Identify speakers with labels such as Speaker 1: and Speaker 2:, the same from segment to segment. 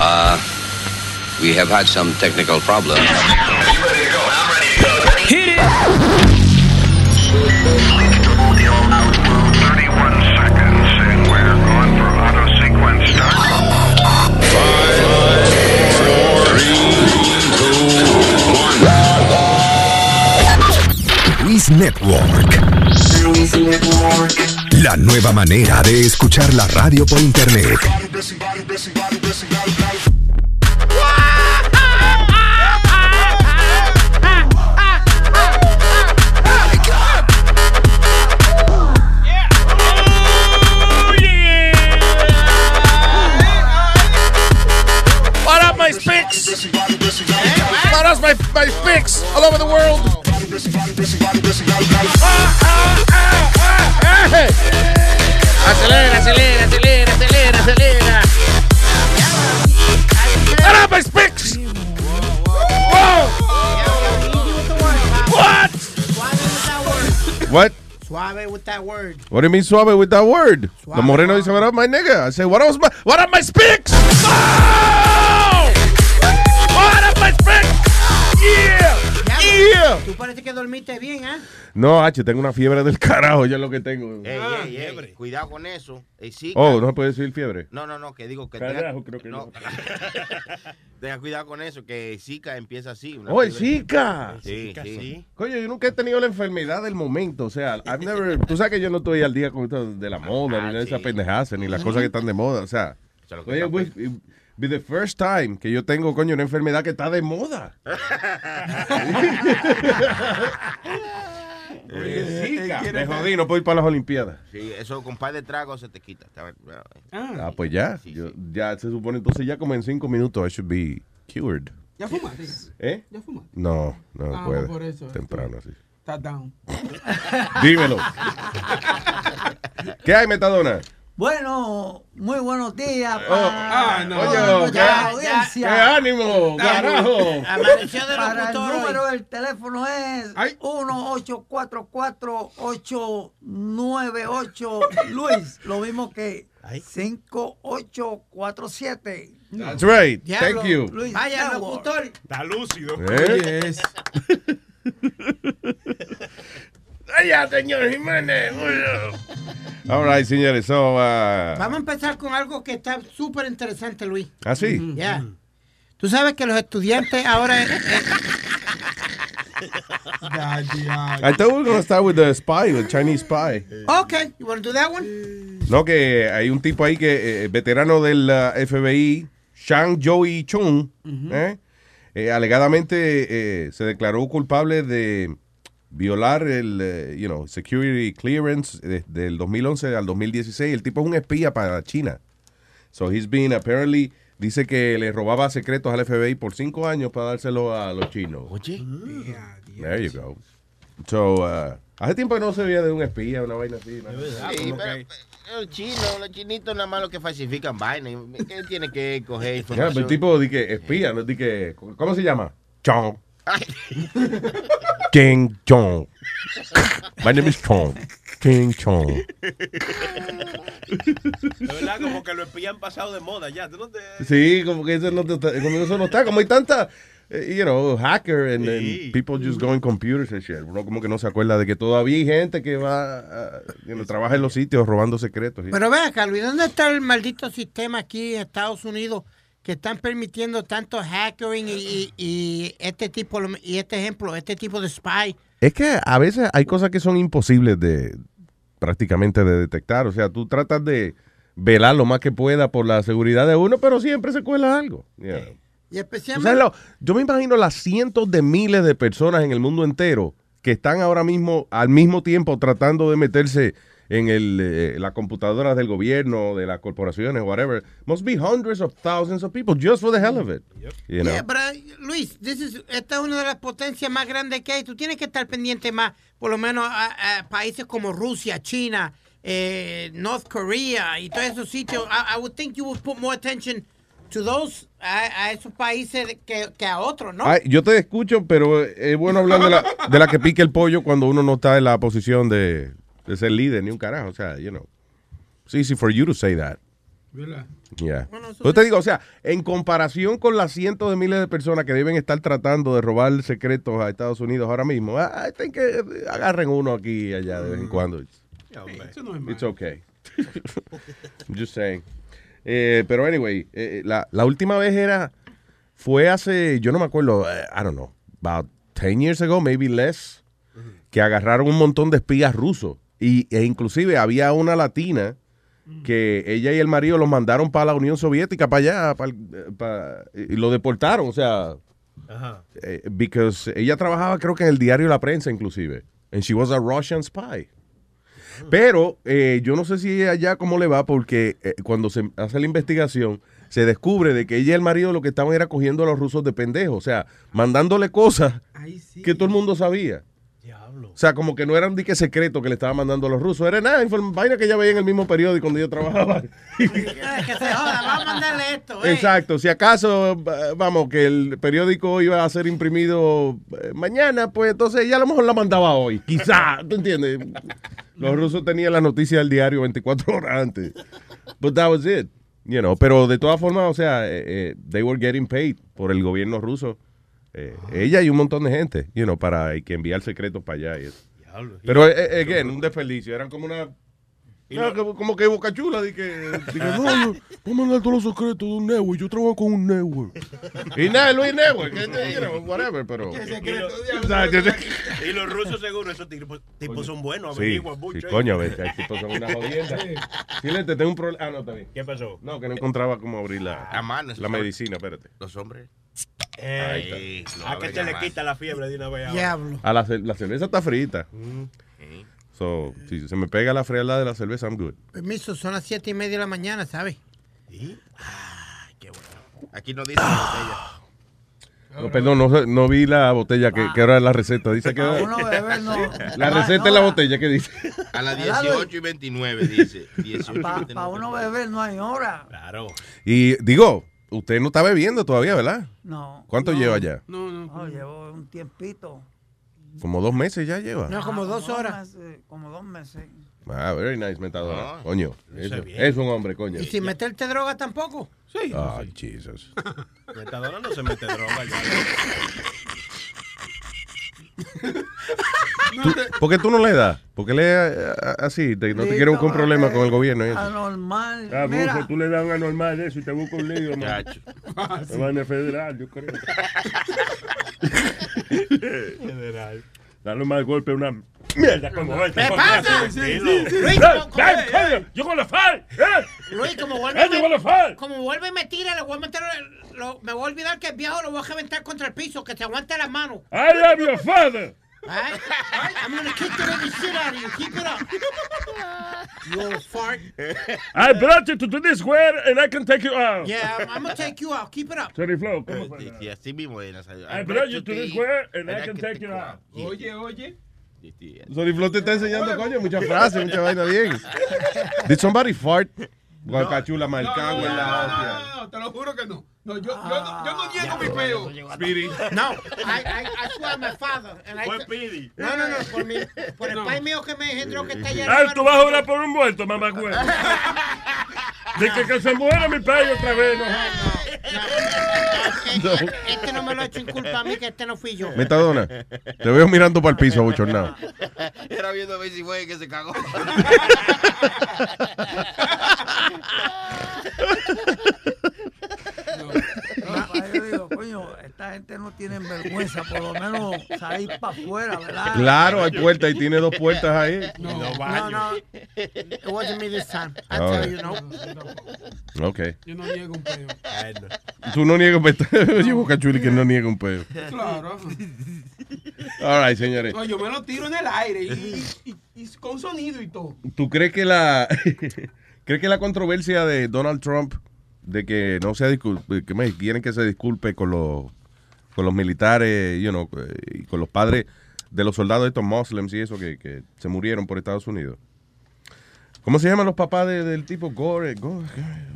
Speaker 1: Uh, we have had some technical problems.
Speaker 2: Hit it!
Speaker 3: Luis Network. La nueva manera de escuchar la radio por internet.
Speaker 4: Over the world? Ah, ah, ah, ah. Acelera, acelera, acelera, acelera, acelera. What up, my spicks? Whoa. What?
Speaker 5: What?
Speaker 6: Suave with that word.
Speaker 5: What do you mean suave with that word?
Speaker 6: Suave.
Speaker 5: The moreno dice, what up, my nigga? I say, what up, my, what up, my spicks?
Speaker 4: Oh!
Speaker 6: Tú parece que dormiste bien, ¿eh?
Speaker 5: No, H, tengo una fiebre del carajo, ya es lo que tengo.
Speaker 7: Ey, ey, ey, cuidado con eso. Ey, sí,
Speaker 5: Oh, no se puede decir fiebre.
Speaker 7: No, no, no, que digo que
Speaker 5: Carajo,
Speaker 7: tenga,
Speaker 5: creo que no.
Speaker 7: tenga cuidado con eso, que Zika empieza así. una
Speaker 5: Oh, el. Zika.
Speaker 7: Sí, sí.
Speaker 5: Coño, yo nunca he tenido la enfermedad del momento. O sea, I've never, tú sabes que yo no estoy al día con esto de la moda, ni nada de esas pendejadas, ni las cosas que están de moda. O sea,
Speaker 7: Eso es lo que
Speaker 5: oye,
Speaker 7: está
Speaker 5: pues, be the first time que yo tengo, coño, una enfermedad que está de moda. Oye, Zika. Me jodí, no puedo ir para las Olimpiadas.
Speaker 7: Sí, eso con par de tragos se te quita. Eh.
Speaker 5: Ah, pues ya. Yo- ya se supone, entonces ya como en cinco minutos I should be cured.
Speaker 6: ¿Ya fumaste?
Speaker 5: ¿Eh?
Speaker 6: ¿Ya fumaste?
Speaker 5: No, no
Speaker 6: Ah,
Speaker 5: puede.
Speaker 6: por eso.
Speaker 5: Temprano, así.
Speaker 6: Está down.
Speaker 5: Dímelo. ¿Qué hay, Metadona?
Speaker 8: Bueno, muy buenos días.
Speaker 5: Oh,
Speaker 8: para
Speaker 5: ah, no,
Speaker 8: toda
Speaker 5: coño,
Speaker 8: nuestra
Speaker 5: qué-
Speaker 8: audiencia.
Speaker 5: qué ánimo, carajo.
Speaker 6: Amaneció de
Speaker 8: Para el número del teléfono es 1844-898 Luis, lo mismo que 5847.
Speaker 5: That's right.
Speaker 8: Diablo,
Speaker 5: Thank you.
Speaker 8: Luis
Speaker 6: Vaya locutor.
Speaker 9: Está lúcido.
Speaker 5: ¿Eh?
Speaker 4: Allá, señor Jiménez.
Speaker 5: All right, señores. So, uh,
Speaker 6: Vamos a empezar con algo que está súper interesante, Luis.
Speaker 5: ¿Ah, sí?
Speaker 6: Ya. Tú sabes que los estudiantes ahora... eh,
Speaker 5: I thought we were going to start with the spy, the Chinese spy.
Speaker 6: okay, you want to do that one?
Speaker 5: No, que hay un tipo ahí que, eh, veterano del uh, FBI, Shang Joey Chung, ¿eh? Eh, alegadamente eh, se declaró culpable de violar el, eh, you know, security clearance de- del 2011 al 2016. El tipo es un espía para China. So he's been apparently, dice que le robaba secretos al FBI por cinco años para dárselo a los chinos.
Speaker 7: Oye.
Speaker 5: There you go. So, uh, hace tiempo que no se veía de un espía, una vaina así. ¿no?
Speaker 7: Sí, pero, los chinos, los chinitos nada más los que falsifican vaina. ¿Qué tiene que coger información?
Speaker 5: pero el tipo di que espía, no di que ¿cómo se llama? Chong. King Chong. My name is Chong. King Chong.
Speaker 9: De verdad, como que lo espían pasado de moda ya. ¿Tú no te...
Speaker 5: Sí, como que eso no, está- como eso no está, como hay tanta eh, you know, hacker and, and people just going computers and shit. Uno como que no se acuerda de que todavía hay gente que va, you know, trabaja en los sitios robando secretos.
Speaker 6: Pero ve acá, Luis, ¿dónde está el maldito sistema aquí en Estados Unidos que están permitiendo tanto hackering y, y- y este tipo, y este ejemplo, este tipo de spy?
Speaker 5: Es que a veces hay cosas que son imposibles de prácticamente de detectar. O sea, tú tratas de velar lo más que pueda por la seguridad de uno, pero siempre se cuela algo. Yeah.
Speaker 6: Y especialmente...
Speaker 5: yo me imagino las cientos de miles de personas en el mundo entero que están ahora mismo al mismo tiempo tratando de meterse en el, eh, las computadoras del gobierno, de las corporaciones, whatever. Must be hundreds of thousands of people just for the hell of it. You know?
Speaker 6: Yeah, pero, Luis, this is- esta es una de las potencias más grandes que hay. Tú tienes que estar pendiente más, por lo menos a, a países como Rusia, China, eh, North Korea y todos esos sitios. I, I would think you would put more attention to those, a, a esos países que, que a otros, ¿no?
Speaker 5: Ay, yo te escucho, pero es bueno hablar de la, de la que pique el pollo cuando uno no está en la posición de, de ser líder ni un carajo. O sea, you know. It's easy for you to say that.
Speaker 2: ¿Verdad?
Speaker 5: Yeah.
Speaker 6: Bueno,
Speaker 5: Yo te digo, o sea, en comparación con las cientos de miles de personas que deben estar tratando de robar secretos a Estados Unidos ahora mismo, I think que agarren uno aquí y allá de vez en cuando.
Speaker 9: Ya, hombre.
Speaker 2: Eso no es malo.
Speaker 5: It's okay. I'm just saying. Eh, pero anyway, eh, la, la última vez era, fue hace, yo no me acuerdo, eh, I don't know, about 10 years ago, maybe less, que agarraron un montón de espías rusos. Y, e inclusive había una latina que ella y el marido los mandaron para la Unión Soviética, para allá, para, eh, para- y lo deportaron, o sea,
Speaker 9: Ajá.
Speaker 5: eh, because ella trabajaba creo que en el diario La Prensa inclusive. And she was a Russian spy. Pero eh, yo no sé si allá cómo le va porque eh, cuando se hace la investigación se descubre de que ella y el marido lo que estaban era cogiendo a los rusos de pendejos, o sea, mandándole cosas
Speaker 2: sí.
Speaker 5: que todo el mundo sabía. O sea, como que no era un dique secreto que le estaba mandando a los rusos, era nada, vaina que ella veía en el mismo periódico donde yo trabajaba.
Speaker 6: Que se joda, vamos a mandarle esto. eh.
Speaker 5: Exacto, si acaso, vamos, que el periódico iba a ser imprimido eh, mañana, pues entonces ella a lo mejor la mandaba hoy, quizá, ¿tú entiendes? Los rusos tenían la noticia del diario 24 horas antes. But that was it, you know, pero de todas formas, o sea, eh, eh, they were getting paid por el gobierno ruso. Eh, Ella y un montón de gente, you know, para hay que enviar secretos para allá. y eso.
Speaker 9: Diablo.
Speaker 5: Pero, eh, eh, again, un desperdicio, eran como una... no, como, como que Boca Chula, di que, no, yo voy a mandar todos los secretos de un network, yo trabajo con un network. y nada, Luis Network, que, you know, whatever, pero... Exacto,
Speaker 9: Y los rusos seguro, esos tipos, tipos son buenos,
Speaker 5: Sí,
Speaker 9: averiguan
Speaker 5: sí,
Speaker 9: mucho. ¿eh?
Speaker 5: coño, a ver, hay tipos son una jodienda. Silente, tengo un problema. Ah, no, bien.
Speaker 9: ¿Qué pasó?
Speaker 5: No, que no encontraba cómo abrir la,
Speaker 7: A mano, eso
Speaker 5: la medicina, espérate.
Speaker 7: Los hombres.
Speaker 9: Ey,
Speaker 7: lo
Speaker 9: a que
Speaker 7: a
Speaker 9: le quita la fiebre de una vez. ahora.
Speaker 6: Diablo.
Speaker 5: Ah, la, ce- la cerveza está frita. So, si se me pega la frialdad de la cerveza, I'm good.
Speaker 6: Permiso, son las siete y media de la mañana, ¿sabes?
Speaker 9: ¿Sí?
Speaker 7: Aquí no dice la botella.
Speaker 5: No, perdón, no, sé- no vi la botella que, que ahora es la receta. Dice que
Speaker 8: no.
Speaker 5: la
Speaker 8: no,
Speaker 5: receta
Speaker 8: no,
Speaker 5: es la botella que dice.
Speaker 7: A las
Speaker 8: ¿Verdad,
Speaker 7: 18 y 29 dice. 18 y
Speaker 8: Para
Speaker 7: 29.
Speaker 8: uno beber no hay hora.
Speaker 9: Claro.
Speaker 5: Y digo, usted no está bebiendo todavía, ¿verdad?
Speaker 8: No.
Speaker 5: ¿Cuánto
Speaker 8: no,
Speaker 5: lleva ya?
Speaker 2: No, no.
Speaker 8: No, llevo un tiempito.
Speaker 5: Como dos meses ya lleva.
Speaker 6: No, como dos horas.
Speaker 8: meses, como dos meses.
Speaker 5: Ah, very nice, metadona.
Speaker 7: Ah,
Speaker 5: coño,
Speaker 9: eso es bien.
Speaker 5: es un hombre, coño.
Speaker 6: Y sin meterte droga tampoco.
Speaker 2: Sí.
Speaker 5: Ah, Jesus.
Speaker 9: Metadona no se mete droga ya.
Speaker 5: Tú- ¿Por qué tú no le das? Porque le eh, así, te- no te quiero buscar un problema con el gobierno. eso.
Speaker 8: Anormal.
Speaker 5: Ah,
Speaker 8: Mira,
Speaker 5: tú le das un anormal de eso y te busca un lío, man.
Speaker 7: Chacho.
Speaker 5: Te van a federal, yo creo.
Speaker 9: General.
Speaker 5: Dale más golpe a una mierda como esta.
Speaker 6: ¿Qué pasa?
Speaker 9: Tranquilo.
Speaker 6: Luis,
Speaker 5: ¡Ey,
Speaker 6: como,
Speaker 5: ey, coño! ¡Yo con la FAL! ¡Eh!
Speaker 6: Luis, como
Speaker 5: ¡Eh,
Speaker 6: vuelve,
Speaker 5: yo con la FAL!
Speaker 6: como vuelve y me tira, le voy a meter, el- lo- me voy a olvidar que el viejo lo voy a reventar contra el piso, que se aguante las manos.
Speaker 5: I am your father!
Speaker 6: I'm gonna kick the living shit out of you. Keep it up. You old fart.
Speaker 5: I brought you to this square and I can take you out.
Speaker 6: Yeah, I'm, I'm gonna take you out. Keep it up.
Speaker 5: Sorry, Flo, ¿cómo fue?
Speaker 7: Sí, sí, así mismo es.
Speaker 5: I brought you to this square and I can take you out.
Speaker 2: Oye, oye.
Speaker 5: Te está enseñando, coño, muchas frases, mucha vaina bien. Did somebody fart? Guacachula,
Speaker 2: No, no, no,
Speaker 5: en la
Speaker 2: no,
Speaker 5: hostia.
Speaker 2: no, no, te lo juro que no. No, yo, yo, no- yo no niego mi peo.
Speaker 5: Speedy.
Speaker 6: No, I, I, I swear my father. And I,
Speaker 9: Fue Pidi.
Speaker 6: no, no, no, por, mi, por el
Speaker 2: No.
Speaker 6: país mío que me engendró que está allá.
Speaker 5: Ah, tú
Speaker 6: no
Speaker 5: vas a
Speaker 6: yo.
Speaker 5: por un muerto, mamá güey. De que, que se muera mi país otra vez, no.
Speaker 6: No, este, este no me lo ha hecho en culpa a mí, que este no fui yo.
Speaker 5: Metadona, te veo mirando para el piso, bochornado.
Speaker 7: Era viendo a ver si fue que se cagó.
Speaker 8: papá, yo digo, coño, esta gente no tiene vergüenza, por lo menos salir para afuera, ¿verdad?
Speaker 5: Claro, hay puertas y tiene dos puertas ahí.
Speaker 9: No,
Speaker 6: No, no, it wasn't me this time. I
Speaker 5: Oh.
Speaker 6: tell you, no.
Speaker 5: Ok.
Speaker 2: Yo no niego un.
Speaker 9: Ay, no.
Speaker 5: Tú no niegas un peo. Oye, Bocachuli que no niega un peo.
Speaker 2: Claro.
Speaker 5: All right, señores.
Speaker 2: No, yo me lo tiro en el aire y, y- y- y con sonido y todo.
Speaker 5: ¿Tú crees que la crees que la controversia de Donald Trump de que no se disculpe, que me quieren que se disculpe con los con los militares, you know, y con los padres de los soldados estos muslims y eso que, que se murieron por Estados Unidos? ¿Cómo se llaman los papás de- del tipo Gore? Gore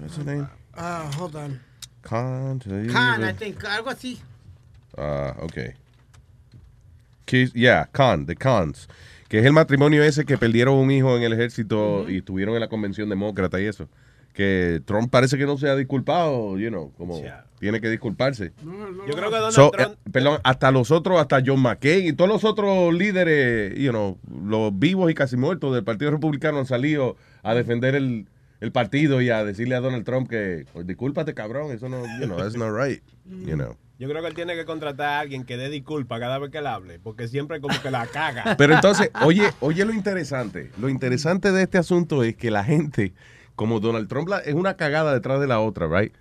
Speaker 5: what's his name?
Speaker 6: Ah, hold on.
Speaker 5: Khan.
Speaker 6: Khan, I think, algo así.
Speaker 5: Ah, ok. Kiss- yeah, Khan, the Khans. Que es el matrimonio ese que perdieron un hijo en el ejército y estuvieron en la convención demócrata y eso. que Trump parece que no se ha disculpado, you know, como tiene que disculparse.
Speaker 9: Yo creo que Donald
Speaker 5: So,
Speaker 9: Trump.
Speaker 5: eh, perdón, hasta los otros, hasta John McCain y todos los otros líderes, you know, los vivos y casi muertos del Partido Republicano han salido a defender el, el partido y a decirle a Donald Trump que, pues, discúlpate, cabrón, eso no, you know, that's not right, you know.
Speaker 9: Yo creo que él tiene que contratar a alguien que dé disculpa cada vez que él hable, porque siempre como que la caga.
Speaker 5: Pero entonces, oye, oye lo interesante. Lo interesante de este asunto es que la gente, como Donald Trump la- es una cagada detrás de la otra, right?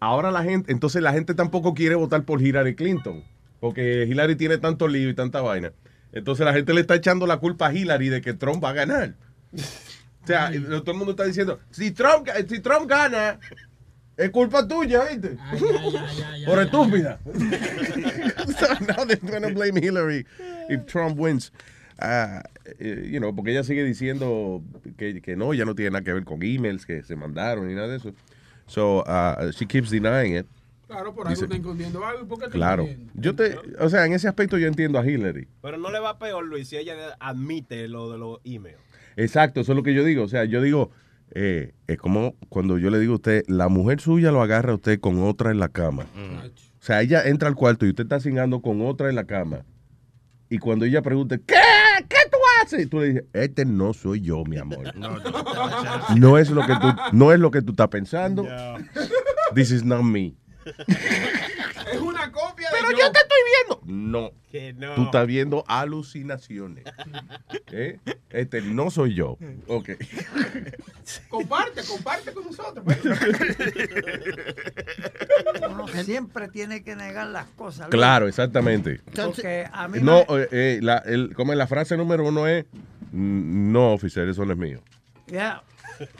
Speaker 5: Ahora la gente, entonces la gente tampoco quiere votar por Hillary Clinton, porque Hillary tiene tanto lío y tanta vaina. Entonces la gente le está echando la culpa a Hillary de que Trump va a ganar. O sea, todo el mundo está diciendo, si Trump, si Trump gana, es culpa tuya, ¿viste? Por estúpida. so now they're gonna blame Hillary if Trump wins. Ah, eh, you know, porque ella sigue diciendo que, que no, ya no tiene nada que ver con emails que se mandaron ni nada de eso. So, ah, she keeps denying it.
Speaker 2: Claro, por algo
Speaker 5: Dice-
Speaker 2: está escondiendo algo. ¿y ¿Por qué está
Speaker 5: Claro.
Speaker 2: escondiendo?
Speaker 5: Yo te, o sea, en ese aspecto yo entiendo a Hillary.
Speaker 9: Pero no le va peor, Luis, si ella admite lo de los emails.
Speaker 5: Exacto, eso es lo que yo digo. O sea, yo digo, eh, es como cuando yo le digo a usted, la mujer suya lo agarra a usted con otra en la cama. O sea, ella entra al cuarto y usted está cingando con otra en la cama. Y cuando ella pregunta, ¿qué? ¿Qué tú haces? Tú le dices, este no soy yo, mi amor. No es lo que tú, no es lo que tú estás pensando. This is not me.
Speaker 2: Es una copia de
Speaker 5: Pero
Speaker 2: yo.
Speaker 5: yo te estoy viendo. No.
Speaker 9: Que no.
Speaker 5: Tú estás viendo alucinaciones. ¿Eh? Este no soy yo. Ok.
Speaker 2: Comparte, comparte con nosotros.
Speaker 8: Uno siempre tiene que negar las cosas. Luis.
Speaker 5: Claro, exactamente.
Speaker 8: Porque a mí
Speaker 5: No,
Speaker 8: me-
Speaker 5: eh, eh, la, el, como la frase número uno es, "Mm, no, oficial, eso no es mío.
Speaker 8: Ya,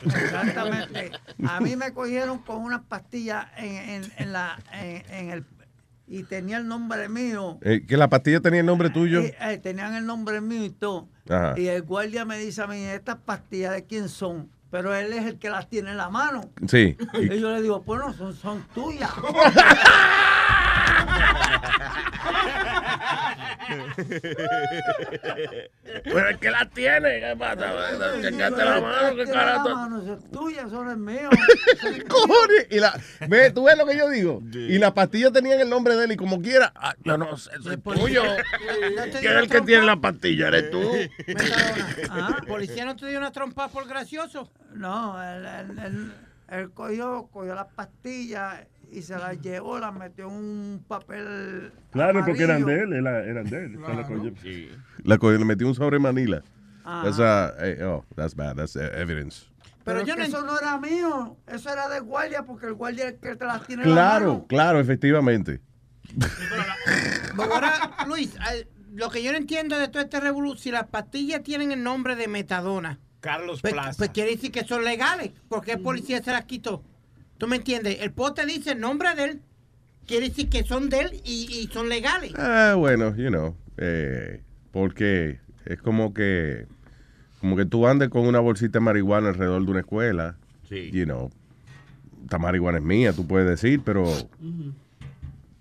Speaker 8: exactamente. A mí me cogieron con unas pastillas en, en- en la, en, en el y tenía el nombre mío.
Speaker 5: Eh, que la pastilla tenía el nombre tuyo.
Speaker 8: Y, eh, tenían el nombre mío y todo.
Speaker 5: Ajá.
Speaker 8: Y el guardia me dice a mí, estas pastillas de quién son. Pero él es el que las tiene en la mano.
Speaker 5: Sí.
Speaker 8: Y yo le digo, pues no, son, son tuyas.
Speaker 4: Pero es que la tiene, ¿qué pasa? La mano, qué carajo.
Speaker 8: la mano, son tuyas, son el mío.
Speaker 5: Cojones. Y la, ve, ¿Tú ves lo que yo digo? Y la pastilla tenía el nombre de él y como quiera. ah,
Speaker 4: Yo no soy
Speaker 6: Pues,
Speaker 4: tuyo.
Speaker 6: ¿no
Speaker 4: ¿Quién es el que tiene la pastilla? ¿Eres tú?
Speaker 6: Ah, ¿Policía no te dio una trompa por gracioso?
Speaker 8: No, él, él- él- él cogió, cogió las pastillas y se las llevó, las metió en un papel.
Speaker 10: Claro, porque eran de él, era- eran de él. Se la cogió.
Speaker 5: La co- le metí un sobre Manila. That's, eh, oh, that's bad. That's uh, evidence.
Speaker 8: Pero,
Speaker 6: Pero yo
Speaker 8: es que
Speaker 6: no
Speaker 8: eso no era mío, eso era del guardia, porque el guardia es el que te las tiene en la
Speaker 5: Claro,
Speaker 8: mano.
Speaker 5: claro, efectivamente.
Speaker 6: Ahora, Luis, eh, lo que yo no entiendo de todo este revolución, si las pastillas tienen el nombre de metadona,
Speaker 9: Carlos
Speaker 6: pues,
Speaker 9: Plaza.
Speaker 6: pues quiere decir que son legales. ¿Por qué el policía se las quitó? ¿Tú me entiendes? El pote dice el nombre de él, quiere decir que son de él y, y son legales.
Speaker 5: Ah, bueno, you know, eh, porque es como que como que tú andes con una bolsita de marihuana alrededor de una escuela.
Speaker 7: Sí.
Speaker 5: You know, esta marihuana es mía, tú puedes decir, pero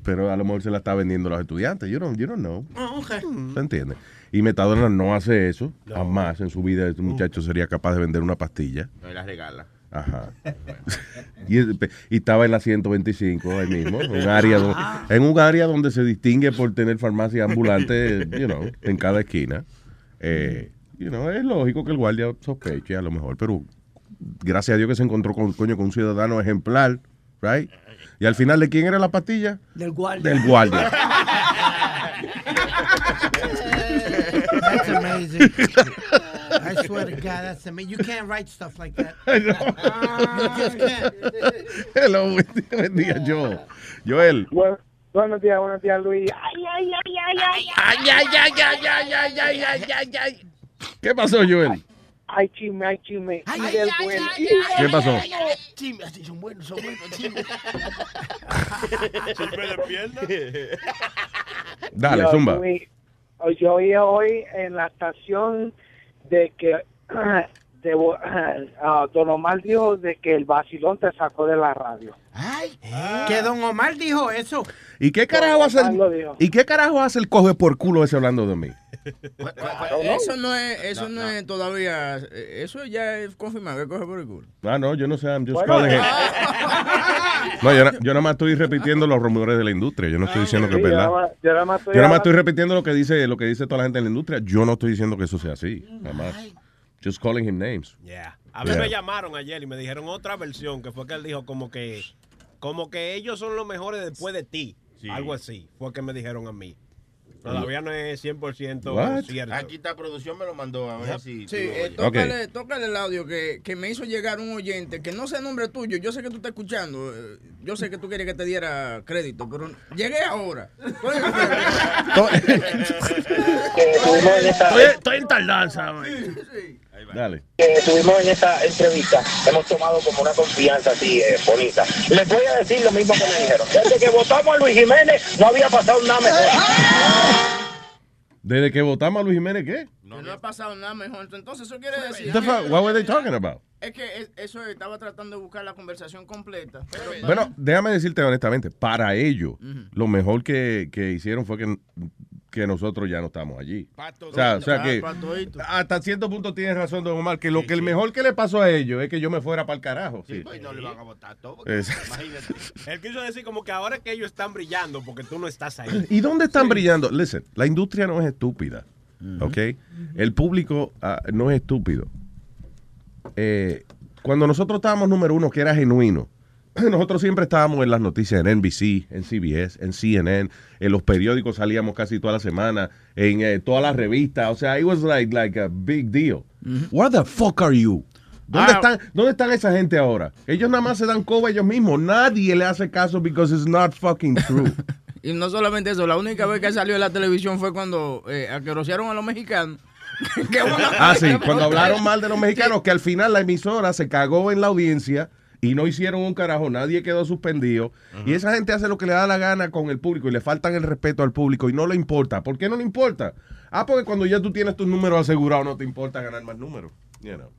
Speaker 5: pero a lo mejor se la está vendiendo a los estudiantes. You don't, you don't know.
Speaker 6: Ah, ok.
Speaker 5: ¿Se entiende? Y Metadona no hace eso. Jamás en su vida este muchacho sería capaz de vender una pastilla.
Speaker 7: No, y las regala.
Speaker 5: Ajá. y, y estaba en la 125 ahí mismo, en un área, en un área donde se distingue por tener farmacia ambulante, you know, en cada esquina. Eh, you know, es lógico que el guardia sospeche a lo mejor, pero gracias a Dios que se encontró con, coño, con un ciudadano ejemplar, right? Y al final, ¿de quién era la pastilla?
Speaker 8: Del guardia.
Speaker 5: Del guardia.
Speaker 6: That's amazing. I swear to God, that's amazing. You can't write stuff like that. You just can't.
Speaker 5: Hello, buen día, Joel. Joel,
Speaker 11: buenos días, buenos días, Luis. Ay, ay, ay, ay, ay,
Speaker 4: Ay, ay, ay, ay, ay, ay, ay, ay, ay, ay.
Speaker 5: ¿qué pasó, Joel?
Speaker 11: ay, chisme, ay, chisme.
Speaker 4: Ay, ay,
Speaker 11: del
Speaker 4: ay,
Speaker 11: buen-
Speaker 4: ay,
Speaker 5: ¿Qué pasó?
Speaker 4: Chisme, así son buenos, son buenos, chisme.
Speaker 9: Siempre despierta.
Speaker 5: Dale,
Speaker 11: Yo,
Speaker 5: zumba.
Speaker 11: Luis, Yo oí hoy en la estación de que de, ah, Don Omar dijo de que el vacilón te sacó de la radio.
Speaker 6: Que don Omar dijo eso.
Speaker 5: ¿Y qué carajo hace el. ¿Y qué carajo hace el coge por culo ese hablando de mí?
Speaker 2: Eso no es, eso no, es todavía, eh, eso ya es confirmado que coge por el culo.
Speaker 5: Ah, no, yo no sé, I'm just
Speaker 4: Bueno,
Speaker 5: calling
Speaker 4: eh.
Speaker 5: No, yo, yo nada más estoy repitiendo los rumores de la industria. Yo no estoy diciendo que
Speaker 4: Sí,
Speaker 5: es verdad.
Speaker 4: nada más- yo nada más estoy
Speaker 5: Yo nada más
Speaker 4: hablando-
Speaker 5: estoy repitiendo lo que dice lo que dice toda la gente en la industria. Yo no estoy diciendo que eso sea así. Nada más. Just calling him names.
Speaker 9: Yeah. A mí
Speaker 5: Yeah.
Speaker 9: me llamaron ayer y me dijeron otra versión, que fue que él dijo como que como que ellos son los mejores después de ti. Algo así. Fue que me dijeron a mí. Todavía no es 100%
Speaker 5: What?
Speaker 9: cierto.
Speaker 7: Aquí está producción, me lo mandó a ver si.
Speaker 2: Sí, eh, tócale, tócale el audio que, que me hizo llegar un oyente que no sé el nombre tuyo. Yo sé que tú estás escuchando. eh, Yo sé que tú querías que te diera crédito, pero llegué ahora. ¿Cuál es el
Speaker 5: Estoy, estoy en tardanza, Dale.
Speaker 12: que estuvimos en esa entrevista, hemos tomado como una confianza así eh, bonita. Les voy a decir lo mismo que me dijeron. Desde que votamos a Luis Jiménez no había pasado nada mejor.
Speaker 5: Desde que votamos a Luis Jiménez, ¿qué?
Speaker 2: Que no ha pasado nada mejor. Entonces, eso quiere decir.
Speaker 5: What were they talking about?
Speaker 2: Es que es- eso estaba tratando de buscar la conversación completa. pero-
Speaker 5: Bueno, déjame decirte honestamente, para ellos, lo mejor que, que hicieron fue que, que nosotros ya no estamos allí. O sea, o sea que hasta cierto punto tienes razón, don Omar, que lo que el mejor que le pasó a ellos es que yo me fuera para el carajo. Sí.
Speaker 7: Pues no le van a votar todo.
Speaker 5: Es-
Speaker 7: Imagínate.
Speaker 9: Él quiso decir como que ahora que ellos están brillando porque tú no estás ahí.
Speaker 5: ¿Y dónde están brillando? Listen, la industria no es estúpida, ¿ok? El público ah, no es estúpido. Eh, cuando nosotros estábamos número uno, que era genuino, nosotros siempre estábamos en las noticias en NBC, en CBS, en CNN, en los periódicos salíamos casi toda la semana, en eh, todas las revistas, o sea, it was like, like a big deal. Where the fuck are you? ¿Dónde,
Speaker 2: Ah.
Speaker 5: están, ¿Dónde están esa gente ahora? Ellos nada más se dan coba ellos mismos. Nadie le hace caso because it's not fucking true.
Speaker 2: Y no solamente eso, la única vez que salió en la televisión fue cuando eh, aquerosearon a los mexicanos.
Speaker 5: Ah, sí, cuando hablaron mal de los mexicanos, que al final la emisora se cagó en la audiencia y no hicieron un carajo, nadie quedó suspendido. Y esa gente hace lo que le da la gana con el público y le faltan el respeto al público y no le importa. ¿Por qué no le importa? Ah, porque cuando ya tú tienes tus números asegurados no te importa ganar más números. You know.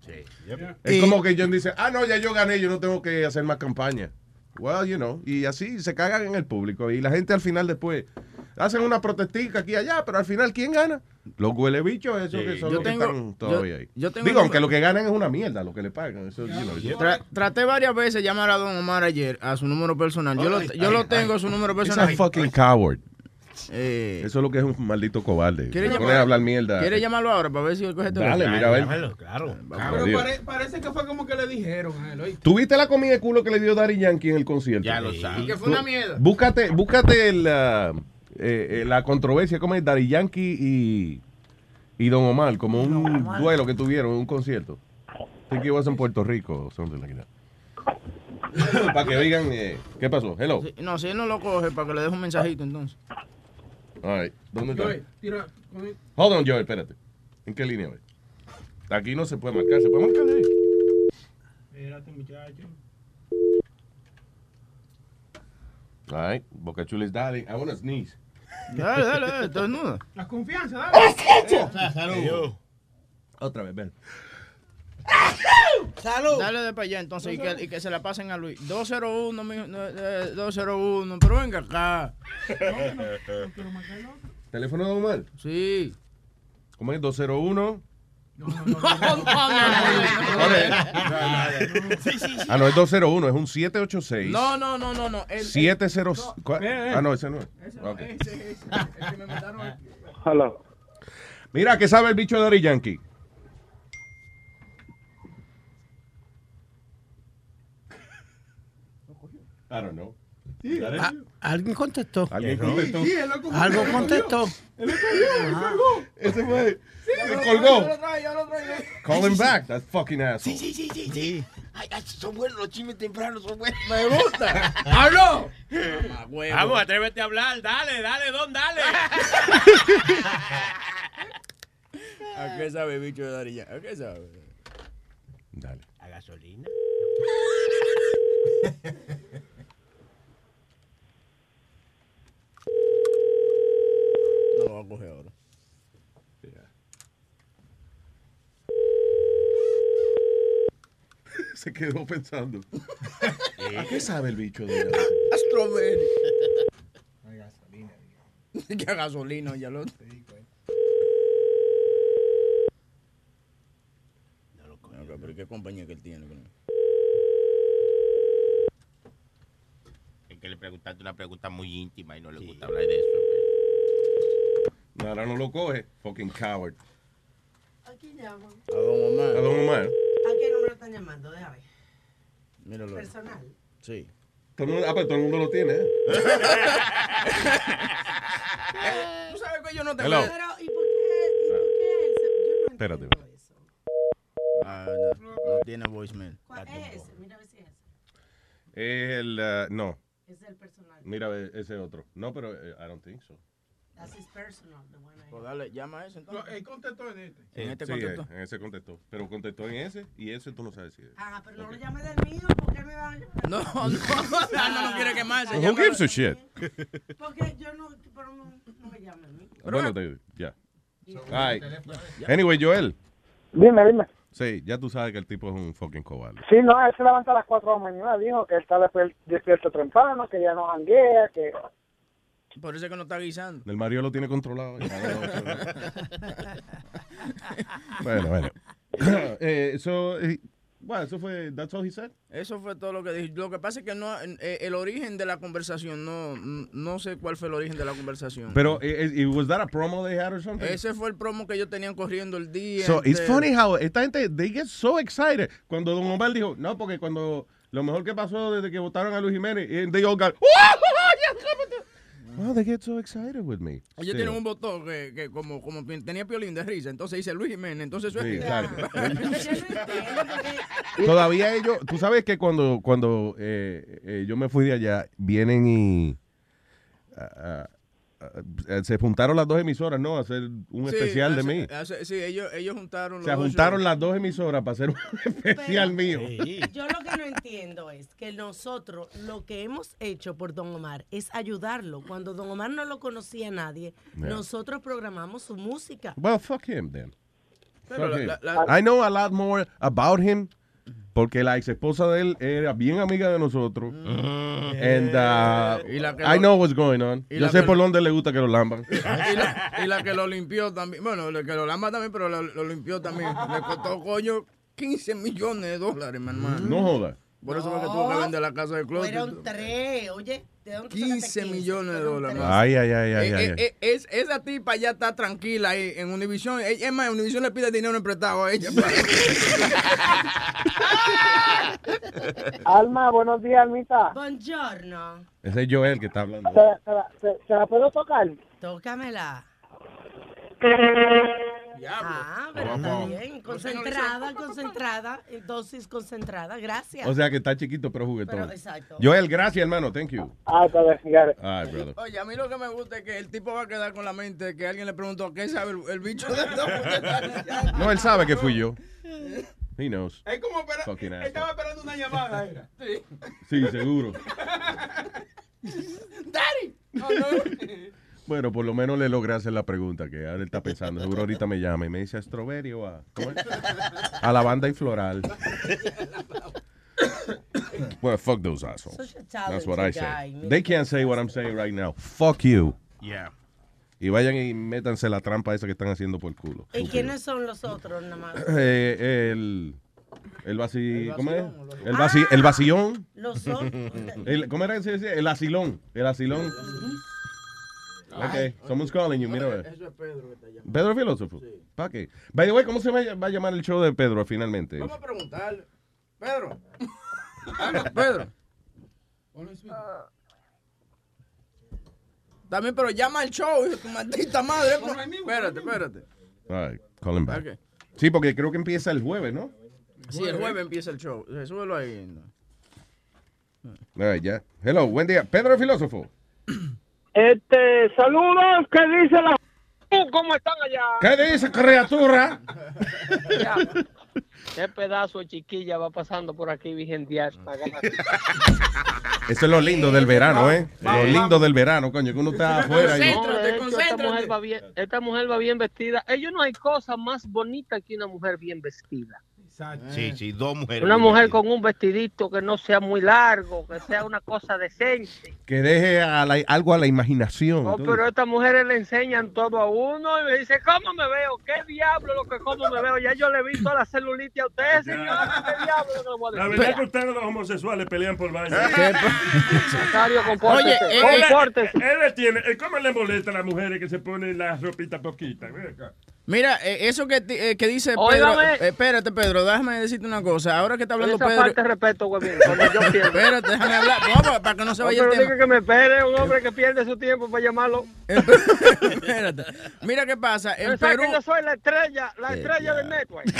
Speaker 5: Es
Speaker 6: Y-
Speaker 5: como que John dice, ah, no, ya yo gané, yo no tengo que hacer más campaña. Well, you know, y así se cagan en el público. Y la gente al final después hacen una protestica aquí y allá, pero al final, ¿quién gana? Los huele bichos, esos que son
Speaker 2: Yo
Speaker 5: los que están todavía
Speaker 2: yo-
Speaker 5: ahí.
Speaker 2: yo tengo
Speaker 5: Digo,
Speaker 2: el
Speaker 5: aunque lo que ganan es una mierda, lo que le pagan. Eso, you know, yo-
Speaker 2: Tra- traté varias veces llamar a Don Omar ayer a su número personal. Yo, lo, yo
Speaker 5: ay,
Speaker 2: lo tengo,
Speaker 5: ay.
Speaker 2: su número personal.
Speaker 5: a fucking coward.
Speaker 2: Eh,
Speaker 5: Eso es lo que es un maldito cobarde.
Speaker 2: ¿Quiere llamar-
Speaker 5: hablar mierda.
Speaker 2: ¿Quiere llamarlo ahora para ver si él coge el
Speaker 5: Dale, mira, a ver.
Speaker 9: Llámalo, claro.
Speaker 13: Pero
Speaker 5: Jodido.
Speaker 13: pare- parece que fue como que le dijeron a él, ¿oíste?
Speaker 5: ¿Tuviste la comida de culo que le dio Daddy Yankee en el concierto?
Speaker 7: Ya lo
Speaker 2: Y
Speaker 7: sabes.
Speaker 2: que fue una mierda.
Speaker 5: Búscate, búscate la, eh, eh, la controversia, como es Daddy Yankee y, y Don Omar, como un duelo que tuvieron en un concierto. Think it was en Puerto Rico o something like that. Para que oigan, eh, ¿qué pasó? Hello.
Speaker 2: Sí, No, si él no lo coge, para que le deje un mensajito entonces.
Speaker 5: All right. ¿Dónde
Speaker 13: Joey,
Speaker 5: está?
Speaker 13: tira.
Speaker 5: Hold on, Joey, espérate. ¿En qué línea voy? Aquí no se puede marcar, se puede marcar ahí.
Speaker 13: Espérate, muchacho.
Speaker 5: All right. Boca Chula is dialing. I want to sneeze.
Speaker 2: Dale, dale, dale, desnuda.
Speaker 13: La confianza, dale.
Speaker 9: Salud.
Speaker 5: Otra vez, ven.
Speaker 6: Salud.
Speaker 2: Dale de para allá entonces y que, y que se la pasen a Luis. 201, mijo, no, eh, 201, pero venga acá.
Speaker 5: ¿Teléfono de Omar?
Speaker 2: Sí.
Speaker 5: ¿Cómo es? 201.
Speaker 2: No, no, no, no, no.
Speaker 5: Ah, no, es 201, es un 786.
Speaker 2: No, no, no, no, no. El,
Speaker 5: 70. ¿cuál?
Speaker 13: eh, eh.
Speaker 5: Ah, no, ese no es.
Speaker 2: Ese no,
Speaker 5: Ok.
Speaker 2: ese, ese, el que me mandaron aquí.
Speaker 12: Hello.
Speaker 5: Mira, ¿qué sabe el bicho de Daddy Yankee? I don't know.
Speaker 6: Ah, Alguien contestó.
Speaker 5: ¿Alguien contestó?
Speaker 13: Sí, él lo cogió.
Speaker 6: Algo contestó.
Speaker 13: Él lo cogió, él colgó.
Speaker 5: Ese fue.
Speaker 13: Sí,
Speaker 5: Se colgó.
Speaker 13: yo lo traigo, yo lo traigo.
Speaker 5: Call him back, that fucking asshole.
Speaker 7: Sí, sí, sí, sí. Ay, ay, son buenos los chismes tempranos, son buenos.
Speaker 2: Me gusta. ¡Hablo! Mamá, huevo.
Speaker 9: Vamos, atrévete a hablar. Dale, dale, don, dale.
Speaker 2: ¿A qué sabe bicho de Darilla? ¿A qué sabe?
Speaker 5: Dale.
Speaker 9: A gasolina.
Speaker 2: No lo va a coger ahora.
Speaker 5: Se quedó pensando. ¿A qué sabe el bicho de
Speaker 2: A strawberry. que a gasolina, ya lo. Ok, pero ¿qué compañía que él tiene?
Speaker 7: Es que le preguntaste una pregunta muy íntima y no le gusta hablar de eso.
Speaker 5: No, ahora no lo coge. Fucking coward.
Speaker 14: ¿A quién llaman?
Speaker 2: A Don Omar.
Speaker 5: A Don Omar.
Speaker 14: ¿A qué número están llamando? Déjame.
Speaker 2: Míralo.
Speaker 14: Personal.
Speaker 2: Sí.
Speaker 5: Todo el mundo, ah, pero todo el mundo lo tiene, ¿eh?
Speaker 2: Tú sabes que yo no te
Speaker 5: Hello.
Speaker 14: Pero, ¿y por qué? ¿Y por qué Yo no
Speaker 5: Espérate.
Speaker 2: Ah, no, no tiene voicemail.
Speaker 14: ¿Cuál es ese? Mira a ver si es ese.
Speaker 5: Es el, uh, no.
Speaker 14: Es el personal.
Speaker 5: Mira, ese otro. No, pero eh, I don't think so.
Speaker 14: That's his personal, the one I
Speaker 2: Pues dale, llama a ese entonces.
Speaker 13: Él contestó en este.
Speaker 2: En este
Speaker 5: sí,
Speaker 2: contestó.
Speaker 5: eh, en ese contestó. Pero contestó en ese y ese tú no sabes si es.
Speaker 14: Ah, pero no lo llame del mío, ¿por qué me van a llamar?
Speaker 2: No, no, Alma no quiere quemarse.
Speaker 5: Who gives a shit?
Speaker 14: Porque yo no, pero no, no me llame a mí.
Speaker 5: Bueno, te- ya. Ay. Anyway, Joel.
Speaker 4: Dime, dime.
Speaker 5: Sí, ya tú sabes que el tipo es un fucking cobarde.
Speaker 4: Sí, no, él se levanta a las 4 de la mañana, dijo que él está despierto temprano, que ya no janguea, que...
Speaker 2: Por eso es que no está guisando.
Speaker 5: El Mario lo tiene controlado. bueno, bueno. eh, eso, eh, bueno, eso fue, that's all he said.
Speaker 2: Eso fue todo lo que dije. Lo que pasa es que no, eh, el origen de la conversación, no, no sé cuál fue el origen de la conversación.
Speaker 5: Pero, eh, eh, was that a promo they had or something?
Speaker 2: Ese fue el promo que ellos tenían corriendo el día.
Speaker 5: So, it's funny how esta gente, they get so excited. Cuando Don Omar dijo, no, porque cuando lo mejor que pasó desde que votaron a Luis Jiménez, they all got, oh, they get so excited with me.
Speaker 2: Ellos tienen un botón que, que como, como tenía piolín de risa, entonces dice Luis Jiménez, entonces eso
Speaker 5: Sí,
Speaker 2: es
Speaker 5: claro.
Speaker 14: Yo
Speaker 5: Todavía ellos, tú sabes que cuando, cuando eh, eh, yo me fui de allá, vienen y ah, se juntaron las dos emisoras, ¿no? A hacer un
Speaker 2: Sí,
Speaker 5: especial de
Speaker 2: hace-
Speaker 5: mí.
Speaker 2: hace- sí, ellos, ellos juntaron
Speaker 5: Se
Speaker 2: los dos
Speaker 5: juntaron
Speaker 2: shows.
Speaker 5: las dos emisoras para hacer un especial mío.
Speaker 14: Yo lo que no entiendo es que nosotros lo que hemos hecho por Don Omar es ayudarlo. Cuando Don Omar no lo conocía nadie,
Speaker 5: Yeah.
Speaker 14: nosotros programamos su música.
Speaker 5: Well, fuck him then.
Speaker 14: Pero
Speaker 5: Fuck
Speaker 14: la-
Speaker 5: him.
Speaker 14: la- la-
Speaker 5: I know a lot more about him porque la ex esposa de él era bien amiga de nosotros. And uh,
Speaker 2: Y la que
Speaker 5: I
Speaker 2: lo-
Speaker 5: know what's going on. Yo sé por dónde le gusta que lo lamban.
Speaker 2: y, la, y la que lo limpió también. Bueno, la que lo lama también, pero lo, lo limpió también. Le costó, coño, 15 millones de dólares, mi hermano.
Speaker 5: No joda.
Speaker 2: Por eso fue que tuvo que vender la casa de closet.
Speaker 14: Fueron tres, oye. ¿de dónde tú sacaste
Speaker 2: 15 millones de dólares.
Speaker 5: Ay, ay, ay, ay,
Speaker 2: Eh,
Speaker 5: ay,
Speaker 2: eh,
Speaker 5: ay.
Speaker 2: eh, es, esa tipa ya está tranquila ahí en Univision. Es más, Univision le pide dinero prestado a ella.
Speaker 4: Alma, buenos días, Almita.
Speaker 14: Buongiorno.
Speaker 5: Ese es Joel que está hablando.
Speaker 4: ¿Se, se la- se- se la puedo tocar?
Speaker 14: Tócamela. Ah, pero
Speaker 5: Vamos.
Speaker 14: está bien. Concentrada, concentrada. en Dosis concentrada. Gracias.
Speaker 5: O sea que está chiquito pero juguetón.
Speaker 14: Pero, exacto.
Speaker 5: Joel, gracias, hermano. Thank you.
Speaker 4: Ah,
Speaker 5: right, brother.
Speaker 2: Oye, a mí lo que me gusta es que el tipo va a quedar con la mente que alguien le preguntó qué sabe el, el bicho de
Speaker 5: No, él sabe que fui yo. He knows.
Speaker 13: Es como espera- estaba esperando una llamada, era.
Speaker 5: Sí, seguro.
Speaker 2: ¡Daddy! Oh, no.
Speaker 5: Bueno, por lo menos le logré hacer la pregunta que ahora él está pensando. Seguro ahorita me llama y me dice a Strawberry o a, ¿cómo es? a la banda y floral. Well, fuck those assholes. That's what I say. They can't say what I'm saying right now. Fuck you.
Speaker 7: Yeah.
Speaker 5: Y vayan y métanse la trampa esa que están haciendo por el culo.
Speaker 14: ¿Y quiénes son los otros nada más?
Speaker 5: Eh, el el vaci, ¿cómo es? El,
Speaker 14: Ah.
Speaker 5: vaci- el vacillón.
Speaker 14: Los otros.
Speaker 5: El, ¿Cómo era que se decía? El asilón. El asilón. Ok, someone's calling you, mira. a ver.
Speaker 2: Eso es Pedro que está llamando.
Speaker 5: Pedro el filósofo. ¿Para qué? By the way, ¿cómo se va a llamar el show de Pedro finalmente?
Speaker 2: Vamos a preguntarle. Pedro. Pedro. También, pero llama al show, hijo tu maldita madre. Espérate, espérate.
Speaker 5: All right, call him back. Sí, porque creo que empieza el jueves, ¿no?
Speaker 2: Sí, el jueves empieza el show. Eh, Súbelo ahí.
Speaker 5: All right, ya. Hello, buen día. Pedro el filósofo.
Speaker 4: Este, saludos, ¿qué dice la... ¿Cómo están allá?
Speaker 5: ¿Qué dice, criatura?
Speaker 15: Qué pedazo de chiquilla va pasando por aquí, Virgen Díaz.
Speaker 5: Eso es lo lindo del verano, ¿eh? Lo lindo del verano, coño, que uno está afuera y...
Speaker 15: No, de hecho, esta, mujer va bien, esta mujer va bien vestida. Ellos no hay cosa más bonita que una mujer bien vestida.
Speaker 7: Sí, sí, dos mujeres.
Speaker 15: Una mujer con un vestidito que no sea muy largo, que sea una cosa decente.
Speaker 5: Que deje a la- algo a la imaginación.
Speaker 15: No. Oh, pero a estas mujeres le enseñan todo a uno y me dice, ¿cómo me veo? ¿Qué diablo lo que cómo me veo? Ya yo le he visto la celulitis a ustedes, señor. ¿Qué diablo lo que le voy a
Speaker 10: La verdad es que ustedes los homosexuales pelean por.
Speaker 15: Nazario, compórtese,
Speaker 10: Oye, él,
Speaker 15: compórtese.
Speaker 10: él le tiene, eh, ¿cómo le molesta a las mujeres que se ponen las ropitas poquitas? Ven acá.
Speaker 2: Mira, eh, eso que, ti- eh, que dice Pedro.
Speaker 15: Óigame.
Speaker 2: eh, espérate, Pedro, déjame decirte una cosa. Ahora que está hablando
Speaker 15: Esa
Speaker 2: Pedro.
Speaker 15: falta de respeto, huevín, cuando yo pierdo.
Speaker 2: Espérate, déjame hablar. No, para, para que no se
Speaker 15: No,
Speaker 2: vaya el
Speaker 15: pero
Speaker 2: tema.
Speaker 15: diga que me espere, un hombre que pierde su tiempo para llamarlo.
Speaker 2: Espérate. Mira qué pasa. En
Speaker 15: sabe
Speaker 2: Perú.
Speaker 15: que yo soy la estrella, la estrella del network.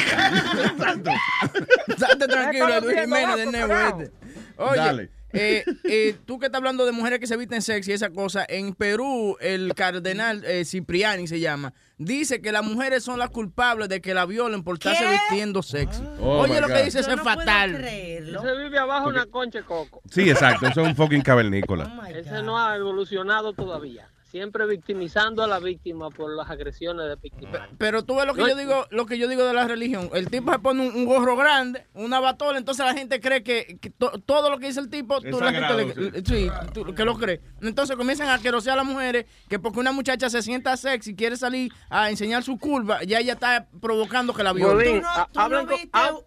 Speaker 2: Estate tranquilo, Luis Jiménez Nebo
Speaker 15: carajo.
Speaker 2: este. Oye,
Speaker 5: Dale.
Speaker 2: eh, eh, tú que estás hablando de mujeres que se visten sexy y esa cosa, en Perú el cardenal eh, Cipriani se llama, dice que las mujeres son las culpables de que la violen por estarse
Speaker 14: ¿Qué?
Speaker 2: vistiendo sexy.
Speaker 5: Oh,
Speaker 2: Oye
Speaker 5: my
Speaker 2: lo
Speaker 5: God.
Speaker 2: que dice, eso es
Speaker 14: no puedo
Speaker 2: fatal.
Speaker 14: creerlo.
Speaker 15: Se vive abajo una concha de coco.
Speaker 5: Sí, exacto. Eso es un fucking cavernícola.
Speaker 14: Oh
Speaker 15: Ese no ha evolucionado todavía. Siempre victimizando a la víctima por las agresiones de víctima.
Speaker 2: Pero tú ves lo que
Speaker 15: No,
Speaker 2: yo digo, lo que yo digo de la religión. El tipo se pone un, un gorro grande, una batola, entonces la gente cree que, que to- todo lo que dice el tipo, tú, la gente
Speaker 5: sagrado,
Speaker 2: le- sí, tú- que lo cree. Entonces comienzan a querosear a las mujeres que porque una muchacha se sienta sexy, quiere salir a enseñar su curva, ya ella está provocando que la violen.
Speaker 14: No- no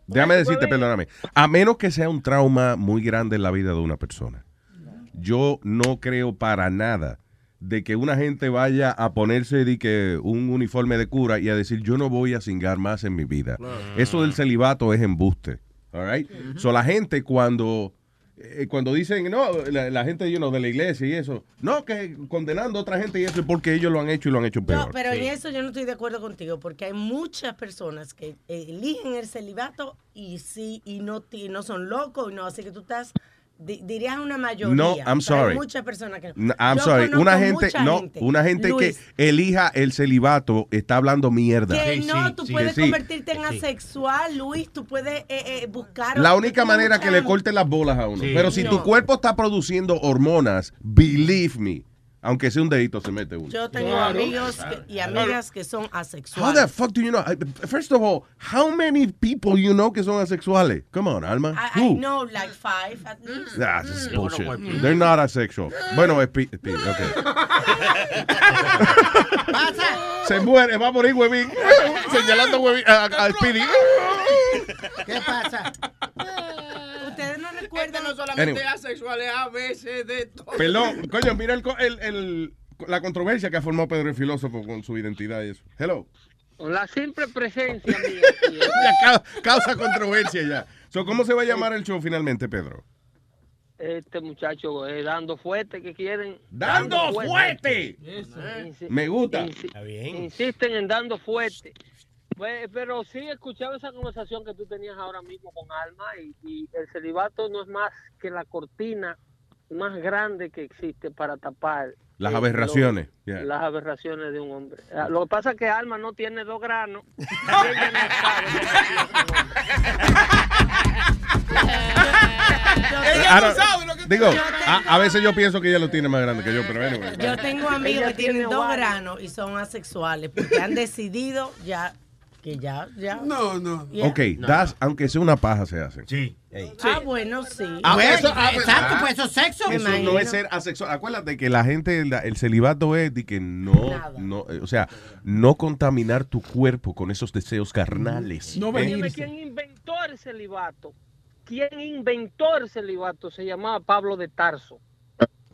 Speaker 5: Déjame decirte, perdóname. A menos que sea un trauma muy grande en la vida de una persona, yo no creo para nada de que una gente vaya a ponerse de que un uniforme de cura y a decir yo no voy a cingar más en mi vida. Eso del celibato es embuste. All right? So la gente cuando eh, cuando dicen no la, la gente you know, de la iglesia y eso, no que condenando a otra gente y eso es porque ellos lo han hecho y lo han hecho peor.
Speaker 14: No, pero en eso yo no estoy de acuerdo contigo, porque hay muchas personas que eligen el celibato y sí, y no, ti- no son locos, y no, así que tú estás, dirías una mayoría.
Speaker 5: No, I'm sorry.
Speaker 14: Hay muchas personas que
Speaker 5: No, I'm
Speaker 14: Yo
Speaker 5: sorry. Una gente, no,
Speaker 14: gente,
Speaker 5: una gente
Speaker 14: Luis,
Speaker 5: que elija el celibato está hablando mierda.
Speaker 14: Que no, tú puedes
Speaker 5: sí.
Speaker 14: convertirte en asexual, Luis, tú puedes eh, eh, buscar...
Speaker 5: La única manera que le corten las bolas a uno.
Speaker 7: Sí.
Speaker 5: Pero si tu cuerpo está produciendo hormonas, believe me, aunque sea un dedito se mete uno.
Speaker 14: Yo tengo
Speaker 15: Claro.
Speaker 14: amigos que- y amigas que son
Speaker 5: How the
Speaker 14: asexuales.
Speaker 5: fuck do you know? First of all, how many people you know que son asexuales? Come on, Alma.
Speaker 14: I, I know like five at least.
Speaker 5: Ah, this is bullshit. They're not asexual. Bueno, es pi- pi- okay. Se muere, va a morir Huevín. Señalando Huevín, a, a Speedy.
Speaker 6: ¿Qué pasa?
Speaker 14: No
Speaker 2: Este no solamente
Speaker 5: Anyway.
Speaker 2: es asexual, es a veces de todo.
Speaker 5: Perdón, coño, mira el, el- el- la controversia que ha formado Pedro el filósofo con su identidad y eso. Hello.
Speaker 15: Con la simple presencia mía.
Speaker 5: Ya ca- causa controversia ya. So, ¿Cómo se va a llamar el show finalmente, Pedro?
Speaker 15: Este muchacho eh, dando fuerte que quieren.
Speaker 5: ¡Dando fuerte!
Speaker 15: Insi-
Speaker 5: Me gusta.
Speaker 15: insi-
Speaker 9: Está bien.
Speaker 15: Insisten en dando fuerte. Pues, pero sí escuchaba esa conversación que tú tenías ahora mismo con Alma y, y el celibato no es más que la cortina más grande que existe para tapar
Speaker 5: Las
Speaker 15: eh,
Speaker 5: aberraciones.
Speaker 15: lo-
Speaker 5: Yeah.
Speaker 15: las aberraciones de un hombre. Ah, Lo que pasa es que Alma no tiene dos granos. y ella no sabe
Speaker 5: I don't- Digo, a, a veces yo pienso que ella lo tiene más grande que yo, pero.
Speaker 14: Yo tengo amigos
Speaker 15: Ella
Speaker 14: que tienen
Speaker 15: tiene
Speaker 14: dos granos y son asexuales porque han decidido ya que ya, ya.
Speaker 13: No, no.
Speaker 14: Yeah.
Speaker 5: Ok, das, aunque sea una paja se hace.
Speaker 7: Sí.
Speaker 14: Ah, bueno, sí.
Speaker 5: Ah,
Speaker 6: Bueno,
Speaker 5: eso- ah, pues,
Speaker 6: exacto,
Speaker 5: ah.
Speaker 6: pues eso es sexo.
Speaker 14: Me
Speaker 5: Eso no es ser asexual. Acuérdate que la gente, la- el celibato es de que no,
Speaker 14: Nada.
Speaker 5: no, eh, o sea, no contaminar tu cuerpo con esos deseos carnales.
Speaker 13: No
Speaker 5: ¿eh?
Speaker 13: venir.
Speaker 15: Quién inventó el celibato. ¿Quién inventó el celibato? Se llamaba Pablo de Tarso.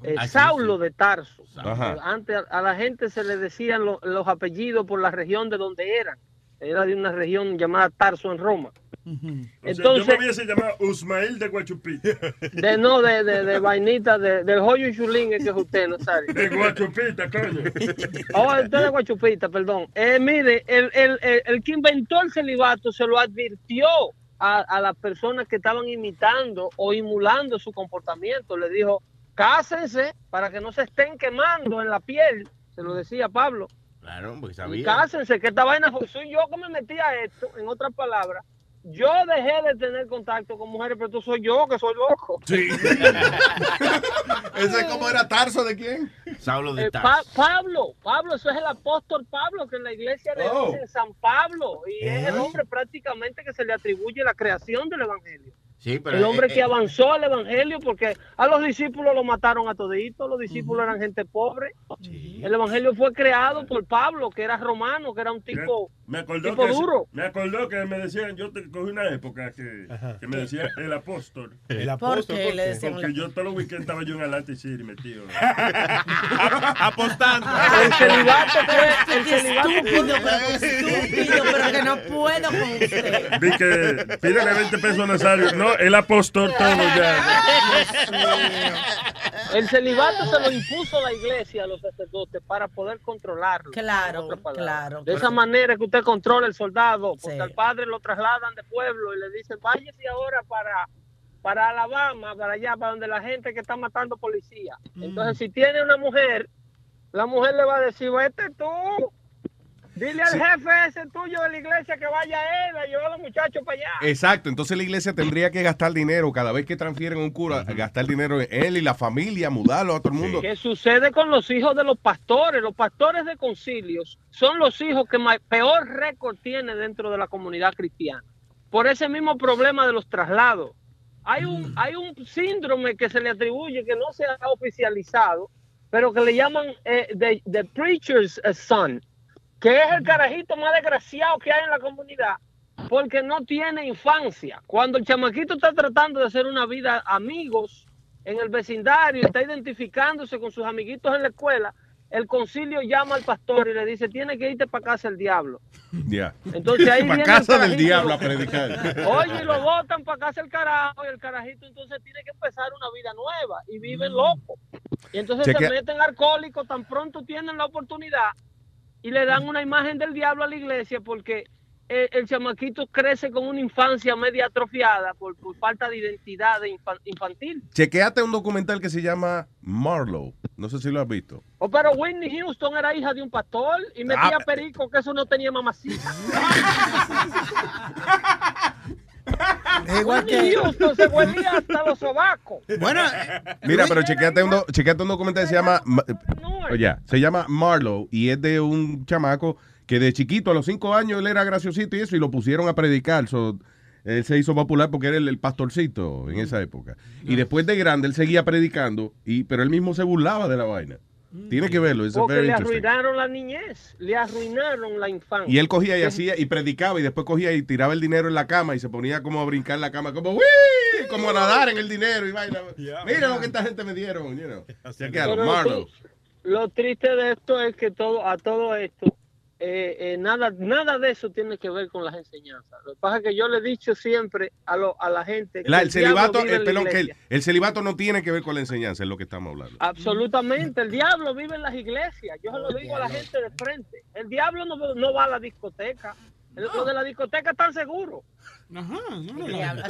Speaker 15: Eh,
Speaker 7: Ah, sí,
Speaker 15: Saulo de Tarso.
Speaker 5: Ajá.
Speaker 15: Eh, Antes a, a la gente se le decían lo- los apellidos por la región de donde eran. Era de una región llamada Tarso en Roma.
Speaker 10: O sea, yo me
Speaker 15: Entonces,
Speaker 10: hubiese llamado Usmail de Guachupita.
Speaker 15: de no, de, de, de vainita, de- del joyo y chulín que es usted, no sabe.
Speaker 10: De Guachupita, coño.
Speaker 15: Oh, usted de Guachupita, perdón. Eh, mire, el, el, el, el que inventó el celibato se lo advirtió a, a las personas que estaban imitando o emulando su comportamiento. Le dijo, cásense para que no se estén quemando en la piel. Se lo decía Pablo.
Speaker 7: Claro, porque
Speaker 15: Y
Speaker 7: sabía.
Speaker 15: cásense, que esta vaina fue- soy yo que me metí a esto. En otras palabras, yo dejé de tener contacto con mujeres, pero tú soy yo que soy loco.
Speaker 5: Sí. ¿Ese cómo era Tarso de quién?
Speaker 7: Saulo de
Speaker 15: Eh,
Speaker 7: Tarso.
Speaker 15: Pa- Pablo, Pablo, eso es el apóstol Pablo, que en la iglesia le
Speaker 7: Oh.
Speaker 15: dicen San Pablo, y es el
Speaker 7: ¿Eh?
Speaker 15: hombre prácticamente que se le atribuye la creación del evangelio.
Speaker 7: Sí, pero,
Speaker 15: el hombre
Speaker 7: eh,
Speaker 15: que avanzó al evangelio, porque a los discípulos lo mataron a toditos, los discípulos eran gente pobre. El evangelio fue creado por Pablo, que era romano, que era un tipo,
Speaker 10: Me acordó,
Speaker 15: tipo
Speaker 10: que,
Speaker 15: duro.
Speaker 10: me acordó que me decían, yo te cogí una época que, que me decía el apóstol.
Speaker 9: El
Speaker 14: ¿Por qué le decían
Speaker 10: Porque yo todos los weekends estaba yo en Atlantic City metido.
Speaker 9: Apostando.
Speaker 15: El celibato fue, el
Speaker 14: Qué
Speaker 15: celibato
Speaker 14: estúpido, pero estúpido, pero que no puedo con usted.
Speaker 10: Vi que pídele 20 pesos a Nazario. No, el apóstol todo ya.
Speaker 15: El celibato se lo impuso la iglesia a los sacerdotes para poder controlarlo.
Speaker 14: Claro, claro.
Speaker 15: De esa manera que usted controla el soldado, porque
Speaker 14: Sí.
Speaker 15: al padre lo trasladan de pueblo y le dicen, váyase ahora para, para Alabama, para allá, para donde la gente que está matando policía.
Speaker 14: Mm.
Speaker 15: Entonces, si tiene una mujer, la mujer le va a decir, vete tú, dile al
Speaker 5: Sí.
Speaker 15: jefe ese tuyo de la iglesia que vaya él a llevar a los muchachos para allá.
Speaker 5: Exacto, entonces la iglesia tendría que gastar dinero cada vez que transfieren un cura, gastar dinero en él y la familia, mudarlo a todo el mundo.
Speaker 15: ¿Qué sucede con los hijos de los pastores? Los pastores de concilios son los hijos que peor récord tiene dentro de la comunidad cristiana. Por ese mismo problema de los traslados. Hay un, hay un síndrome que se le atribuye que no se ha oficializado, pero que le llaman eh, the, the preacher's son, que es el carajito más desgraciado que hay en la comunidad, porque no tiene infancia. Cuando el chamaquito está tratando de hacer una vida amigos en el vecindario, está identificándose con sus amiguitos en la escuela, el concilio llama al pastor y le dice, tiene que irte para casa el diablo.
Speaker 5: Ya.
Speaker 15: Entonces ahí
Speaker 5: Para casa
Speaker 15: el
Speaker 5: del diablo a predicar.
Speaker 15: Oye, y lo botan para casa el carajo y el carajito entonces tiene que empezar una vida nueva y viven loco. Y entonces se meten alcohólicos tan pronto tienen la oportunidad y le dan una imagen del diablo a la iglesia porque el, el chamaquito crece con una infancia media atrofiada por, por falta de identidad de infan- infantil.
Speaker 5: Chequeate un documental que se llama Marlowe. No sé si lo has visto.
Speaker 15: O pero Whitney Houston era hija de un pastor y metía
Speaker 5: Ah,
Speaker 15: perico que eso no tenía mamacita.
Speaker 6: Igual que-
Speaker 15: Houston se huelía hasta los sobacos.
Speaker 6: Bueno,
Speaker 5: Mira, pero chequeate un, do- chequeate un documental que se llama, Ma- oye, se llama Marlowe y es de un chamaco que de chiquito, a los cinco años, él era graciosito y eso, y lo pusieron a predicar. So, él se hizo popular porque era el, el pastorcito en esa época. Y después de grande, él seguía predicando, y pero él mismo se burlaba de la vaina. Tiene que verlo, es
Speaker 15: Porque
Speaker 5: very
Speaker 15: le arruinaron la niñez, le arruinaron la infancia.
Speaker 5: Y él cogía y hacía y predicaba y después cogía y tiraba el dinero en la cama y se ponía como a brincar en la cama, como ¡Wii! como a nadar en el dinero y vaina. Mira lo que esta gente me dieron, you know. Marlowe.
Speaker 15: tri- lo triste de esto es que todo a todo esto eh, eh, nada nada de eso tiene que ver con las enseñanzas. Lo que pasa es que yo le he dicho siempre a, lo- a la gente que
Speaker 5: el celibato, eh, que el celibato no tiene que ver con la enseñanza, es lo que estamos hablando.
Speaker 15: Absolutamente, el diablo vive en las iglesias. Yo se lo digo a la gente de frente. El diablo no, no va a la discoteca. El- Lo de la discoteca están seguros.
Speaker 2: Ajá,
Speaker 14: que
Speaker 15: diablo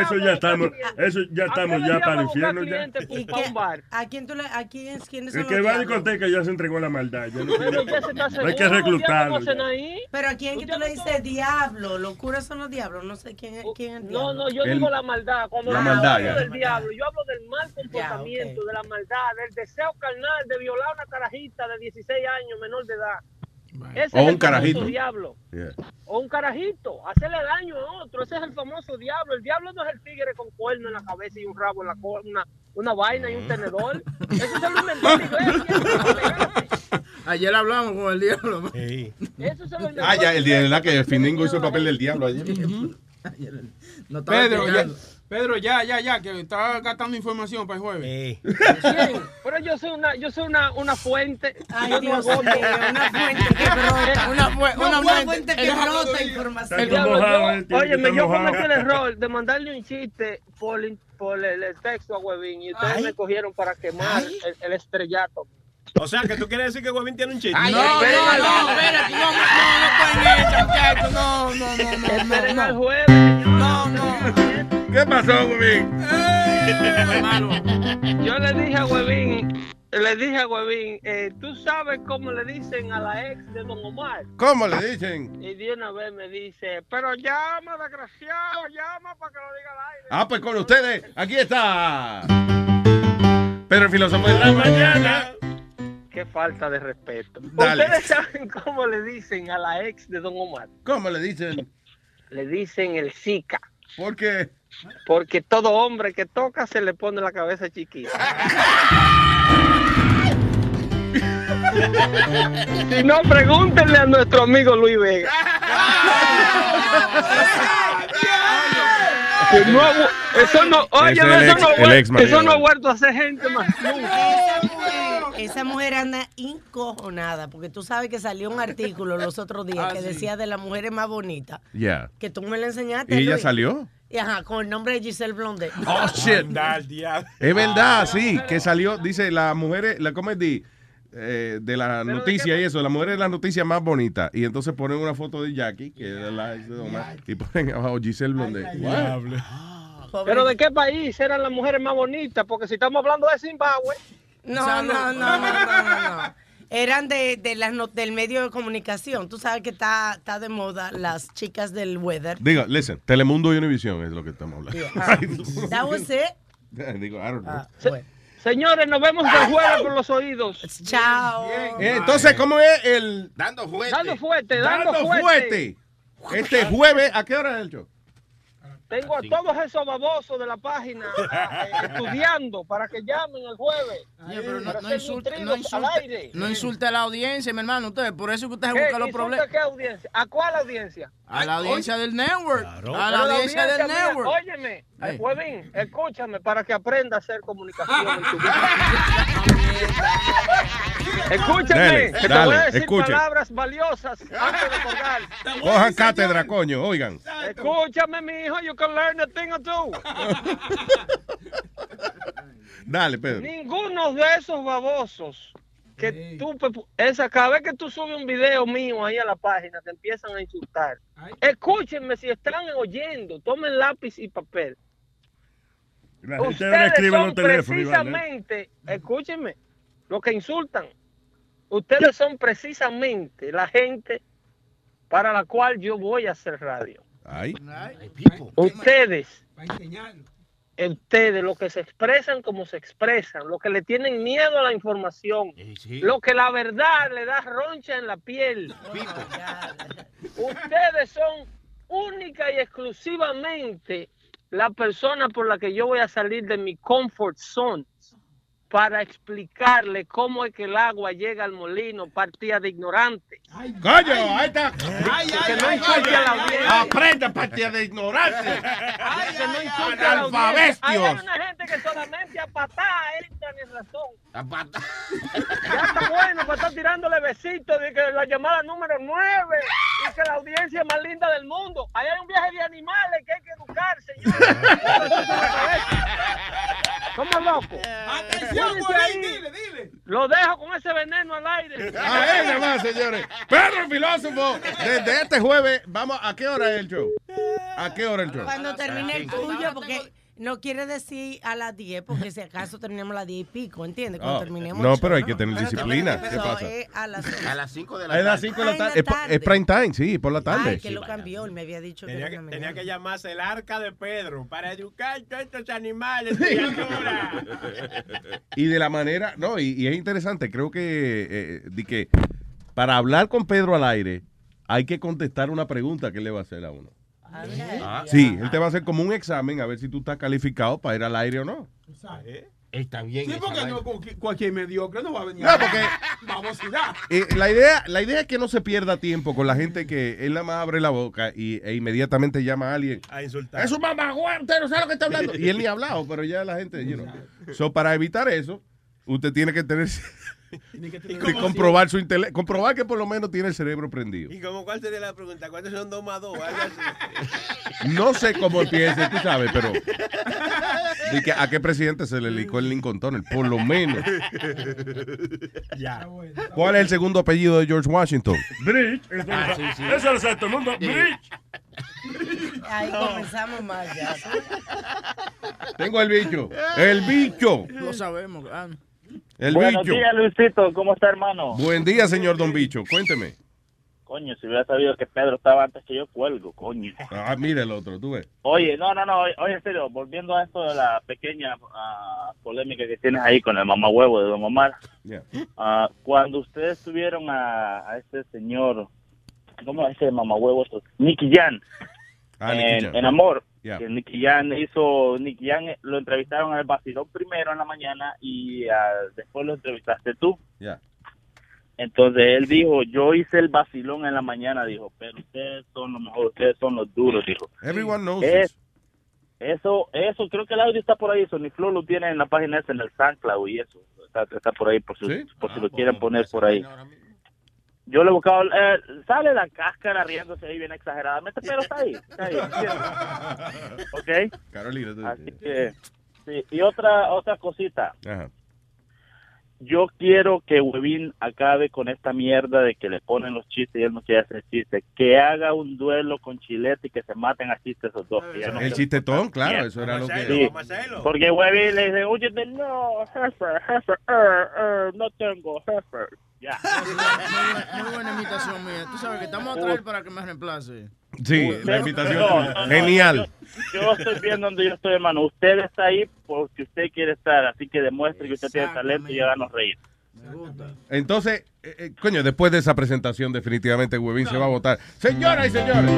Speaker 10: Eso ya estamos, eso ya estamos ya para el infierno ya.
Speaker 15: clientes
Speaker 14: ¿Y
Speaker 15: para
Speaker 14: qué-
Speaker 15: un bar.
Speaker 14: ¿A quién tú le, a quién, quiénes son
Speaker 10: El
Speaker 14: los
Speaker 10: que va a discoteca ya se entregó la maldad. Ya no,
Speaker 15: Pero
Speaker 10: tiene-
Speaker 15: ya se está
Speaker 10: no hay que
Speaker 15: los
Speaker 10: reclutarlo.
Speaker 14: Pero a quién que tú le dices diablo, los curas son los diablos, no sé quién es, quién es
Speaker 15: No, no, yo
Speaker 5: El-
Speaker 15: digo la maldad. Cuando
Speaker 5: la
Speaker 15: yo
Speaker 5: maldad,
Speaker 15: hablo
Speaker 5: ya.
Speaker 15: del diablo, yo hablo del mal comportamiento, de la maldad, del deseo carnal de violar a una carajita de 16 años, menor de edad. Ese
Speaker 5: O
Speaker 15: es
Speaker 5: un
Speaker 15: el
Speaker 5: carajito.
Speaker 15: famoso diablo.
Speaker 5: Yeah.
Speaker 15: O un carajito, hacerle daño a otro. Ese es el famoso diablo. El diablo no es el tigre con cuerno en la cabeza y un rabo en la cola, una, una vaina y un tenedor. Eso se lo inventó la iglesia.
Speaker 16: Ayer hablamos con el diablo.
Speaker 15: Eso se lo inventó
Speaker 5: Ah, ya, el día de la que Findingo hizo el papel del diablo ayer.
Speaker 16: No estaba
Speaker 2: Pedro, ya. Pedro, ya, ya, ya, que está gastando información para el jueves.
Speaker 15: ¿Quién? Pero yo soy una, yo soy una, una fuente.
Speaker 14: Ay, Dios
Speaker 15: no
Speaker 14: mío, una fuente que brota.
Speaker 2: Una,
Speaker 14: No,
Speaker 2: una fuente.
Speaker 14: que brota información.
Speaker 10: Eh,
Speaker 15: Óyeme, yo cometí el error de mandarle un chiste por, el, el texto a Webin y ustedes
Speaker 2: Ay.
Speaker 15: me cogieron para quemar el, el estrellato.
Speaker 9: O sea, que tú quieres decir que Huevín tiene un chiste.
Speaker 2: No, no, no, espérate, no, no, no pueden echar, muchachos, no, no, no, no,
Speaker 15: Esperen
Speaker 2: no,
Speaker 15: al
Speaker 2: no.
Speaker 15: jueves, señor.
Speaker 2: No, no.
Speaker 5: ¿Qué pasó, güey?
Speaker 2: Hermano.
Speaker 15: Yo le dije a Webin, le dije a Webin, eh, tú sabes cómo le dicen a la ex de Don Omar.
Speaker 5: ¿Cómo le dicen?
Speaker 15: Y de una vez me dice, pero llama, desgraciado, llama para que lo diga al aire.
Speaker 5: Ah, pues con ustedes, aquí está. Pedro el filósofo de la mañana.
Speaker 15: Qué falta de respeto.
Speaker 5: Dale.
Speaker 15: ¿Ustedes saben cómo le dicen a la ex de Don Omar?
Speaker 5: ¿Cómo le dicen?
Speaker 15: Le dicen el Zika.
Speaker 5: ¿Por qué?
Speaker 15: Porque todo hombre que toca se le pone la cabeza chiquita. Si no, pregúntenle a nuestro amigo Luis Vega. No eso no, oye,
Speaker 5: Es el
Speaker 15: eso,
Speaker 5: ex-
Speaker 15: no,
Speaker 5: ex
Speaker 15: eso no ha vuelto a hacer gente más nunca.
Speaker 14: Esa mujer, anda incojonada porque tú sabes que salió un artículo los otros días
Speaker 5: Ah,
Speaker 14: que
Speaker 5: sí.
Speaker 14: decía de las mujeres más bonitas.
Speaker 5: Ya.
Speaker 14: Que tú me la enseñaste.
Speaker 5: ¿Y ella
Speaker 14: Luis.
Speaker 5: salió?
Speaker 14: Ajá, con el nombre de Giselle Blondet.
Speaker 5: Oh, shit. Es verdad, sí, que salió, dice, las mujeres, la comedy eh, de la noticia y eso, las mujeres de la noticia más bonita. Y entonces ponen una foto de Jackie, que es la ex de Omar, y ponen abajo Giselle Blondet. What?
Speaker 15: Pero ¿de qué país eran las mujeres más bonitas? Porque si estamos hablando de Zimbabue.
Speaker 14: No, no, no, no, no, no, no. Eran de, de las no- del medio de comunicación. Tú sabes que está, está de moda las chicas del weather.
Speaker 5: Digo, listen, Telemundo y Univision es lo que estamos hablando.
Speaker 14: Ah, That was it.
Speaker 5: Digo, I don't know.
Speaker 15: Señores, nos vemos el jueves por los oídos.
Speaker 14: Chao.
Speaker 5: Eh, entonces, ¿cómo es el
Speaker 7: Dando fuerte.
Speaker 15: Dando fuerte, dando,
Speaker 5: Dando
Speaker 15: fuerte.
Speaker 5: fuerte? Este jueves, ¿a qué hora es el show?
Speaker 15: Tengo a todos esos babosos de la página eh, estudiando para que llamen el jueves.
Speaker 16: Oye, pero no, no insulte, no
Speaker 15: al
Speaker 16: insulte,
Speaker 15: aire.
Speaker 16: no insulte a la audiencia, mi hermano. Usted, por eso es que usted se
Speaker 15: ¿Qué?
Speaker 16: busca los
Speaker 15: ¿Insulta
Speaker 16: problemas.
Speaker 15: a qué audiencia? ¿A cuál audiencia?
Speaker 16: A la audiencia del network. A la audiencia del network.
Speaker 15: Óyeme,
Speaker 16: Ey.
Speaker 15: Huevín, escúchame para que aprenda a hacer comunicación en tu vida. Escúchame,
Speaker 5: Dale,
Speaker 15: que te
Speaker 5: dale,
Speaker 15: voy a decir
Speaker 5: escuche.
Speaker 15: palabras valiosas antes de colgar.
Speaker 5: Cojan cátedra, coño, oigan.
Speaker 15: Escúchame, mi hijo, you can learn a thing or two.
Speaker 5: Dale, Pedro.
Speaker 15: Ninguno de esos babosos que tú, esa, cada vez que tú subes un video mío ahí a la página, te empiezan a insultar. Escúchenme si están oyendo, tomen lápiz y papel.
Speaker 10: La gente ahora
Speaker 15: Ustedes
Speaker 10: escribe en
Speaker 15: son
Speaker 10: los teléfonos. Iván, ¿eh?
Speaker 15: precisamente, escúchenme, los que insultan. Ustedes son precisamente la gente para la cual yo voy a hacer radio.
Speaker 5: Ay.
Speaker 15: Ustedes, ustedes, los que se expresan como se expresan, los que le tienen miedo a la información, lo que la verdad le da roncha en la piel. Ustedes son única y exclusivamente la persona por la que yo voy a salir de mi comfort zone para explicarle cómo es que el agua llega al molino, partida de ignorante.
Speaker 5: Coño, ahí está.
Speaker 15: Que no insulte a la audiencia.
Speaker 5: Aprenda partida de ignorancia.
Speaker 15: Que no insulte a la audiencia.
Speaker 5: Analfabestios.
Speaker 15: Hay una gente que solamente a patada entran en razón. Ya está bueno para estar tirándole besitos de que la llamada número 9 y que la audiencia es más linda del mundo. Ahí hay un viaje de animales que hay que educar, señores. Somos locos. Ahí. Lo dejo con ese veneno al aire.
Speaker 5: A nada más, señores. Pedro el filósofo. Desde este jueves, vamos, ¿a qué hora es el show? ¿A qué hora el show?
Speaker 14: Cuando termine el tuyo, porque no quiere decir a las 10, porque si acaso terminamos a las 10 y pico, ¿entiendes? Cuando
Speaker 5: Oh,
Speaker 14: terminemos
Speaker 5: no, pero hay que tener disciplina. ¿Qué
Speaker 14: Eso
Speaker 5: pasa?
Speaker 14: es a las
Speaker 7: A las 5 de la
Speaker 5: Es
Speaker 7: tarde.
Speaker 5: las 5 de la tarde. Es, prime time, sí, por la tarde.
Speaker 14: Ay, que lo cambió, él me había dicho que
Speaker 9: Tenía que, tenía que llamarse el arca de Pedro para educar a todos estos animales. criatura.
Speaker 5: Y de la manera, no, y, y es interesante, creo que, eh, di que para hablar con Pedro al aire hay que contestar una pregunta que él le va a hacer a uno.
Speaker 7: Ah,
Speaker 5: Sí, él te va a hacer como un examen a ver si tú estás calificado para ir al aire o no.
Speaker 7: Está bien.
Speaker 2: Sí, porque no, cualquier- mediocre no va a venir.
Speaker 5: No, porque-
Speaker 2: Babosidad.
Speaker 5: Eh, la, idea, la idea es que no se pierda tiempo con la gente que él nada más abre la boca y, e inmediatamente llama a alguien.
Speaker 9: A insultar.
Speaker 5: Es un mamagüey, usted no sabe lo que está hablando. Y él ni ha hablado, pero ya la gente, you know. So, para evitar eso, usted tiene que tener que comprobar su intelecto, comprobar que por lo menos tiene el cerebro prendido.
Speaker 9: ¿Y cómo cuál sería la pregunta? ¿Cuántos son dos más dos? Algo así.
Speaker 5: No sé cómo empieza, tú sabes, pero que a qué presidente se le licó el Lincoln Tunnel, por lo menos.
Speaker 9: Ya.
Speaker 5: ¿Cuál es el segundo apellido de George Washington?
Speaker 10: Bridge. Eso,
Speaker 7: Ah, sí, sí.
Speaker 10: eso lo sabe todo el mundo. Bridge.
Speaker 14: Ahí comenzamos mal ya.
Speaker 5: Tengo el bicho. El bicho.
Speaker 16: Lo sabemos, ah.
Speaker 5: El
Speaker 17: Buenos
Speaker 5: bicho.
Speaker 17: días, Luisito. ¿Cómo está, hermano?
Speaker 5: Buen día, señor Don Bicho. Cuénteme.
Speaker 17: Coño, si hubiera sabido que Pedro estaba antes que yo, cuelgo, coño.
Speaker 5: Ah, mira el otro, tú ves.
Speaker 17: Oye, no, no, no, oye, en serio, volviendo a esto de la pequeña ah, polémica que tienes ahí con el mamá huevo de Don Omar,
Speaker 5: Yeah.
Speaker 17: ah, cuando ustedes tuvieron a, a este señor, ¿cómo es ese mamá huevo? Nicky Jan,
Speaker 5: Ah, Nicky
Speaker 17: en, en Amor,
Speaker 5: Yeah.
Speaker 17: que Nicky Jan hizo, Nicky Jan eh, lo entrevistaron en el vacilón primero en la mañana y ah, después lo entrevistaste tú.
Speaker 5: Yeah.
Speaker 17: Entonces él dijo, yo hice el vacilón en la mañana, dijo, pero ustedes son los mejores, ustedes son los duros, dijo.
Speaker 5: Everyone knows
Speaker 17: Es-
Speaker 5: this.
Speaker 17: Eso, eso, creo que el audio está por ahí, Sony Flow lo tiene en la página esa, en el SoundCloud y eso, está, está por ahí, por si, por si lo quieren poner por ahí. Yo le he buscado, eh, sale la cáscara riéndose ahí bien exageradamente, pero está ahí, está ahí, ¿entiendes? ¿ok?
Speaker 5: Carolina, tú
Speaker 17: Así que, sí, y otra, otra cosita,
Speaker 5: Ajá.
Speaker 17: Yo quiero que Webin acabe con esta mierda de que le ponen los chistes y él no quiere hacer chistes. Que haga un duelo con Chilete y que se maten a chistes esos dos. que no
Speaker 5: El chistetón, claro, eso era lo que...
Speaker 17: Sí, porque Webin le dice, oye, no, jefe, jefe, eh, eh, no tengo jefe. Ya.
Speaker 16: Muy, muy buena imitación mía. Tú sabes que estamos a traer para que me reemplace.
Speaker 5: Sí, la invitación.
Speaker 17: no, no, no,
Speaker 5: Genial.
Speaker 17: Yo, yo estoy viendo donde yo estoy, hermano. Usted está ahí porque usted quiere estar, así que demuestre que usted tiene talento y háganos reír.
Speaker 5: Entonces, eh, eh, coño, después de esa presentación, definitivamente Webin se va a votar. Señoras y señores.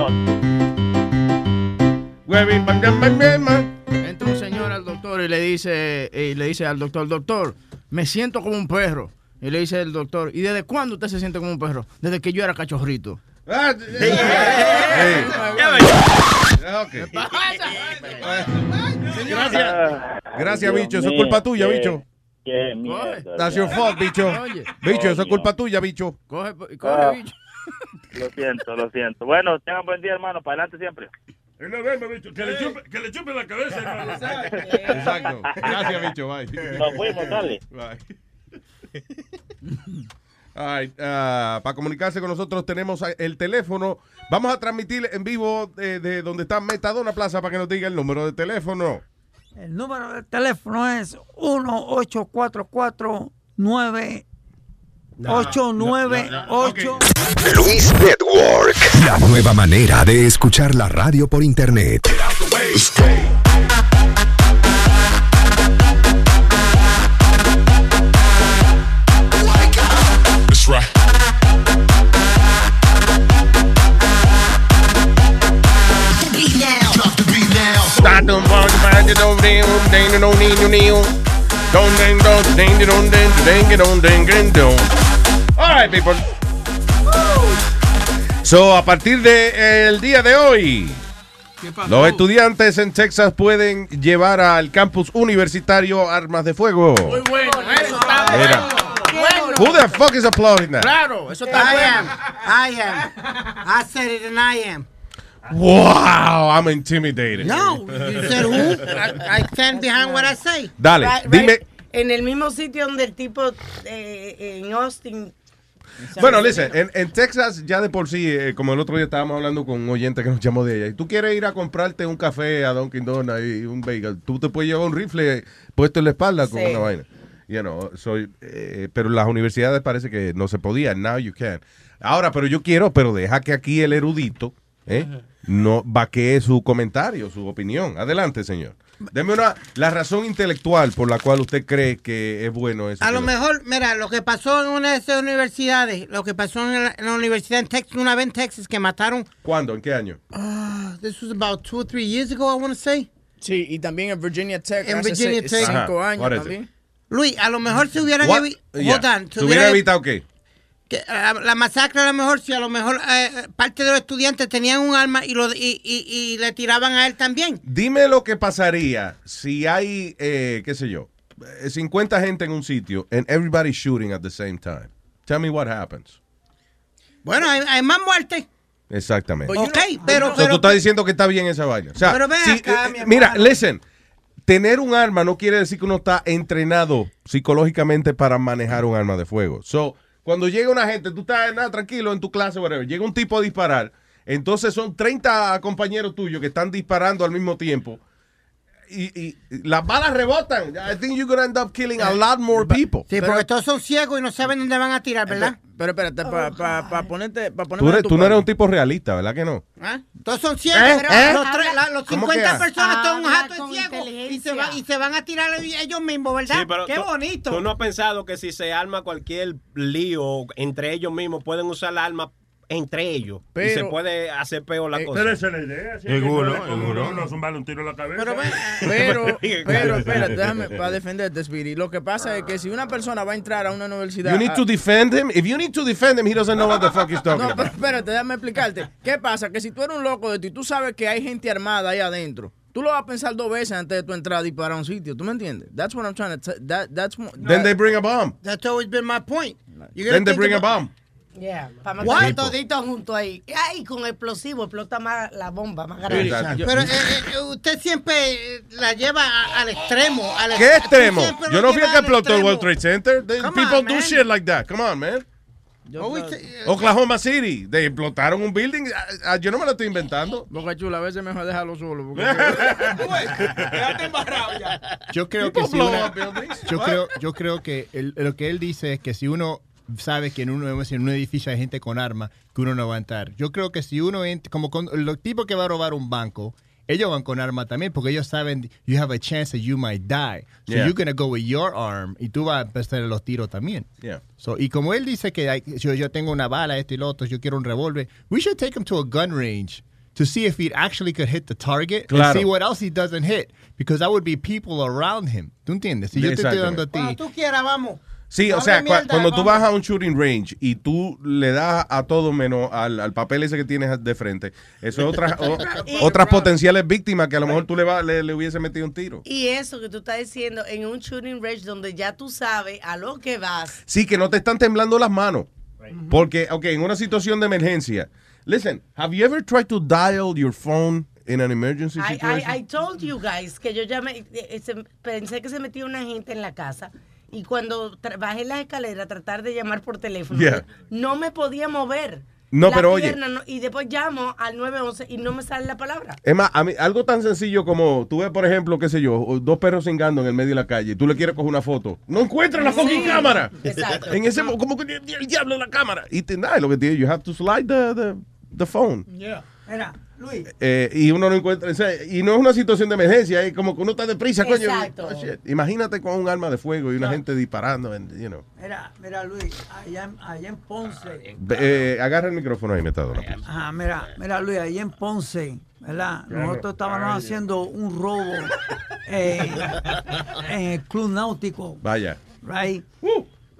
Speaker 5: Webin, bam, bam, bam, bam, bam.
Speaker 16: Entra un señor al doctor y le dice, y le dice al doctor, doctor, me siento como un perro. Y le dice el doctor, ¿y desde cuándo usted se siente como un perro? Desde que yo era cachorrito.
Speaker 5: Ah. Gracias. Gracias, bicho. Eso es culpa tuya, bicho.
Speaker 17: Qué mierda.
Speaker 5: That's your fault, bicho.
Speaker 17: Oye.
Speaker 5: Bicho, eso es culpa tuya, bicho.
Speaker 16: Coge,
Speaker 17: Ah, Lo siento, lo siento. Bueno, tengan buen día, hermano. Para adelante siempre.
Speaker 10: Bicho. Que le chupe, que le chupe la cabeza, hermano.
Speaker 5: Exacto. Gracias, bicho. Bye.
Speaker 17: Nos fuimos, dale.
Speaker 5: Bye. All right, ah, para comunicarse con nosotros tenemos el teléfono. Vamos a transmitir en vivo de, de donde está Metadona Plaza para que nos diga el número de teléfono.
Speaker 8: El número de teléfono es 1844 898
Speaker 3: Luis Network. La nueva manera de escuchar la radio por internet.
Speaker 18: Right,
Speaker 5: people. So, a partir del día de hoy, los estudiantes en Texas pueden llevar al campus universitario armas de fuego.
Speaker 16: Muy bueno, eso está
Speaker 5: Mira. Who the fuck is applauding that?
Speaker 16: Claro, eso está
Speaker 6: I
Speaker 16: bueno.
Speaker 6: am. I am. I said it and I am.
Speaker 5: Wow, I'm intimidated.
Speaker 6: No, you said who? I, I stand behind what I say.
Speaker 5: Dale,
Speaker 14: Right,
Speaker 5: dime.
Speaker 14: En el mismo sitio donde el tipo eh, en Austin.
Speaker 5: Bueno, listen, en, en Texas ya de por sí, eh, como el otro día estábamos hablando con un oyente que nos llamó de ella, y tú quieres ir a comprarte un café a Dunkin' Donuts y un bagel, tú te puedes llevar un rifle puesto en la espalda con
Speaker 14: Sí.
Speaker 5: una vaina. You know, soy, eh, pero en las universidades parece que no se podía. Now you can. Ahora, pero yo quiero, pero deja que aquí el erudito ¿eh? no vaquee su comentario, su opinión. Adelante, señor. Deme una, la razón intelectual por la cual usted cree que es bueno eso.
Speaker 6: A lo
Speaker 5: lo-
Speaker 6: mejor, mira, lo que pasó en una de esas universidades, lo que pasó en la, en la universidad en Texas, una vez en Texas, que mataron,
Speaker 5: ¿Cuándo? ¿En qué año?
Speaker 6: ah, this was about two or three years ago, I want to say.
Speaker 16: Sí, y también en Virginia Tech.
Speaker 6: En
Speaker 16: hace
Speaker 6: Virginia Tech.
Speaker 16: Cinco
Speaker 5: Ajá,
Speaker 16: años también.
Speaker 6: Luis, a lo mejor se hubieran evi-
Speaker 5: Yeah. ¿Se hubiera evitado qué?
Speaker 6: Que, ah, la masacre a lo mejor si a lo mejor eh, parte de los estudiantes tenían un arma y, lo, y, y- y le tiraban a él también.
Speaker 5: Dime lo que pasaría si hay, eh, qué sé yo, eh, 50 gente en un sitio and everybody shooting at the same time. Tell me what happens.
Speaker 6: Bueno, hay, hay más muertes.
Speaker 5: Exactamente.
Speaker 6: ok, pero,
Speaker 5: So, tú
Speaker 6: pero
Speaker 5: estás diciendo que está bien esa vaina. O sea,
Speaker 6: Pero ven
Speaker 5: si-
Speaker 6: acá,
Speaker 5: eh,
Speaker 6: mi
Speaker 5: mira, listen, tener un arma no quiere decir que uno está entrenado psicológicamente para manejar un arma de fuego. So, cuando llega una gente, tú estás nada, tranquilo en tu clase, whatever, llega un tipo a disparar, entonces son 30 compañeros tuyos que están disparando al mismo tiempo. Y, y- las balas rebotan. I think you're gonna end up killing a lot more people.
Speaker 6: Sí, porque todos son ciegos y no saben dónde van a tirar, ¿verdad?
Speaker 16: Pero espérate, para pa, pa ponerte, pa
Speaker 5: Tú, eres- no eres un tipo realista, ¿verdad que no?
Speaker 6: ¿Ah? Todos son ciegos.
Speaker 5: ¿Eh?
Speaker 6: pero
Speaker 5: ¿Eh?
Speaker 6: Los, tres- la- los
Speaker 5: ¿Cómo
Speaker 6: 50
Speaker 5: que?
Speaker 6: personas son un
Speaker 14: Habla
Speaker 6: jato ciegos y se, va- y se van a tirar ellos mismos, ¿verdad?
Speaker 9: Sí, pero
Speaker 6: Qué
Speaker 9: tú-
Speaker 6: bonito.
Speaker 9: ¿Tú no has pensado que si se arma cualquier lío entre ellos mismos, pueden usar la arma entre ellos? y se puede hacer peor la cosa.
Speaker 10: Pero esa es la idea.
Speaker 9: Seguro, seguro.
Speaker 10: No zumbarle un tiro en la cabeza.
Speaker 16: Pero, pero, espérate, déjame, para defenderte, Speedy. Lo que pasa es que si una persona va a entrar a una universidad...
Speaker 5: You need
Speaker 16: a-
Speaker 5: to defend him. If you need to defend him, he doesn't know what the fuck he's talking
Speaker 16: No, pero espérate, déjame explicarte. ¿Qué pasa? Que si tú eres un loco de ti, tú sabes que hay gente armada ahí adentro. Tú lo vas a pensar dos veces antes de tu entrada y para un sitio. ¿Tú me entiendes? That's what I'm trying to... That, that's
Speaker 5: Then they bring a bomb.
Speaker 6: That's always been my point.
Speaker 5: Then they bring a bomb.
Speaker 14: Yeah, para matar toditos juntos ahí. Ay, con explosivo explota más la bomba, más grande.
Speaker 6: Pero eh, eh, usted siempre eh, la lleva a- al extremo. al-
Speaker 5: ¿Qué extremo? Yo no fui el que explotó el. World Trade Center. The
Speaker 6: Come
Speaker 5: people
Speaker 6: on,
Speaker 5: do
Speaker 6: man.
Speaker 5: shit like that. Come on, man.
Speaker 6: Say-
Speaker 5: Oklahoma City. They explotaron un building. Ah, ah, Yo no me lo estoy inventando.
Speaker 16: Boca chula, a veces mejor dejarlo solo. Porque...
Speaker 18: Yo creo que si una- yo creo, yo creo que el- lo que él dice es que si uno sabe que en, uno, en un edificio hay gente con armas, que uno no va a entrar. Yo creo que si uno entra, como con los tipos que va a robar un banco, ellos van con arma también porque ellos saben you have a chance that you might die. So
Speaker 5: Yeah.
Speaker 18: you're gonna go with your arm y tú vas a empezar los tiros también.
Speaker 5: Yeah.
Speaker 18: So, y como él dice que hay- yo, yo tengo una bala, esto y lo otro, yo quiero un revólver, we should take him to a gun range to see if he actually could hit the target
Speaker 5: Claro.
Speaker 18: and see what else he doesn't hit. Because that would be people around him. ¿Tú entiendes? Si yo te estoy dando a ti...
Speaker 6: Cuando tú quieras, vamos.
Speaker 5: Sí, o sea,
Speaker 6: mierda,
Speaker 5: cuando tú vas a un shooting range y tú le das a todo menos al, al papel ese que tienes de frente, eso es otra, o- otras potenciales víctimas que a lo mejor tú le, va- le, le hubiese metido un tiro.
Speaker 14: Y eso que tú estás diciendo en un shooting range donde ya tú sabes a lo que vas.
Speaker 5: Sí, que no te están temblando las manos. Porque, ok, en una situación de emergencia. Listen, have you ever tried to dial your phone in an emergency situation?
Speaker 14: I, I told you guys que yo llamé, eh, eh, se- pensé que se metía una gente en la casa y cuando bajé las escaleras a tratar de llamar por teléfono,
Speaker 5: Yeah.
Speaker 14: no me podía mover.
Speaker 5: No,
Speaker 14: la
Speaker 5: pero oye.
Speaker 14: no- y después llamo al 911 y no me sale la palabra.
Speaker 5: Es más, a mí, algo tan sencillo como tú ves, por ejemplo, qué sé yo, dos perros cingando en el medio de la calle y tú le quieres coger una foto. No encuentras la fucking
Speaker 14: Sí,
Speaker 5: cámara.
Speaker 14: exacto.
Speaker 5: En ese mo- como que el, diablo la cámara. Y te, nada, lo que tiene, you have to slide the, the, the phone.
Speaker 8: Mira, Luis.
Speaker 5: Eh, y uno no encuentra, o sea, y no es una situación de emergencia, es como que uno está deprisa, coño.
Speaker 8: Exacto.
Speaker 5: Oh, shit. Imagínate con un arma de fuego y una gente disparando, and, you know.
Speaker 8: Mira, mira, Luis, allá, en- allá en Ponce.
Speaker 5: Eh, agarra el micrófono ahí, metado.
Speaker 8: Ajá, mira, mira, Luis, allá en Ponce, ¿verdad? Nosotros
Speaker 5: no.
Speaker 8: estábamos haciendo un robo eh, en el club náutico,
Speaker 5: Vaya.
Speaker 8: right?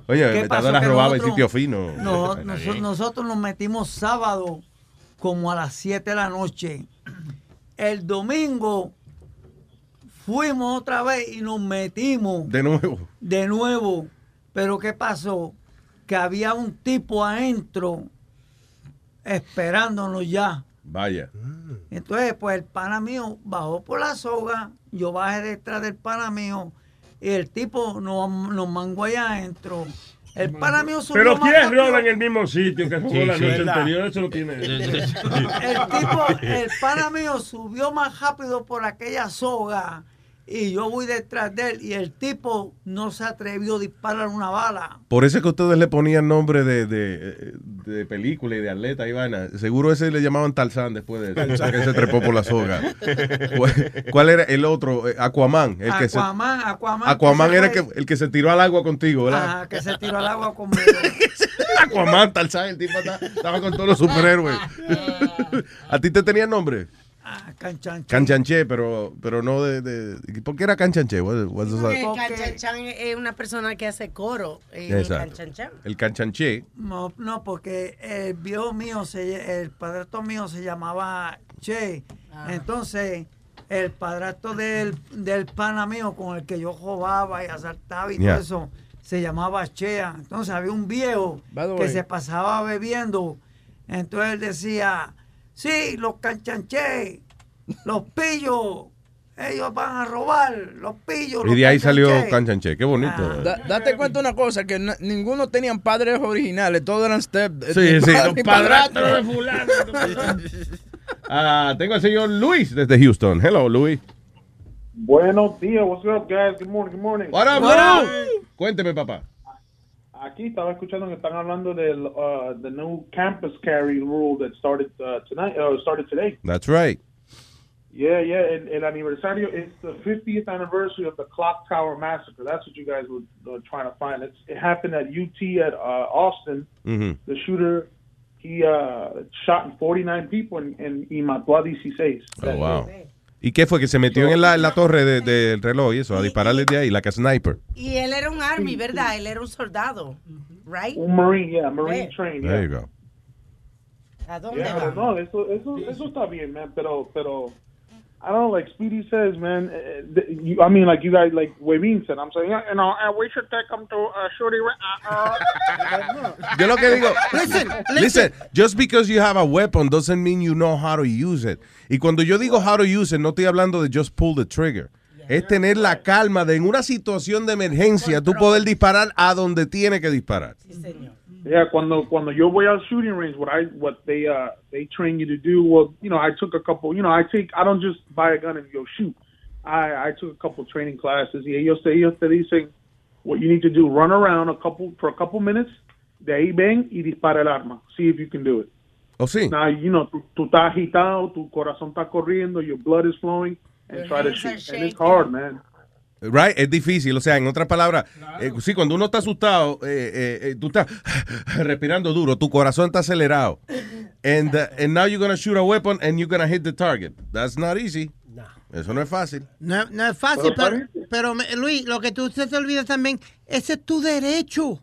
Speaker 5: Oye,
Speaker 8: ¿Qué
Speaker 5: el
Speaker 8: pasó?
Speaker 5: metadona robaba en
Speaker 8: nosotros-
Speaker 5: sitio fino.
Speaker 8: No,
Speaker 5: Está
Speaker 8: noso-
Speaker 5: bien.
Speaker 8: nosotros nos metimos sábado como a las 7 de la noche. El domingo fuimos otra vez y nos metimos
Speaker 5: De nuevo.
Speaker 8: de nuevo. Pero ¿qué pasó? Que había un tipo adentro esperándonos ya.
Speaker 5: Vaya.
Speaker 8: Entonces, pues el pana mío bajó por la soga, yo bajé detrás del pana mío y el tipo nos, nos mangó allá adentro. El pana mío subió
Speaker 10: Pero
Speaker 8: más
Speaker 10: ¿quién
Speaker 8: rápido.
Speaker 10: roba en el mismo sitio que robó
Speaker 8: Sí,
Speaker 10: la
Speaker 8: sí,
Speaker 10: noche
Speaker 8: verdad.
Speaker 10: anterior? Eso lo tiene.
Speaker 8: El tipo, el pana mío subió más rápido por aquella soga y yo voy detrás de él y el tipo no se atrevió a disparar una bala.
Speaker 5: Por eso es que ustedes le ponían nombre de, de, de película y de atleta y vaina. Seguro ese le llamaban Tarzán después de eso, porque se trepó por la soga. ¿Cuál- ¿Cuál era el otro? Eh, Aquaman. El que se-
Speaker 8: Aquaman, Aquaman.
Speaker 5: Aquaman
Speaker 8: que
Speaker 5: era el que, el que se tiró al agua contigo, ¿verdad?
Speaker 8: Ajá, que se tiró al agua conmigo.
Speaker 5: Aquaman, Tarzán, el tipo estaba con todos los superhéroes. ¿A ti te tenían nombre?
Speaker 8: Ah, Canchanche.
Speaker 5: Canchanché, pero, pero no de, de- ¿Por qué era Canchanché? What- what's that?
Speaker 14: Porque Canchanchan es una persona que hace coro en
Speaker 5: Exacto.
Speaker 14: Canchanchan.
Speaker 5: El Canchanché.
Speaker 8: No, no, porque el viejo mío, se, el padrastro mío se llamaba Che. Entonces, el padrastro del, del pana mío con el que yo jugaba y asaltaba y
Speaker 5: Yeah.
Speaker 8: todo eso, se llamaba Chea. Entonces, había un viejo que se pasaba bebiendo. Entonces, él decía, sí, los canchanché, los pillos, ellos van a robar, los pillos.
Speaker 5: Y
Speaker 8: los
Speaker 5: de ahí salió
Speaker 8: canchanché".
Speaker 5: Qué bonito.
Speaker 8: Ah.
Speaker 16: Da- date cuenta una cosa, que no- ninguno tenían padres originales, todos eran step.
Speaker 5: Sí,
Speaker 16: ni
Speaker 5: sí,
Speaker 16: padre
Speaker 5: los padrastros
Speaker 16: padrastro.
Speaker 5: de fulano. Ah, tengo al señor Luis desde Houston. Hello, Luis.
Speaker 19: Buenos días, what's up, guys? Good morning, good morning.
Speaker 5: What up? Cuénteme, papá.
Speaker 19: Aquí estaba escuchando que están hablando del uh, the new campus carry rule that started uh, tonight, uh, started today.
Speaker 5: That's right.
Speaker 19: Yeah, yeah. El, el aniversario it's the 50th anniversary of the Clock Tower massacre. That's what you guys were, were trying to find. It's, it happened at UT at uh, Austin.
Speaker 5: Ujú.
Speaker 19: The shooter he uh, shot 49 people and, and y mató a 16.
Speaker 5: Oh, wow. ¿Y qué fue? Que se metió en la, en la torre de- del reloj y eso, a dispararle de ahí, la que sniper.
Speaker 14: Y él era un army, ¿verdad? Él era un soldado, right?
Speaker 19: Un Marine, yeah, Marine
Speaker 14: Yeah.
Speaker 19: train.
Speaker 5: There
Speaker 19: Yeah.
Speaker 5: you go.
Speaker 14: ¿A dónde
Speaker 19: Yeah,
Speaker 14: va?
Speaker 19: no, eso, eso, eso está bien, man. Pero, pero, I don't know, like Speedy says, man. eh, you, I mean, like you guys, like Webin said, I'm saying, yeah, you know, uh, we should take them to uh, Shorty. Uh, uh.
Speaker 5: Yo lo que digo,
Speaker 19: Listen,
Speaker 5: listen, just because you have a weapon doesn't mean you know how to use it. Y cuando yo digo how to use it, no estoy hablando de just pull the trigger. Es tener la calma de en una situación de emergencia tú poder disparar a donde tiene que disparar.
Speaker 19: Yeah, cuando cuando yo voy al shooting range, what I what they uh they train you to do. Well, you know, I took a couple. You know, I take I don't just buy a gun and go shoot. I I took a couple training classes. Y ellos te ellos te dicen what you need to do: run around a couple for a couple minutes. De ahí ven y dispara el arma. See if you can do it.
Speaker 5: ¿O sí?
Speaker 19: Now you know tú, tú estás agitado, tu corazón está corriendo, your blood is flowing, and try to shoot. And it's hard, man.
Speaker 5: Right? Es difícil, o sea, en otras palabras, eh, sí, cuando uno está asustado, eh, eh, eh, tú estás respirando duro, tu corazón está acelerado. And, uh, and now you're gonna shoot a weapon and you're gonna hit the target. That's not easy. Eso no es fácil.
Speaker 6: No, no es fácil,
Speaker 5: Pero
Speaker 6: pero, Luis, lo que tú se olvida también, ese es tu derecho.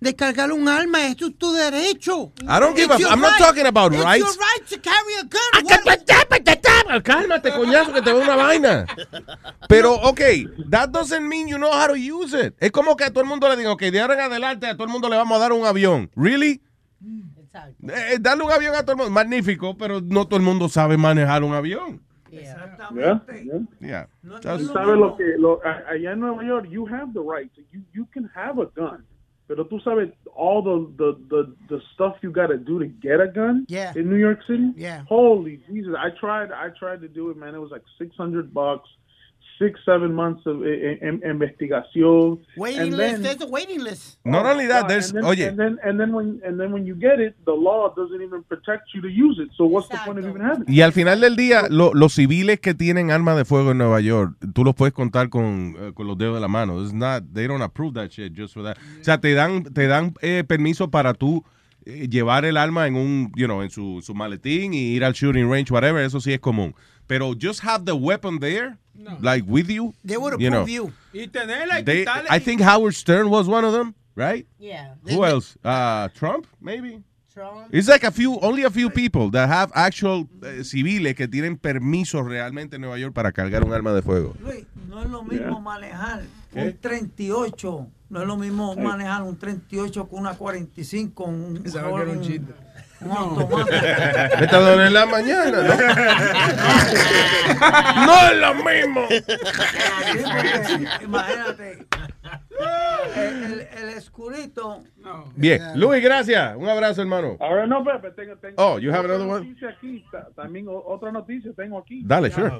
Speaker 6: De cargar un arma, eso es tu derecho.
Speaker 5: I don't give
Speaker 6: It's
Speaker 5: a- I'm not
Speaker 6: right.
Speaker 5: talking about
Speaker 6: It's
Speaker 5: rights.
Speaker 6: your right to carry a gun.
Speaker 5: Cálmate, coñazo, que te veo una vaina. Pero, ok, that doesn't mean you know how to use it. Es como que a todo el mundo le diga, ok, de ahora en adelante a todo el mundo le vamos a dar un avión. ¿Really? Eh, darle un avión a todo el mundo, magnífico, pero no todo el mundo sabe manejar un avión.
Speaker 19: Yeah,
Speaker 5: Yeah.
Speaker 19: Tú sabes lo que lo, allá en Nueva York you have the right to, you you can have a gun pero tú sabes all the the the, the stuff you got to do to get a gun
Speaker 6: Yeah.
Speaker 19: in New York City
Speaker 6: Yeah.
Speaker 19: holy Jesus I tried I tried to do it man it was like 600 bucks six seven months of i- i- investigación
Speaker 6: Waiting
Speaker 19: and
Speaker 6: list,
Speaker 19: then-
Speaker 6: there's a waiting list.
Speaker 5: Not only that, there's-
Speaker 19: and then,
Speaker 5: oye.
Speaker 19: and then and then when and then when you get it, the law doesn't even protect you to use it. So what's the point of even having it?
Speaker 5: Y al final del día, lo- los civiles que tienen armas de fuego en Nueva York, tú los puedes contar con, eh, con los dedos de la mano. It's not, they don't approve that shit just for that. O sea, te dan, te dan eh, permiso para tú eh, llevar el arma en un, you know, en su, su maletín y ir al shooting range, whatever, eso sí es común. Pero just have the weapon there, like with you.
Speaker 6: They would
Speaker 5: you know.
Speaker 6: approve you.
Speaker 2: Y tenerla y
Speaker 5: They. I think Howard Stern was one of them, right?
Speaker 14: Yeah.
Speaker 5: Who else? Uh, Trump, maybe.
Speaker 14: Trump.
Speaker 5: It's like a few, only a few people that have actual eh, civiles que tienen permiso realmente en Nueva York para cargar un arma de fuego.
Speaker 8: Luis, no es lo mismo
Speaker 5: Yeah.
Speaker 8: manejar
Speaker 5: ¿Qué?
Speaker 8: un 38, no es lo mismo manejar un 38 con una 45, un,
Speaker 16: un
Speaker 8: automático.
Speaker 5: Esta dos de la mañana, ¿no? no es lo mismo.
Speaker 8: Imagínate, el, el, el escurito.
Speaker 5: Bien, Luis, gracias. Un abrazo, hermano.
Speaker 19: Ahora no, Pepe, tengo, tengo
Speaker 5: Oh, you have another one?
Speaker 19: aquí, ta- también otra noticia tengo aquí.
Speaker 5: Dale, sure.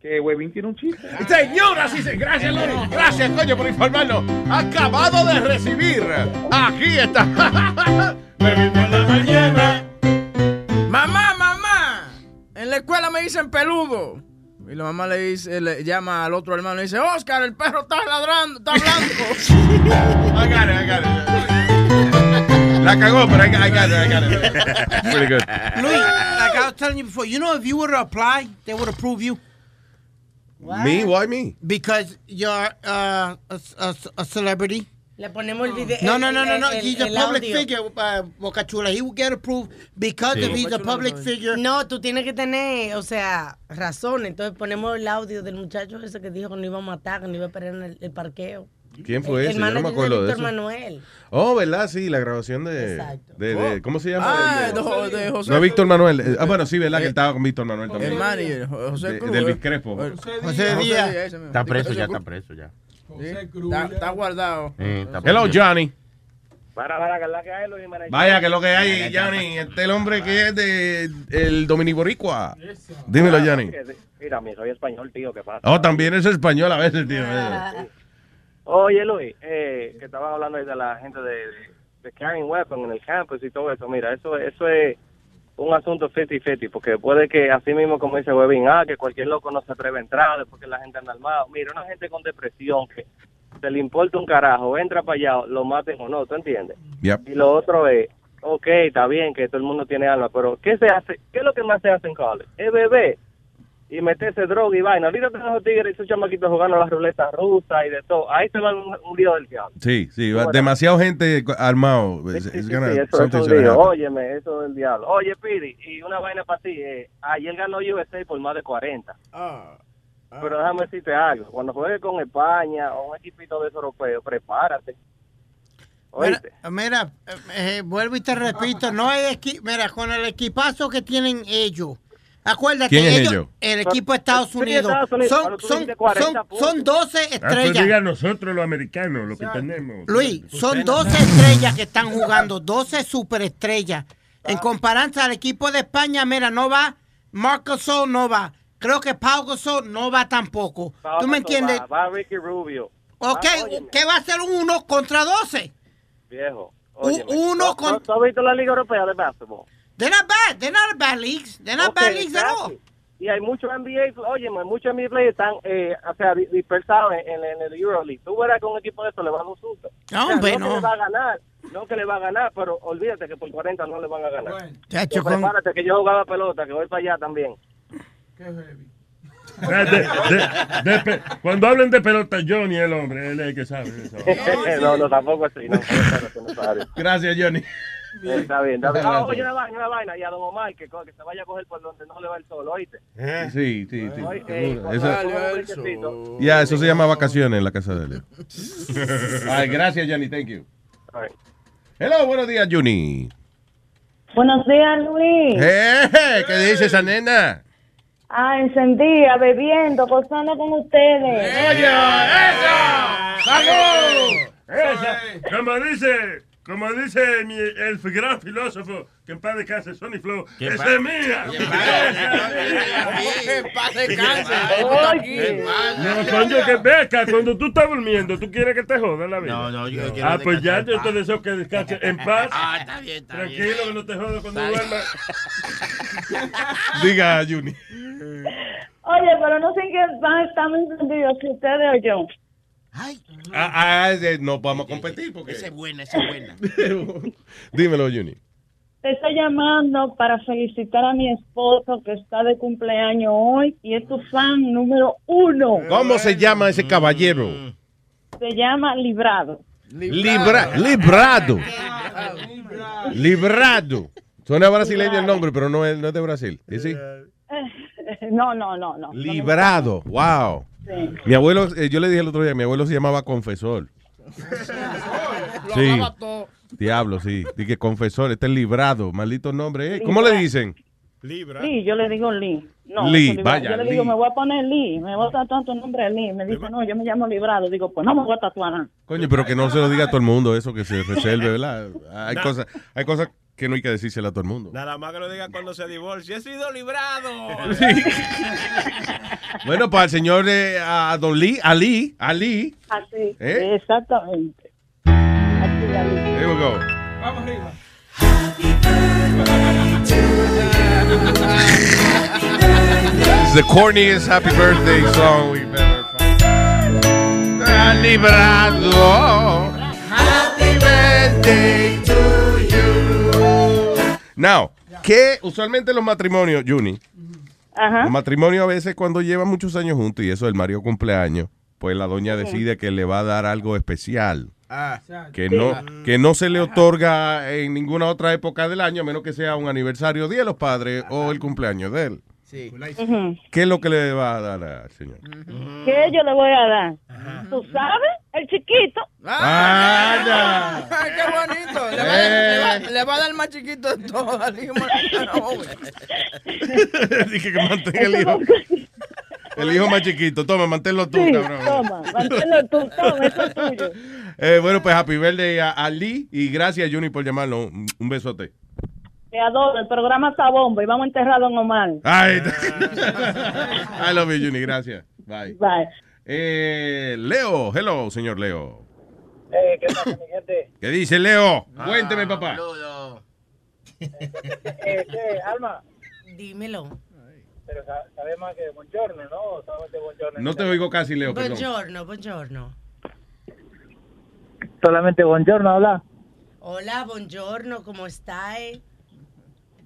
Speaker 19: Que Webin tiene un chiste.
Speaker 4: Señoras y señores, gracias, Lori. Gracias, coño, por informarnos. Acabado de recibir. Aquí está. Bebé por la mañana.
Speaker 16: Mamá, mamá. En la escuela me dicen peludo. Y la mamá le dice, le llama al otro hermano y dice, Oscar, el perro está ladrando, está hablando.
Speaker 5: I got it, I got it. La cagó, pero I got it, I got it. Pretty good.
Speaker 6: Luis, like I was telling you before, you know if you were to apply, they would approve you.
Speaker 5: Me? Why me?
Speaker 6: Because you're uh, a, a, a celebrity.
Speaker 14: Le ponemos el video.
Speaker 6: No, no, no, no,
Speaker 14: el-
Speaker 6: no.
Speaker 14: el-
Speaker 6: He's a
Speaker 14: el
Speaker 6: public
Speaker 14: audio.
Speaker 6: figure, uh, Boca Chula. He will get approved because
Speaker 14: Sí.
Speaker 6: if he's a public
Speaker 14: no.
Speaker 6: figure.
Speaker 14: No, tú tienes que tener, o sea, razón. Entonces ponemos el audio del muchacho ese que dijo que no iba a matar, que no iba a en el, el parqueo.
Speaker 5: ¿Quién fue
Speaker 14: el,
Speaker 5: ese? Yo no me acuerdo
Speaker 14: de
Speaker 5: eso.
Speaker 14: Manuel.
Speaker 5: Oh, ¿verdad? Sí, la grabación de.
Speaker 14: Exacto.
Speaker 5: de, de- ¿Cómo se llama?
Speaker 16: Ah,
Speaker 5: de-
Speaker 16: de- de José
Speaker 5: no,
Speaker 16: Cruz.
Speaker 5: Víctor Manuel. Eh, Ah, bueno, sí, ¿verdad? Que él estaba con Víctor Manuel también.
Speaker 16: El manager, José
Speaker 5: De-
Speaker 16: Cruz.
Speaker 5: del
Speaker 16: eh.
Speaker 5: Discrepo.
Speaker 16: José Díaz.
Speaker 7: Está preso ya,
Speaker 16: José
Speaker 7: está
Speaker 16: Cruz.
Speaker 7: preso ya.
Speaker 16: Sí, Está, está guardado.
Speaker 5: Hello, Johnny.
Speaker 20: Para, para, que es la que hay, Luis.
Speaker 5: Vaya, que es lo que hay, Johnny. Este es el hombre que es de el Dominiboricua. Dímelo, Johnny.
Speaker 20: Mira, mi soy español, tío, ¿qué pasa?
Speaker 5: Oh, también es español a veces, tío.
Speaker 20: Oye, Luis, eh, que estaban hablando ahí de la gente de, de, de carrying weapon en el campus y todo eso. Mira, eso, eso es un asunto 50-50, porque puede que, así mismo como dice Webin, ah, que cualquier loco no se atreve a entrar después que la gente anda armada. Mira, una gente con depresión que se le importa un carajo, entra para allá, lo maten o no, ¿tú entiendes?
Speaker 5: Yep.
Speaker 20: Y lo otro es, ok, está bien que todo el mundo tiene alma, pero ¿qué se hace? ¿Qué es lo que más se hace en college? Es beber y meterse droga y vaina. Ahorita tenemos esos tigres y esos chamaquitos jugando a las ruletas rusas y de todo. Ahí se va un, un lío del diablo.
Speaker 5: Sí, sí, va- demasiado gente armado.
Speaker 20: Sí,
Speaker 5: gonna-
Speaker 20: sí, eso es un lío. Óyeme, eso del diablo. Oye, Pidi, y una vaina para ti. Eh, ayer ganó USA por más de 40. Pero déjame decirte algo. Cuando juegues con España o un equipito de esos europeos, prepárate.
Speaker 6: Mira, mira, eh, eh, vuelvo y te repito, no hay equi mira, con el equipazo que tienen ellos. Acuérdate,
Speaker 5: ¿Quién es ellos?
Speaker 6: el equipo de Estados Unidos,
Speaker 20: Estados Unidos,
Speaker 6: son, son,
Speaker 20: dijiste 40
Speaker 6: son,
Speaker 20: puntos.
Speaker 6: son 12
Speaker 10: Ah, pues
Speaker 6: estrellas.
Speaker 10: diga nosotros los americanos, lo que tenemos.
Speaker 6: Luis, son 12 estrellas que están jugando, 12 superestrellas. En comparación al equipo de España, mira, no va Marco Gasol, no va. Creo que Pau Gasol no va tampoco. ¿Tú me entiendes?
Speaker 20: Va, va Ricky Rubio.
Speaker 6: Ok,
Speaker 20: Va, óyeme,
Speaker 6: ¿qué va a ser un 1 contra 12?
Speaker 20: viejo.
Speaker 6: Uno
Speaker 20: ¿No-
Speaker 6: con-
Speaker 20: no- ¿Tú has visto la Liga Europea de Básquetbol?
Speaker 6: They're not bad. They're not bad leagues. They're not
Speaker 20: Ok,
Speaker 6: bad leagues at all.
Speaker 20: Y hay muchos NBA, oye, muchos NBA players están, eh, o sea, di- dispersados en, en, en el Euroleague. Tú verás que un equipo de estos le va a dar un susto.
Speaker 6: No,
Speaker 20: O sea,
Speaker 6: hombre,
Speaker 20: no.
Speaker 6: no.
Speaker 20: que le va a ganar, no que le va a ganar, pero olvídate que por 40 no le van a ganar.
Speaker 6: Chacho,
Speaker 20: Yo,
Speaker 6: con-
Speaker 20: prepárate que yo jugaba pelota, que voy para allá también.
Speaker 10: Ah, de- de- de pe- cuando hablen de pelota, Johnny es el hombre, él es el que sabe eso.
Speaker 20: no, no, tampoco así. No.
Speaker 5: Gracias, Johnny.
Speaker 20: Eh, Está bien, está bien. Ah, oye, una vaina, una vaina. Y a Don Omar, que, que se vaya a coger por donde no le va el sol, ¿oíste?
Speaker 5: Sí, sí, sí.
Speaker 20: Oye,
Speaker 5: seguro.
Speaker 20: eh,
Speaker 5: Eso-. Ya, eso se llama vacaciones en la casa de él. Ay, gracias, Johnny. Thank you. Hello, buenos días, Johnny.
Speaker 21: Buenos días, Luis.
Speaker 5: Eh, ¿Qué dice esa nena?
Speaker 21: Ah, encendida, bebiendo, gozando con ustedes.
Speaker 10: Esa, como dice, como dice mi, el gran filósofo que en paz descanse, Sonny Flow,
Speaker 16: ¿Qué
Speaker 10: esa es mía.
Speaker 16: ¿Qué
Speaker 10: Esa
Speaker 16: Que en paz descanse.
Speaker 10: No, coño, que acá, cuando tú estás durmiendo, ¿tú quieres que te joda la vida?
Speaker 16: No, no, yo quiero
Speaker 10: Ah, pues ya yo te deseo que descanse en paz.
Speaker 16: Ah, está bien, está bien.
Speaker 10: Tranquilo, que no te joda cuando duermas.
Speaker 5: Diga, Johnny.
Speaker 21: Oye, pero no sé en qué van a estar si ustedes o yo.
Speaker 5: Ah, ah, no vamos a competir porque.
Speaker 16: Esa es buena, esa es buena.
Speaker 5: Dímelo, Johnny.
Speaker 21: Te estoy llamando para felicitar a mi esposo que está de cumpleaños hoy y es tu fan número uno.
Speaker 5: ¿Cómo se llama ese caballero?
Speaker 21: Se llama Librado.
Speaker 5: Libra, librado. Librado. Suena brasileño el nombre, pero no es, no es de Brasil. Sí?
Speaker 21: No, no, no, no.
Speaker 5: Librado. Wow.
Speaker 21: Sí.
Speaker 5: Mi abuelo, eh, yo le dije el otro día, mi abuelo se llamaba confesor. Sí. Diablo, sí. Dije confesor, este es librado, maldito nombre. eh. ¿Cómo le dicen?
Speaker 21: Lee, yo le digo Lee. No,
Speaker 5: Lee, vaya,
Speaker 21: Yo le
Speaker 5: Lee.
Speaker 21: digo, me voy a poner Lee, me voy a tatuar tu nombre Lee. Me dice, no, yo me llamo Librado. Digo, pues no me voy a tatuar nada.
Speaker 5: Coño, pero que no se lo diga a todo el mundo eso, que se reserve, ¿verdad? Hay
Speaker 9: Nah.
Speaker 5: cosas, hay cosas que no hay que decírsela a todo el mundo.
Speaker 9: Nada más que lo diga cuando se divorcie. He sido librado.
Speaker 5: Bueno, para el señor eh, a Don Lee, Ali, Ali,
Speaker 21: Así,
Speaker 5: ¿Eh?
Speaker 21: exactamente. Así, Lee.
Speaker 5: here we go.
Speaker 2: Vamos arriba.
Speaker 5: It's the corniest happy birthday song we've ever found. Ah, Librado. Happy birthday to. Now, que usualmente los matrimonios, Juni,
Speaker 21: Ajá.
Speaker 5: los matrimonios a veces cuando llevan muchos años juntos y eso el Mario cumpleaños, pues la doña decide que le va a dar algo especial.
Speaker 16: Ah.
Speaker 5: Que no, que no se le otorga en ninguna otra época del año, a menos que sea un aniversario Día de los Padres o el cumpleaños de él.
Speaker 16: Sí.
Speaker 5: ¿Qué es lo que le va a dar al señor?
Speaker 21: ¿Qué yo le voy a dar? ¿Tú sabes? El chiquito.
Speaker 5: ¡Anda!
Speaker 16: Ay, qué bonito. Le va, a dar- le va- le va a dar más chiquito de todo al hijo más-
Speaker 5: Dije que mantenga el hijo. El hijo más chiquito. Toma, manténlo tú,
Speaker 21: Sí,
Speaker 5: cabrón.
Speaker 21: toma, manténlo tú, toma, eso es tuyo.
Speaker 5: Eh, bueno, pues happy birthday a, a Lee y gracias, Juni, por llamarnos. Un, un besote.
Speaker 21: Te adoro, el programa está bomba y vamos a Don Omar.
Speaker 5: Ay, I love you, Juni. Gracias. Bye.
Speaker 21: Bye.
Speaker 5: Eh, Leo, hello, señor Leo.
Speaker 11: Eh, ¿Qué pasa, mi gente?
Speaker 5: ¿Qué dice Leo? Cuénteme, papá.
Speaker 11: Eh, ¿qué, Alma?
Speaker 14: Dímelo.
Speaker 11: Pero sa- sabes más que Buongiorno, ¿no? Solamente Buongiorno.
Speaker 5: No te oigo casi, Leo, perdón.
Speaker 14: Buongiorno, buongiorno.
Speaker 11: Solamente Buongiorno habla.
Speaker 14: Hola, buongiorno, ¿cómo está?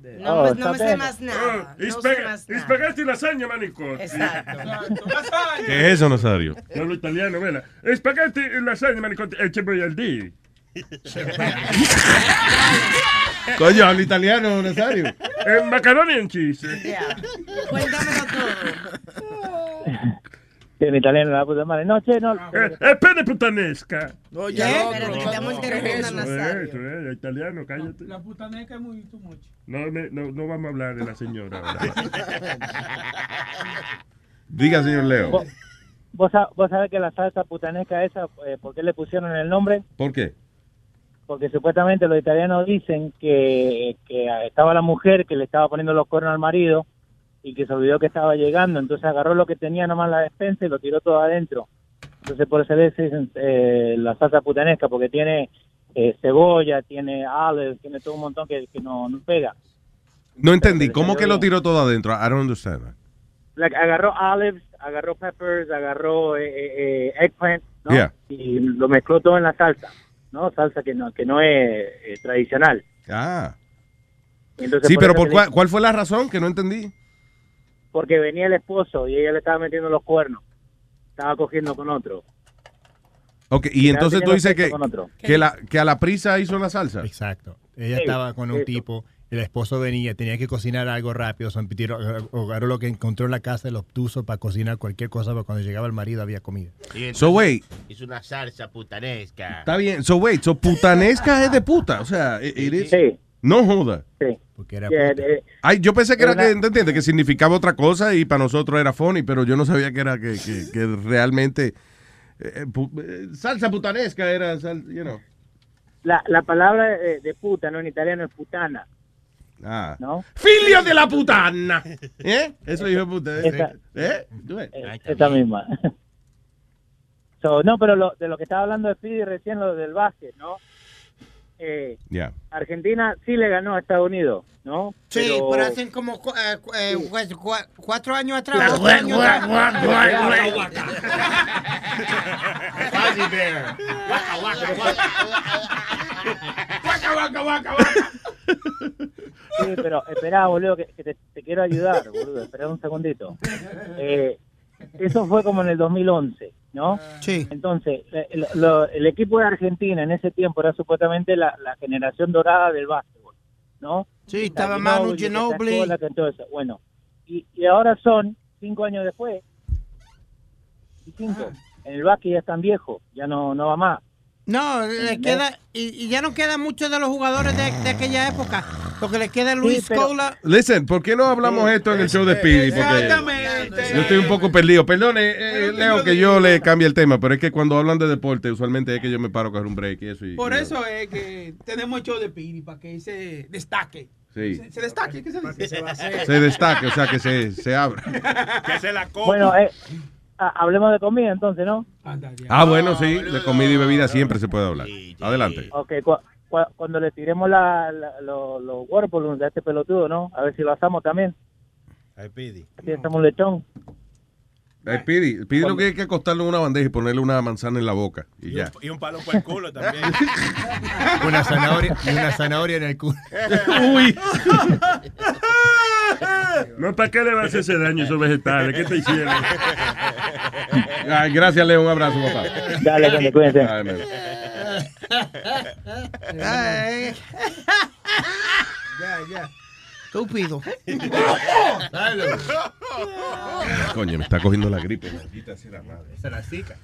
Speaker 14: Eh?
Speaker 11: Oh,
Speaker 14: No, me- no me sé
Speaker 11: bene.
Speaker 14: más nada. No sé más nada.
Speaker 10: Spaghetti y lasagna, manico.
Speaker 14: Exacto.
Speaker 5: ¿Qué es eso, Nazario?
Speaker 10: No hablo italiano, vela. Spaghetti y lasagna, manico. E voy al di.
Speaker 5: Coño, hablo italiano, Nazario.
Speaker 10: Eh, macaroni and cheese.
Speaker 14: Cuéntamelo todo.
Speaker 11: Sí, en italiano la puta madre. No, che, no.
Speaker 10: Eh, è pene puttanesca.
Speaker 16: Oye, otro,
Speaker 14: Pero
Speaker 16: no,
Speaker 14: estamos
Speaker 16: no,
Speaker 14: interrumpiendo a
Speaker 10: eh, italiano, cállate.
Speaker 2: La putaneca es muy too much.
Speaker 10: No, me- no, no vamos a hablar de la señora ahora.
Speaker 5: Diga, señor Leo.
Speaker 11: ¿Vos, vos, vos sabés que la salsa putanesca esa, eh, ¿por qué le pusieron el nombre?
Speaker 5: ¿Por qué?
Speaker 11: Porque supuestamente los italianos dicen que, que estaba la mujer que le estaba poniendo los cuernos al marido y que se olvidó que estaba llegando, entonces agarró lo que tenía nomás la despensa y lo tiró todo adentro. Entonces por eso le dicen eh, la salsa putanesca, porque tiene eh, cebolla, tiene olives, tiene todo un montón que, que no, no pega.
Speaker 5: No entendí. ¿Cómo que lo tiró todo adentro? I don't understand.
Speaker 11: Like, agarró olives, agarró peppers, agarró eh, eh, eh, eggplant, ¿no?
Speaker 5: Yeah.
Speaker 11: Y lo mezcló todo en la salsa, ¿no? Salsa que no, que no es eh, tradicional.
Speaker 5: Ah.
Speaker 11: Entonces,
Speaker 5: Sí, pero ¿por cuál,
Speaker 11: le-
Speaker 5: cuál fue la razón? Que no entendí.
Speaker 11: Porque venía el esposo y ella le estaba metiendo los cuernos. Estaba cogiendo con otro.
Speaker 5: Ok, y entonces tú dices que, que, la, que a la prisa hizo la salsa.
Speaker 18: Exacto. Ella
Speaker 11: Sí,
Speaker 18: estaba con un
Speaker 11: eso.
Speaker 18: tipo, el esposo venía, tenía que cocinar algo rápido, son agarró lo que encontró en la casa lo obtuso para cocinar cualquier cosa, pero cuando llegaba el marido había comida.
Speaker 5: So, wait.
Speaker 7: Hizo una salsa putanesca.
Speaker 5: Está bien. So, wait. So, putanesca es de puta. O sea, it- it is-
Speaker 11: Sí.
Speaker 5: No joda.
Speaker 11: Sí.
Speaker 18: Porque era
Speaker 11: Yeah,
Speaker 18: puta.
Speaker 11: eh,
Speaker 5: Ay, yo pensé que era
Speaker 11: Una-
Speaker 5: que, ¿te entiendes? Que significaba otra cosa y para nosotros era funny, pero yo no sabía que era que, que, que realmente eh, pu- eh, salsa putanesca era, sal- you know.
Speaker 11: la, la palabra de, de puta, ¿no? En italiano es putana,
Speaker 5: Ah.
Speaker 11: ¿no?
Speaker 5: Filio de la putana. ¿Eh? Eso dijo puta. ¿eh?
Speaker 11: Esa-
Speaker 5: ¿Eh?
Speaker 11: Eh, esa misma. So, no, pero lo, de lo que estaba hablando de Speedy recién, lo del básquet, ¿no? Eh,
Speaker 5: Ya.
Speaker 11: Argentina sí le ganó a Estados Unidos, ¿no?
Speaker 6: Sí,
Speaker 11: Pero-
Speaker 6: pero hacen como cu- eh, cu- eh, pues, cua- cuatro años atrás.
Speaker 11: Sí, pero espera, boludo, que, que te, te quiero ayudar, boludo. Espera un segundito. Eh, eso fue como en el 2011, ¿no?
Speaker 6: Sí.
Speaker 11: Entonces, eh, lo- el equipo de Argentina en ese tiempo era supuestamente la, la generación dorada del básquetbol, ¿no?
Speaker 6: Sí, estaba Manu
Speaker 11: eso. Bueno, y, y ahora son, cinco años después, y cinco. En el básquet ya están viejos, ya no, no va más.
Speaker 6: No, le queda, y, y ya no quedan muchos de los jugadores de, de aquella época. Lo que le queda Luis
Speaker 11: pero-
Speaker 6: Cola.
Speaker 5: Listen, ¿por qué no hablamos esto en el show de Speedy? Porque yo estoy un poco perdido. Perdone, eh, Leo, que yo le cambie el tema, pero es que cuando hablan de deporte, usualmente es que yo me paro a coger un break y eso. Y,
Speaker 2: Por
Speaker 5: y-
Speaker 2: eso es que tenemos el show de Piri, para que se destaque.
Speaker 5: Sí.
Speaker 2: Se, se destaque, ¿qué se dice?
Speaker 5: Se destaque, o sea, que se, se abra.
Speaker 9: Que se la coma.
Speaker 11: Bueno, eh, ah, hablemos de comida entonces, ¿no?
Speaker 5: Ah, bueno, sí, de comida y bebida siempre se puede hablar. Adelante.
Speaker 11: Ok, cuando le tiremos la, la- lo- los water balloons a este pelotudo, ¿no? A ver si lo asamos también.
Speaker 9: Ay, Pidi.
Speaker 11: Así hacemos un lechón.
Speaker 5: Eh, Pidi, Pidi lo que hay que acostarlo en una bandeja y ponerle una manzana en la boca. Y ya.
Speaker 9: Y un palo por el culo también.
Speaker 18: Una zanahoria, y una zanahoria en el culo.
Speaker 5: Uy.
Speaker 10: No, ¿para qué le vas a hacer ese daño a esos vegetales? ¿Qué te hicieron?
Speaker 5: Ay, gracias, Leo. Un abrazo, papá.
Speaker 11: Dale, gente, cuídense.
Speaker 5: Ay.
Speaker 6: Ay. Ya, ya. Estúpido.
Speaker 5: Coño, me está cogiendo la gripe. Maldita sea la madre.
Speaker 18: Esa es la zika.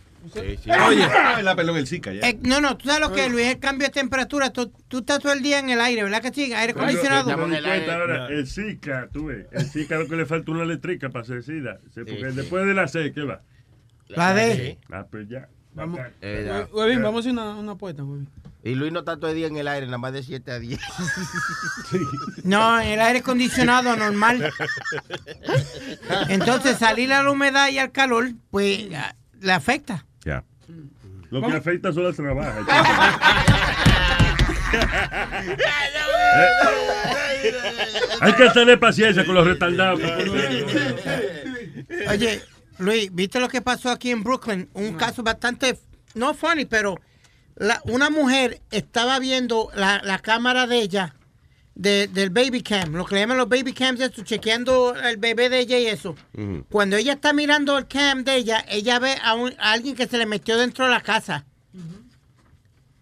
Speaker 5: Oye, la pelón el Zika ya.
Speaker 6: Eh, no, no, tú sabes lo que es, Luis, el cambio de temperatura. Tú, tú estás todo el día en el aire, ¿verdad que sí? Aire acondicionado.
Speaker 10: Ahora, el Zika, tú ves, el Zika lo que le falta una eléctrica para ser SIDA. Sí, porque
Speaker 7: sí.
Speaker 10: después de la C, ¿qué va?
Speaker 6: La D.
Speaker 10: Ah, pues ya.
Speaker 2: Vamos.
Speaker 7: Eh.
Speaker 2: Huevín, vamos a hacer una, una apuesta, Huevín.
Speaker 7: Y Luis no está todo el día en el aire, nada más de 7 a 10.
Speaker 6: No, en el aire acondicionado normal. Entonces, salir a la humedad y al calor, pues le afecta.
Speaker 5: Ya.
Speaker 10: Lo que afecta son las trabajas. Hay que tener paciencia con los retardados.
Speaker 6: Oye, Luis, ¿viste lo que pasó aquí en Brooklyn? Un caso bastante, no funny, pero la- una mujer estaba viendo la, la cámara de ella, de- del baby cam, lo que le llaman los baby cams, eso, chequeando el bebé de ella y eso. Cuando ella está mirando el cam de ella, ella ve a, un- a alguien que se le metió dentro de la casa.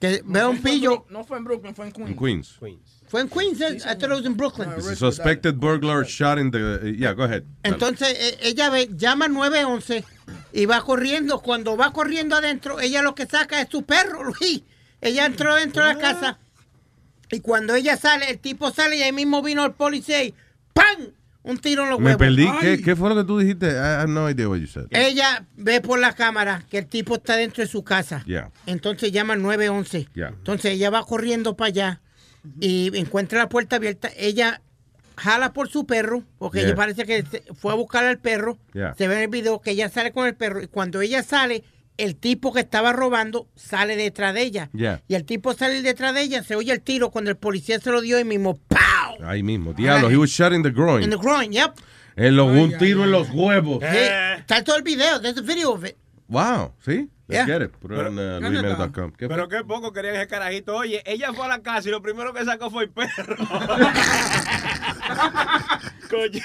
Speaker 6: Que ve un pillo.
Speaker 16: No fue en Brooklyn, fue en Queens.
Speaker 5: En Queens.
Speaker 6: Fue en Queens, eh? I thought it was in Brooklyn.
Speaker 5: Suspected burglar shot in the. Yeah, go ahead.
Speaker 6: Entonces e- ella ve, llama al 911 y va corriendo. Cuando va corriendo adentro, ella lo que saca es su perro, Luis. Ella entró dentro de la casa y cuando ella sale, el tipo sale y ahí mismo vino el policía y ¡pam! Un tiro en los
Speaker 5: Me
Speaker 6: huevos.
Speaker 5: perdí. ¿Qué, ¿Qué fue lo que tú dijiste? I have no idea what you said.
Speaker 6: Ella ve por la cámara que el tipo está dentro de su casa.
Speaker 5: Yeah.
Speaker 6: Entonces llama al 911.
Speaker 5: Yeah.
Speaker 6: Entonces ella va corriendo para allá y encuentra la puerta abierta. Ella jala por su perro, porque
Speaker 5: Yeah.
Speaker 6: ella parece que fue a buscar al perro.
Speaker 5: Yeah.
Speaker 6: Se ve en el video que ella sale con el perro y cuando ella sale, el tipo que estaba robando sale detrás de ella.
Speaker 5: Yeah.
Speaker 6: Y el tipo sale detrás de ella, se oye el tiro cuando el policía se lo dio y mismo ¡pow!
Speaker 5: Ahí mismo. Diablo, he was shot in the groin.
Speaker 6: In the groin, yep.
Speaker 5: En los, un tiro en los huevos.
Speaker 6: Sí, Está todo el video, there's a video of it.
Speaker 5: Wow, ¿sí? Let's
Speaker 6: Yeah.
Speaker 5: get it. Put it on uh. ¿Qué?
Speaker 9: Pero poco querían ese carajito. Oye, ella fue a la casa y lo primero que sacó fue el perro. Coño.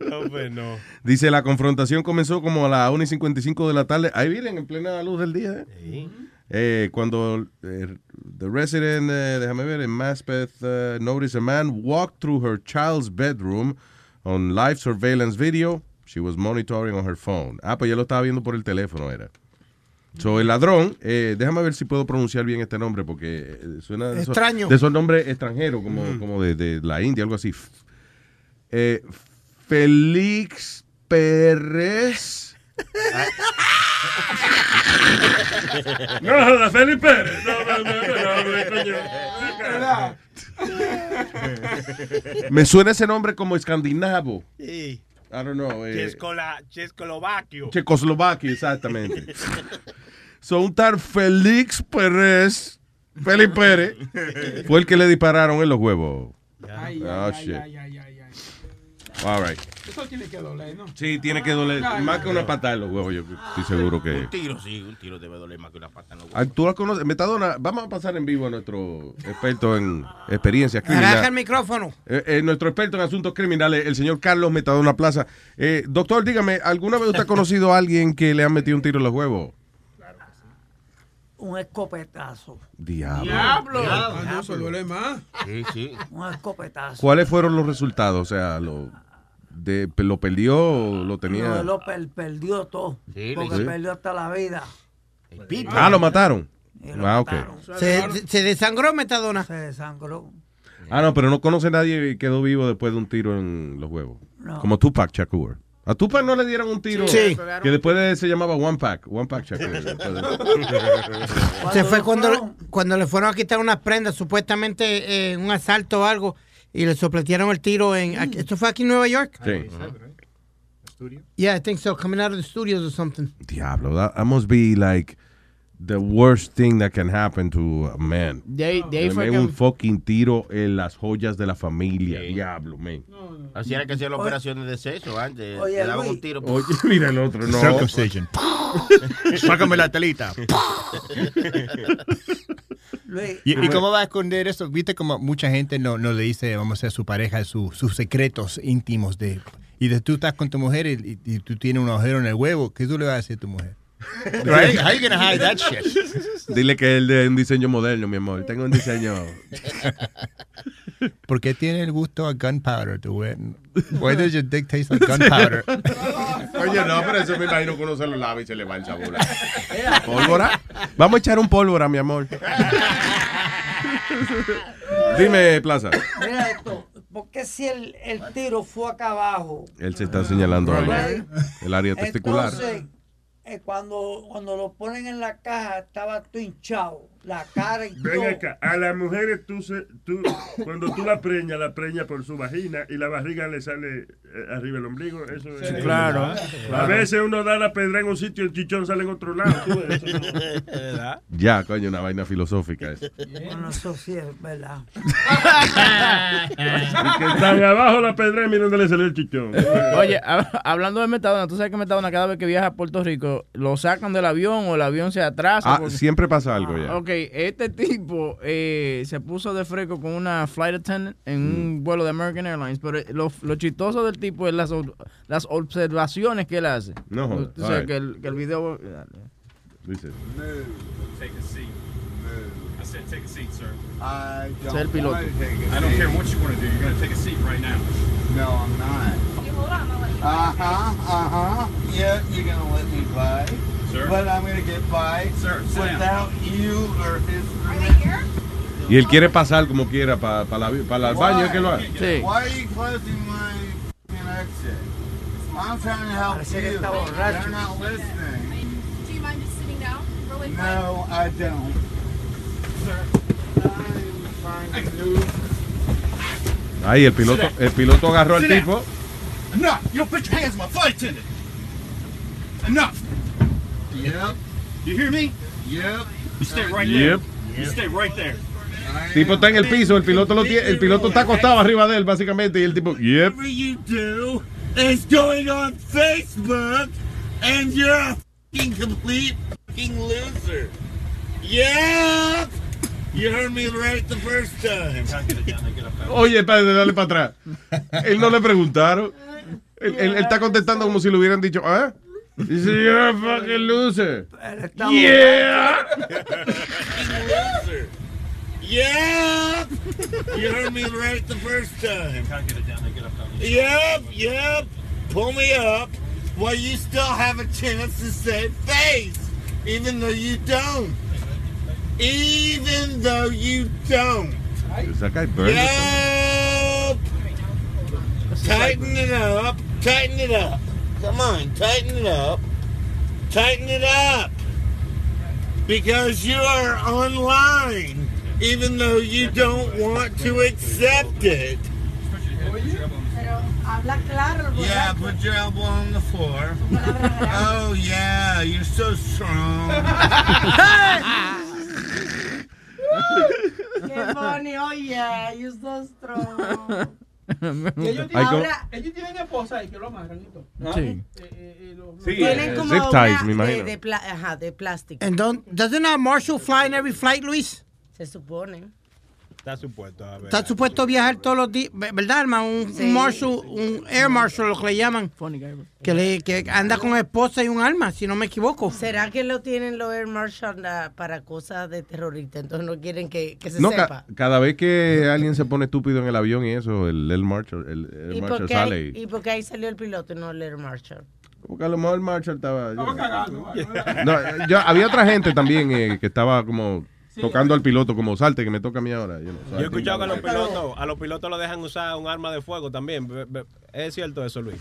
Speaker 9: No, pues no.
Speaker 5: Dice, la confrontación comenzó como a las 1 y 55 de la tarde. Ahí vienen, en plena luz del día. ¿eh? Eh, cuando eh, the resident, eh, déjame ver, en Maspeth, uh, noticed a man walk through her child's bedroom on live surveillance video. She was monitoring on her phone. Ah, pues ya lo estaba viendo por el teléfono, era. So, el ladrón, eh, déjame ver si puedo pronunciar bien este nombre porque eh, suena de esos-
Speaker 6: Extraño.
Speaker 5: de esos nombres extranjeros, como, como de, de la India, algo así. Eh, Félix Pérez.
Speaker 10: No, Felipe Pérez. No, no, no, no, no.
Speaker 5: Me suena ese nombre como escandinavo.
Speaker 9: Sí.
Speaker 5: I don't know. eh,
Speaker 9: Chescola, Chescolovaquio.
Speaker 5: Exactamente. Son un tal Félix Pérez, Félix Pérez, fue el que le dispararon en los huevos.
Speaker 2: Ay,
Speaker 5: Oh,
Speaker 2: ay,
Speaker 5: shit.
Speaker 2: ay, ay, ay, ay.
Speaker 5: All right.
Speaker 2: Eso tiene que doler, ¿no?
Speaker 5: Sí, tiene que doler
Speaker 2: Ay,
Speaker 5: más que una
Speaker 2: ay.
Speaker 5: patada en los huevos, yo estoy seguro que...
Speaker 7: Un tiro, sí, un tiro debe doler más que una pata en los
Speaker 5: Ah, ¿Tú la conoces? Metadona, vamos a pasar en vivo a nuestro experto en experiencias
Speaker 6: Agarra el
Speaker 5: criminales.
Speaker 6: micrófono.
Speaker 5: Eh, eh, nuestro experto en asuntos criminales, el señor Carlos Metadona Plaza. Eh, doctor, dígame, ¿alguna vez usted ha conocido a alguien que le han metido un tiro en los huevos?
Speaker 8: Un escopetazo.
Speaker 5: Diablo.
Speaker 8: Diablo.
Speaker 2: Ah, no, eso duele más.
Speaker 7: Sí, sí.
Speaker 8: Un escopetazo.
Speaker 5: ¿Cuáles fueron los resultados? O sea, lo, de, ¿lo perdió o lo tenía?
Speaker 8: No, lo per- perdió todo.
Speaker 7: Sí,
Speaker 8: porque
Speaker 5: sí.
Speaker 8: perdió hasta la vida.
Speaker 5: Ah, lo mataron. Ah, ok.
Speaker 6: Se, se desangró Metadona.
Speaker 8: Se desangró.
Speaker 5: Ah, no, pero no conoce a nadie que quedó vivo después de un tiro en los huevos.
Speaker 8: No.
Speaker 5: Como Tupac Shakur. A Tupac no le dieron un tiro
Speaker 6: Sí.
Speaker 5: que después de- se llamaba One Pack. One Pack Shakur.
Speaker 6: Se fue cuando, cuando le fueron a quitar unas prendas, supuestamente eh, un asalto o algo, y le sopletieron el tiro en... aquí- ¿Esto fue aquí en Nueva York?
Speaker 5: Sí.
Speaker 6: Yeah, I think so. Coming out of the studios or something.
Speaker 5: Diablo, that, that must be like the worst thing that can happen to a man.
Speaker 2: De ahí- de ahí
Speaker 5: Le
Speaker 2: que-
Speaker 5: un fucking tiro en las joyas de la familia. Diablo, man.
Speaker 7: Así era que hacían las operaciones de sexo antes.
Speaker 8: Oye,
Speaker 7: Le daban un tiro.
Speaker 5: Oye, mira el otro, no.
Speaker 18: Circumcision. Sácame la telita.
Speaker 8: Luis,
Speaker 18: ¿Y, y cómo va a esconder eso? Viste como mucha gente no, no le dice, vamos a a su pareja, su- sus secretos íntimos de... Y de tú estás con tu mujer y, y- y tú tienes un agujero en el huevo, ¿qué tú le vas a decir a tu mujer? Right? How you gonna hide that shit?
Speaker 5: Dile que es de un diseño moderno, mi amor. Tengo un diseño.
Speaker 18: ¿Por qué tiene el gusto a gunpowder? güey? Why does your dick taste like gunpowder?
Speaker 5: Oye, no, pero eso me imagino que uno se lo lava y se le va el sabor. ¿Pólvora? Vamos a echar un pólvora, mi amor. Dime, Plaza.
Speaker 8: mira esto. Porque si el, el tiro fue acá abajo,
Speaker 5: Él se está señalando algo. El área testicular.
Speaker 8: entonces eh, cuando, cuando lo ponen en la caja estaba todo hinchado, la cara y
Speaker 10: Ven
Speaker 8: todo.
Speaker 10: acá, a las mujeres tú, se, tú cuando tú la preñas, la preñas por su vagina y la barriga le sale eh, arriba el ombligo. Eso
Speaker 2: Sí,
Speaker 10: es
Speaker 2: claro,
Speaker 10: A
Speaker 2: claro.
Speaker 10: veces uno da la pedra en un sitio y el chichón sale en otro lado. tú ves, eso no-
Speaker 5: Ya, coño, una vaina filosófica eso.
Speaker 8: Bueno, eso sí es verdad.
Speaker 10: Y que están abajo la pedra y mira dónde le salió el chichón.
Speaker 2: Oye, hab- hablando de Metadona, tú sabes que Metadona cada vez que viaja a Puerto Rico lo sacan del avión o el avión se atrasa.
Speaker 5: Ah,
Speaker 2: porque-
Speaker 5: siempre pasa algo ya.
Speaker 2: Ok, este tipo eh, se puso de fresco con una flight attendant en un vuelo de American Airlines, pero eh, lo, lo chistoso del tipo es las, las observaciones que él hace.
Speaker 5: No
Speaker 2: sabes
Speaker 5: Alright.
Speaker 2: que el, que el video...
Speaker 5: Dice.
Speaker 22: Take a seat. I said take a seat, sir.
Speaker 23: I
Speaker 2: es el piloto.
Speaker 22: I don't care what you want to do. You're going to take a seat right now.
Speaker 23: No, I'm not.
Speaker 22: hold on. I'll let you
Speaker 23: Uh huh. Uh huh. Yeah, you're gonna let me by. But I'm gonna get by
Speaker 22: Sir,
Speaker 23: without you or his permission.
Speaker 5: Y él quiere pasar como quiera para el baño, ¿es que lo hace?
Speaker 23: Why are you closing my exit? I'm trying to help
Speaker 8: Parece
Speaker 23: you. not listening.
Speaker 22: Do you mind just sitting down really quick?
Speaker 23: No, I don't. Sir, I'm trying to.
Speaker 5: Ahí el piloto, el piloto agarró al tipo.
Speaker 22: Enough! You don't put your hands on my flight attendant. Enough!
Speaker 23: Yep.
Speaker 22: You hear me?
Speaker 23: Yep.
Speaker 22: You stay right
Speaker 5: Yep.
Speaker 22: there. You stay right there.
Speaker 5: El tipo está en el piso, el piloto lo tiene, el piloto está acostado arriba de él básicamente y el tipo, yep.
Speaker 22: Whatever you do is going on Facebook, and you're a fucking complete fucking loser. Yeah! You heard me right the first time.
Speaker 5: Oye, espérate, dale para atrás. Él no le preguntaron. Él, él- él está contestando como si le hubieran dicho, ¿ah? Dice, you're a fucking loser. Yeah.
Speaker 22: loser. Yep. You heard me right the first time. Yep, yep. Pull me up while you still have a chance to save face, even though you don't. Even though you don't.
Speaker 5: Is that guy Burns?
Speaker 22: Yep. Tighten it up. Tighten it up. Come on, tighten it up. Tighten it up. Because you are online, even though you don't want to accept it. Yeah, put your elbow on the floor. Oh, yeah, you're so strong.
Speaker 14: Qué funny, oh yeah, you're so strong.
Speaker 13: Y ellos, tienen,
Speaker 5: co-
Speaker 13: ahora, ellos tienen esposa ahí que lo amarran y todo.
Speaker 5: Sí.
Speaker 13: Eh, eh, eh,
Speaker 5: Sí,
Speaker 14: Tienen como
Speaker 5: zip
Speaker 14: una
Speaker 5: ties, me
Speaker 14: de,
Speaker 5: imagino.
Speaker 14: de, pla- ajá, de plástico.
Speaker 6: And don't, doesn't a marshal fly in every flight, Luis?
Speaker 14: Se supone.
Speaker 9: Está supuesto. A ver.
Speaker 6: Está supuesto a viajar todos los días, ¿verdad, hermano? Un,
Speaker 14: Sí.
Speaker 6: un marshal, un air marshal, lo que le llaman. Que, le, que anda con esposa y un arma, si no me equivoco.
Speaker 14: ¿Será que lo tienen los Air Marshal ah, para cosas de terrorista? Entonces no quieren que, que se
Speaker 5: No, ca-
Speaker 14: sepa.
Speaker 5: cada vez que alguien se pone estúpido en el avión y eso, el, el Marshall, el, el
Speaker 14: ¿Y
Speaker 5: Marshall
Speaker 14: por, qué
Speaker 5: sale.
Speaker 14: ahí,
Speaker 5: y-
Speaker 14: y por qué ahí salió el piloto y no el Air Marshal?
Speaker 5: Porque a lo mejor el Marshall estaba... yo- No, yo- había otra gente también eh, que estaba como tocando al piloto, como salte que me toca a mí ahora. Yo, no,
Speaker 9: Yo he escuchado que a los pilotos, a los pilotos lo dejan usar un arma de fuego también. ¿Es cierto eso, Luis?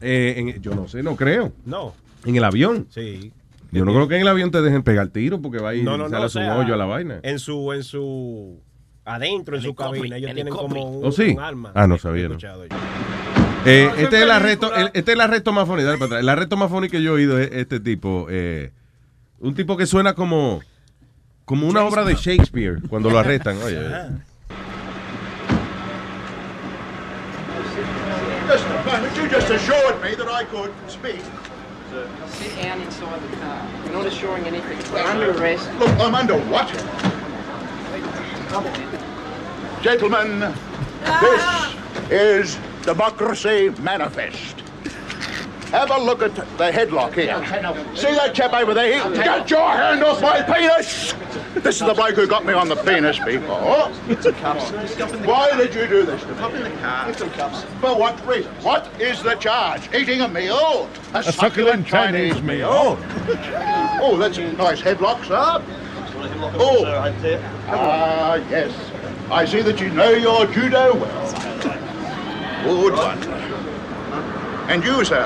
Speaker 5: Eh, en- yo no sé, no creo.
Speaker 9: No.
Speaker 5: En el avión.
Speaker 9: Sí.
Speaker 5: Yo no creo que en el avión te dejen pegar tiro porque va a ir
Speaker 9: No, no, no. o
Speaker 5: hoyo a la vaina.
Speaker 9: En su, en su adentro, en su cabina, ellos tienen como un,
Speaker 5: ¿Oh, sí?
Speaker 9: un arma.
Speaker 5: Ah, no sabía. Eh, este, es el arresto, el- este es el arresto más funny. Dale para atrás. El arresto más funny que yo he oído es este tipo. eh, un tipo que suena como, como una obra de Shakespeare cuando lo arrestan. Oye,
Speaker 24: you just assured me that I could speak.
Speaker 25: Sit down inside the car. You're not assuring anything. We're under arrest.
Speaker 24: Look, I'm under what? Gentlemen, this is Democracy Manifest. Have a look at the headlock here. See that chap over there? Get your hand off my penis! This is the bloke who got me on the penis before. Why did you do this to me? For what reason? What is the charge? Eating a meal? A, succulent Chinese meal? Oh, that's a nice headlock, sir. Oh, ah, yes. I see that you know your judo well. Good one. And you, sir,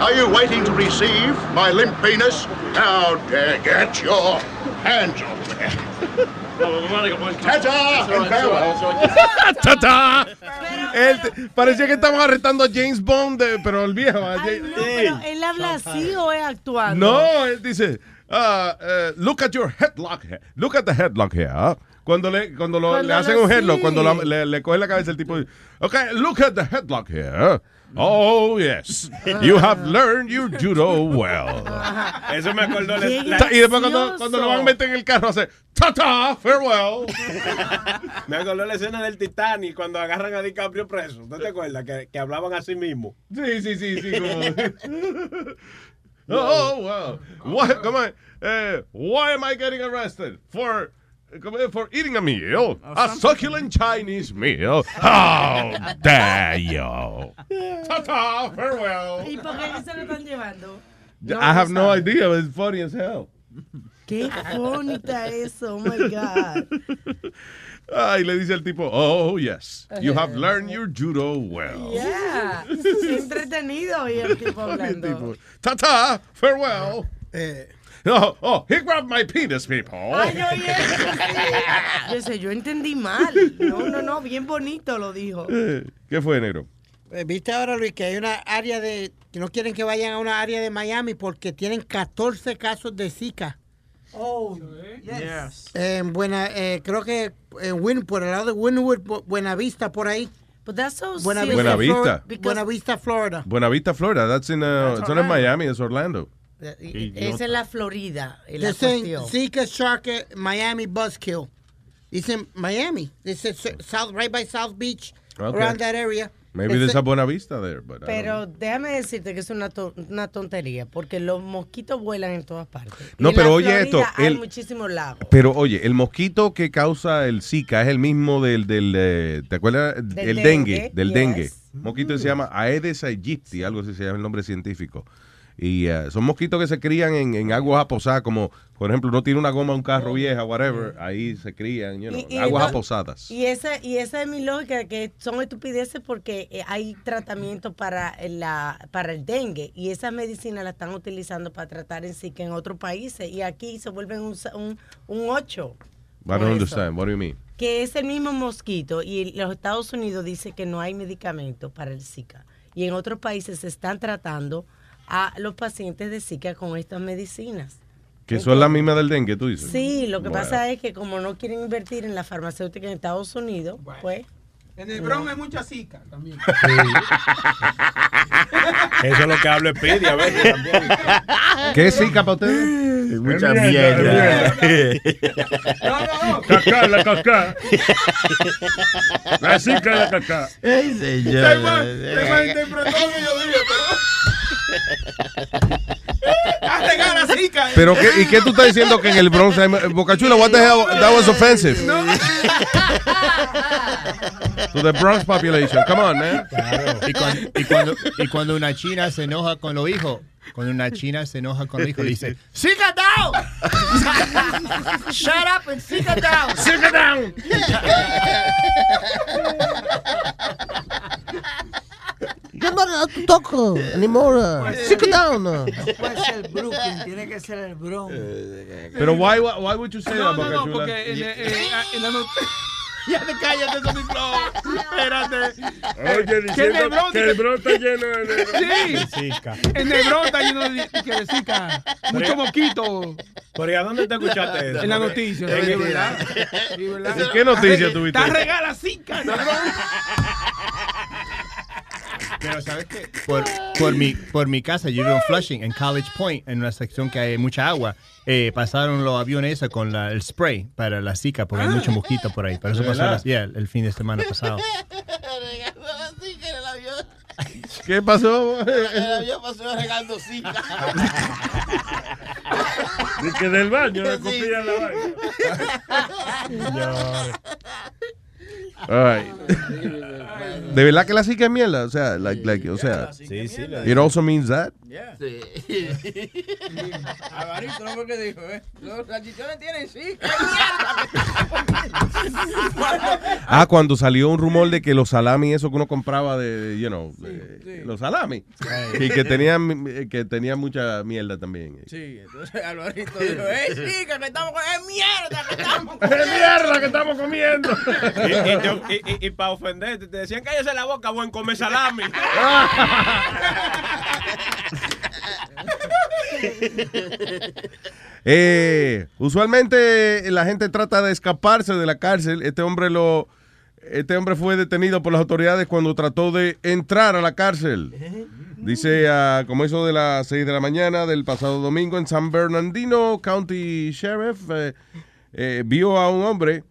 Speaker 24: Are you waiting to receive my limp penis? Now, uh, get your hands off there. Ta-ta.
Speaker 5: ¡Tata! Parecía que estamos arrestando a James Bond, de- pero el viejo. a James-
Speaker 14: Pero él habla así o es actuando.
Speaker 5: No, él dice, ah, eh, look at your headlock here. Look at the headlock here. Cuando le, cuando lo-
Speaker 14: Cuando
Speaker 5: le hacen
Speaker 14: lo
Speaker 5: un headlock,
Speaker 14: sí.
Speaker 5: cuando la- le, le coge la cabeza el tipo, okay, look at the headlock here. Oh, yes. You have learned your judo well.
Speaker 9: Eso me acordó. la-
Speaker 5: y después cuando, cuando lo van a meter en el carro hace, ta-ta, farewell.
Speaker 9: Me acordó la escena del Titanic cuando agarran a DiCaprio preso. ¿No te acuerdas? Que, que hablaban así mismo.
Speaker 5: Sí, sí, sí, sí. como- oh, wow. Why, come on. Eh, why am I getting arrested? For, for eating a meal. a succulent Chinese meal. How dare you? Ta-ta, farewell.
Speaker 14: ¿Y por qué se lo están llevando?
Speaker 5: I have no idea, but it's funny as hell.
Speaker 14: Qué bonita eso, oh my God.
Speaker 5: Ah, y le dice al tipo, oh, yes. You have learned your judo well.
Speaker 14: Yeah. Qué entretenido y el tipo hablando.
Speaker 5: Tipo, Ta-ta, farewell. Oh, oh, he grabbed my penis, people.
Speaker 14: Ay, oye. Yo sé, yo entendí mal. No, no, no, bien bonito lo dijo.
Speaker 5: Eh, ¿Qué fue, negro?
Speaker 6: Eh, ¿Viste ahora, Luis, que hay una área de... que no quieren que vayan a una área de Miami porque tienen 14 casos de Zika.
Speaker 8: Oh, yes.
Speaker 6: En buena, eh, creo que en Win, por el lado de Winwood, Bu- Buenavista, por ahí.
Speaker 14: But that's so
Speaker 6: Buenavista,
Speaker 5: serious. Buenavista.
Speaker 6: Flor- Buenavista, Florida.
Speaker 5: Buenavista, Florida. That's in, uh,
Speaker 14: That's
Speaker 5: eso no es
Speaker 14: Orlando.
Speaker 5: Miami, es Orlando.
Speaker 14: Esa es la Florida. y la
Speaker 6: They're saying
Speaker 14: cuestión.
Speaker 6: Zika Shark eh, Miami Buzzkill. Dicen Miami. They said s- South, right by South Beach,
Speaker 5: Okay.
Speaker 6: around that area.
Speaker 5: Maybe there's a Buenavista there, but I don't
Speaker 14: Pero déjame decirte que es una, to- una tontería, porque los mosquitos vuelan en todas partes.
Speaker 5: No,
Speaker 14: Y en
Speaker 5: pero
Speaker 14: la
Speaker 5: oye
Speaker 14: Florida
Speaker 5: esto,
Speaker 14: Hay
Speaker 5: el-
Speaker 14: muchísimos lagos.
Speaker 5: Pero oye, el mosquito que causa el Zika es el mismo del, del eh, ¿te acuerdas?
Speaker 14: Del
Speaker 5: el
Speaker 14: dengue,
Speaker 5: dengue, del
Speaker 14: yes.
Speaker 5: dengue. Mosquito se llama Aedes aegypti, algo así se llama el nombre científico. Y eh, son mosquitos que se crían en, en aguas aposadas, como por ejemplo, no tiene una goma un carro vieja, whatever, ahí se crían, you know,
Speaker 14: Y- y
Speaker 5: aguas
Speaker 14: entonces-
Speaker 5: aposadas.
Speaker 14: Y esa, y esa es mi lógica, que son estupideces porque eh, hay tratamiento para, la, para el dengue y esas medicinas la están utilizando para tratar en sí que en otros países y aquí se vuelven un, un, un 8,
Speaker 5: I don't understand, what do you mean?
Speaker 14: que es el mismo mosquito y los Estados Unidos dice que no hay medicamento para el Zika y en otros países se están tratando a los pacientes de Zika con estas medicinas.
Speaker 5: Que son las mismas del dengue, tú dices.
Speaker 14: Sí, lo que
Speaker 5: Bueno.
Speaker 14: pasa es que como no quieren invertir en la farmacéutica en Estados Unidos, pues...
Speaker 13: En el Bronx hay mucha zika también.
Speaker 9: Eso es lo que habla Speedy a veces también.
Speaker 5: ¿Qué es Zika para ustedes?
Speaker 7: Mucha
Speaker 10: mierda. Cacá, la cacá. La zika de la cacá.
Speaker 7: Ey, señor.
Speaker 13: Te mal- te malinterpretó lo que yo dije, pero... ¡Arregala la zika!
Speaker 5: Pero qué, ¿y qué tú estás diciendo que en el Bronx hay Bocachula, what the hell, that was offensive. To the Bronx population, come on, man.
Speaker 18: Y, cuan- y cuando, y cuando una china se enoja con los hijos, cuando una china se enoja con los hijos, le dice,
Speaker 26: Sit down! Shut up and sit down!
Speaker 10: Sit down!
Speaker 7: You're not to talk uh, anymore. uh, Sit down. uh.
Speaker 8: No puede ser Brooklyn, tiene que ser el Bronx.
Speaker 5: Pero why, why, would you say
Speaker 13: No,
Speaker 5: that,
Speaker 13: no, no, porque en, en- en la not- Ya te cállate, Tony Flow. Espérate.
Speaker 10: Oye, diciendo que el Bronx está lleno de...
Speaker 13: Sí. En el Bronx está lleno de, que de zika. Mucho mosquito.
Speaker 9: Pero ¿y a dónde te escuchaste eso?
Speaker 13: En la noticia.
Speaker 9: En
Speaker 13: ¿sí,
Speaker 9: el-
Speaker 13: verdad? Sí, verdad.
Speaker 5: ¿Y qué noticia tuviste?
Speaker 13: Está regala zika. ¿no?
Speaker 18: Pero ¿sabes qué? Por, por, mi, por mi casa, yo vivo en Flushing, en College Point, en una sección que hay mucha agua. Eh, pasaron los aviones con la- el spray para la zika, porque hay mucho mosquito por ahí. Pero eso
Speaker 5: ¿De
Speaker 18: pasó las- yeah, el fin de semana pasado.
Speaker 5: ¿Qué pasó?
Speaker 7: El avión pasó regando zika.
Speaker 10: Y que del baño le copian la vaina.
Speaker 5: All right. ¿De verdad que la Zika es mierda? O sea, like, like, o sea,
Speaker 9: Sí, sí.
Speaker 5: it also means that.
Speaker 16: Yeah. Alvarito, no fue que dijo, ¿eh? Los salchichones tienen sí.
Speaker 5: Ah, cuando salió un rumor de que los salami, eso que uno compraba de, you know, de- los salami, y que tenían, eh, que tenían mucha mierda también.
Speaker 16: Sí, entonces Alvarito dijo, ¡eh, chica, que estamos con... ¡Es mierda que estamos
Speaker 10: ¡Es mierda que estamos comiendo!
Speaker 9: Y, para ofenderte, te decían cállese la boca, buen come salami.
Speaker 5: Eh, usualmente la gente trata de escaparse de la cárcel. Este hombre lo, este hombre fue detenido por las autoridades cuando trató de entrar a la cárcel. Dice, ah, como eso de las 6 de la mañana del pasado domingo en San Bernardino County Sheriff eh, eh, vio a un hombre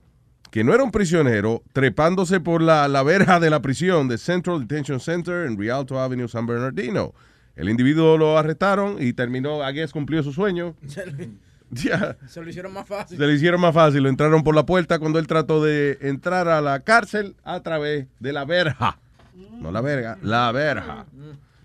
Speaker 5: que no era un prisionero trepándose por la, la verja de la prisión de Central Detention Center en Rialto Avenue, San Bernardino. El individuo lo arrestaron y terminó, I guess, cumplió su sueño.
Speaker 16: Se lo, se lo hicieron más fácil.
Speaker 5: Se le hicieron más fácil, lo entraron por la puerta cuando él trató de entrar a la cárcel a través de la verja. No la verga, la verja.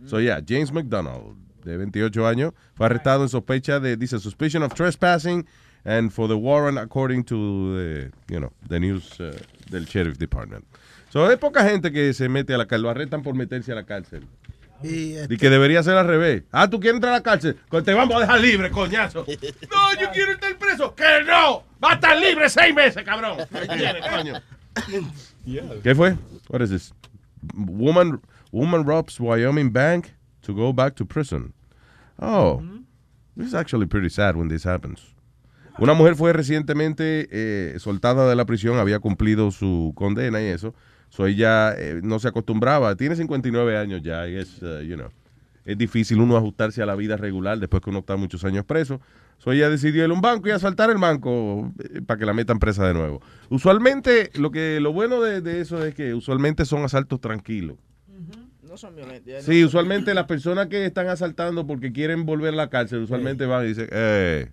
Speaker 5: So yeah, James McDonald, de 28 años, fue arrestado en sospecha de, dice, suspicion of trespassing and for the warrant according to the, you know, the news uh, del Sheriff Department. So hay poca gente que se mete a la cárcel, lo arrestan por meterse a la cárcel.
Speaker 6: Y, este,
Speaker 5: Y que debería ser al revés. Ah, ¿tú quieres entrar a la cárcel? Pues te vamos a dejar libre, coñazo. No, yo quiero estar preso. ¡Que no! ¡Va a estar libre seis meses, cabrón! ¿Qué fue? What is this? Woman, woman robs Wyoming bank to go back to prison. Oh, this is actually pretty sad when this happens. Una mujer fue recientemente eh, soltada de la prisión, había cumplido su condena y eso. So ella eh, no se acostumbraba. Tiene 59 años ya. y es, uh, you know, es difícil uno ajustarse a la vida regular después que uno está muchos años preso. So ella decidió ir a un banco y asaltar el banco eh, para que la metan presa de nuevo. Usualmente, lo que lo bueno de, de eso es que usualmente son asaltos tranquilos.
Speaker 16: No son violentos.
Speaker 5: Sí, usualmente las personas que están asaltando porque quieren volver a la cárcel, usualmente van y dicen, eh,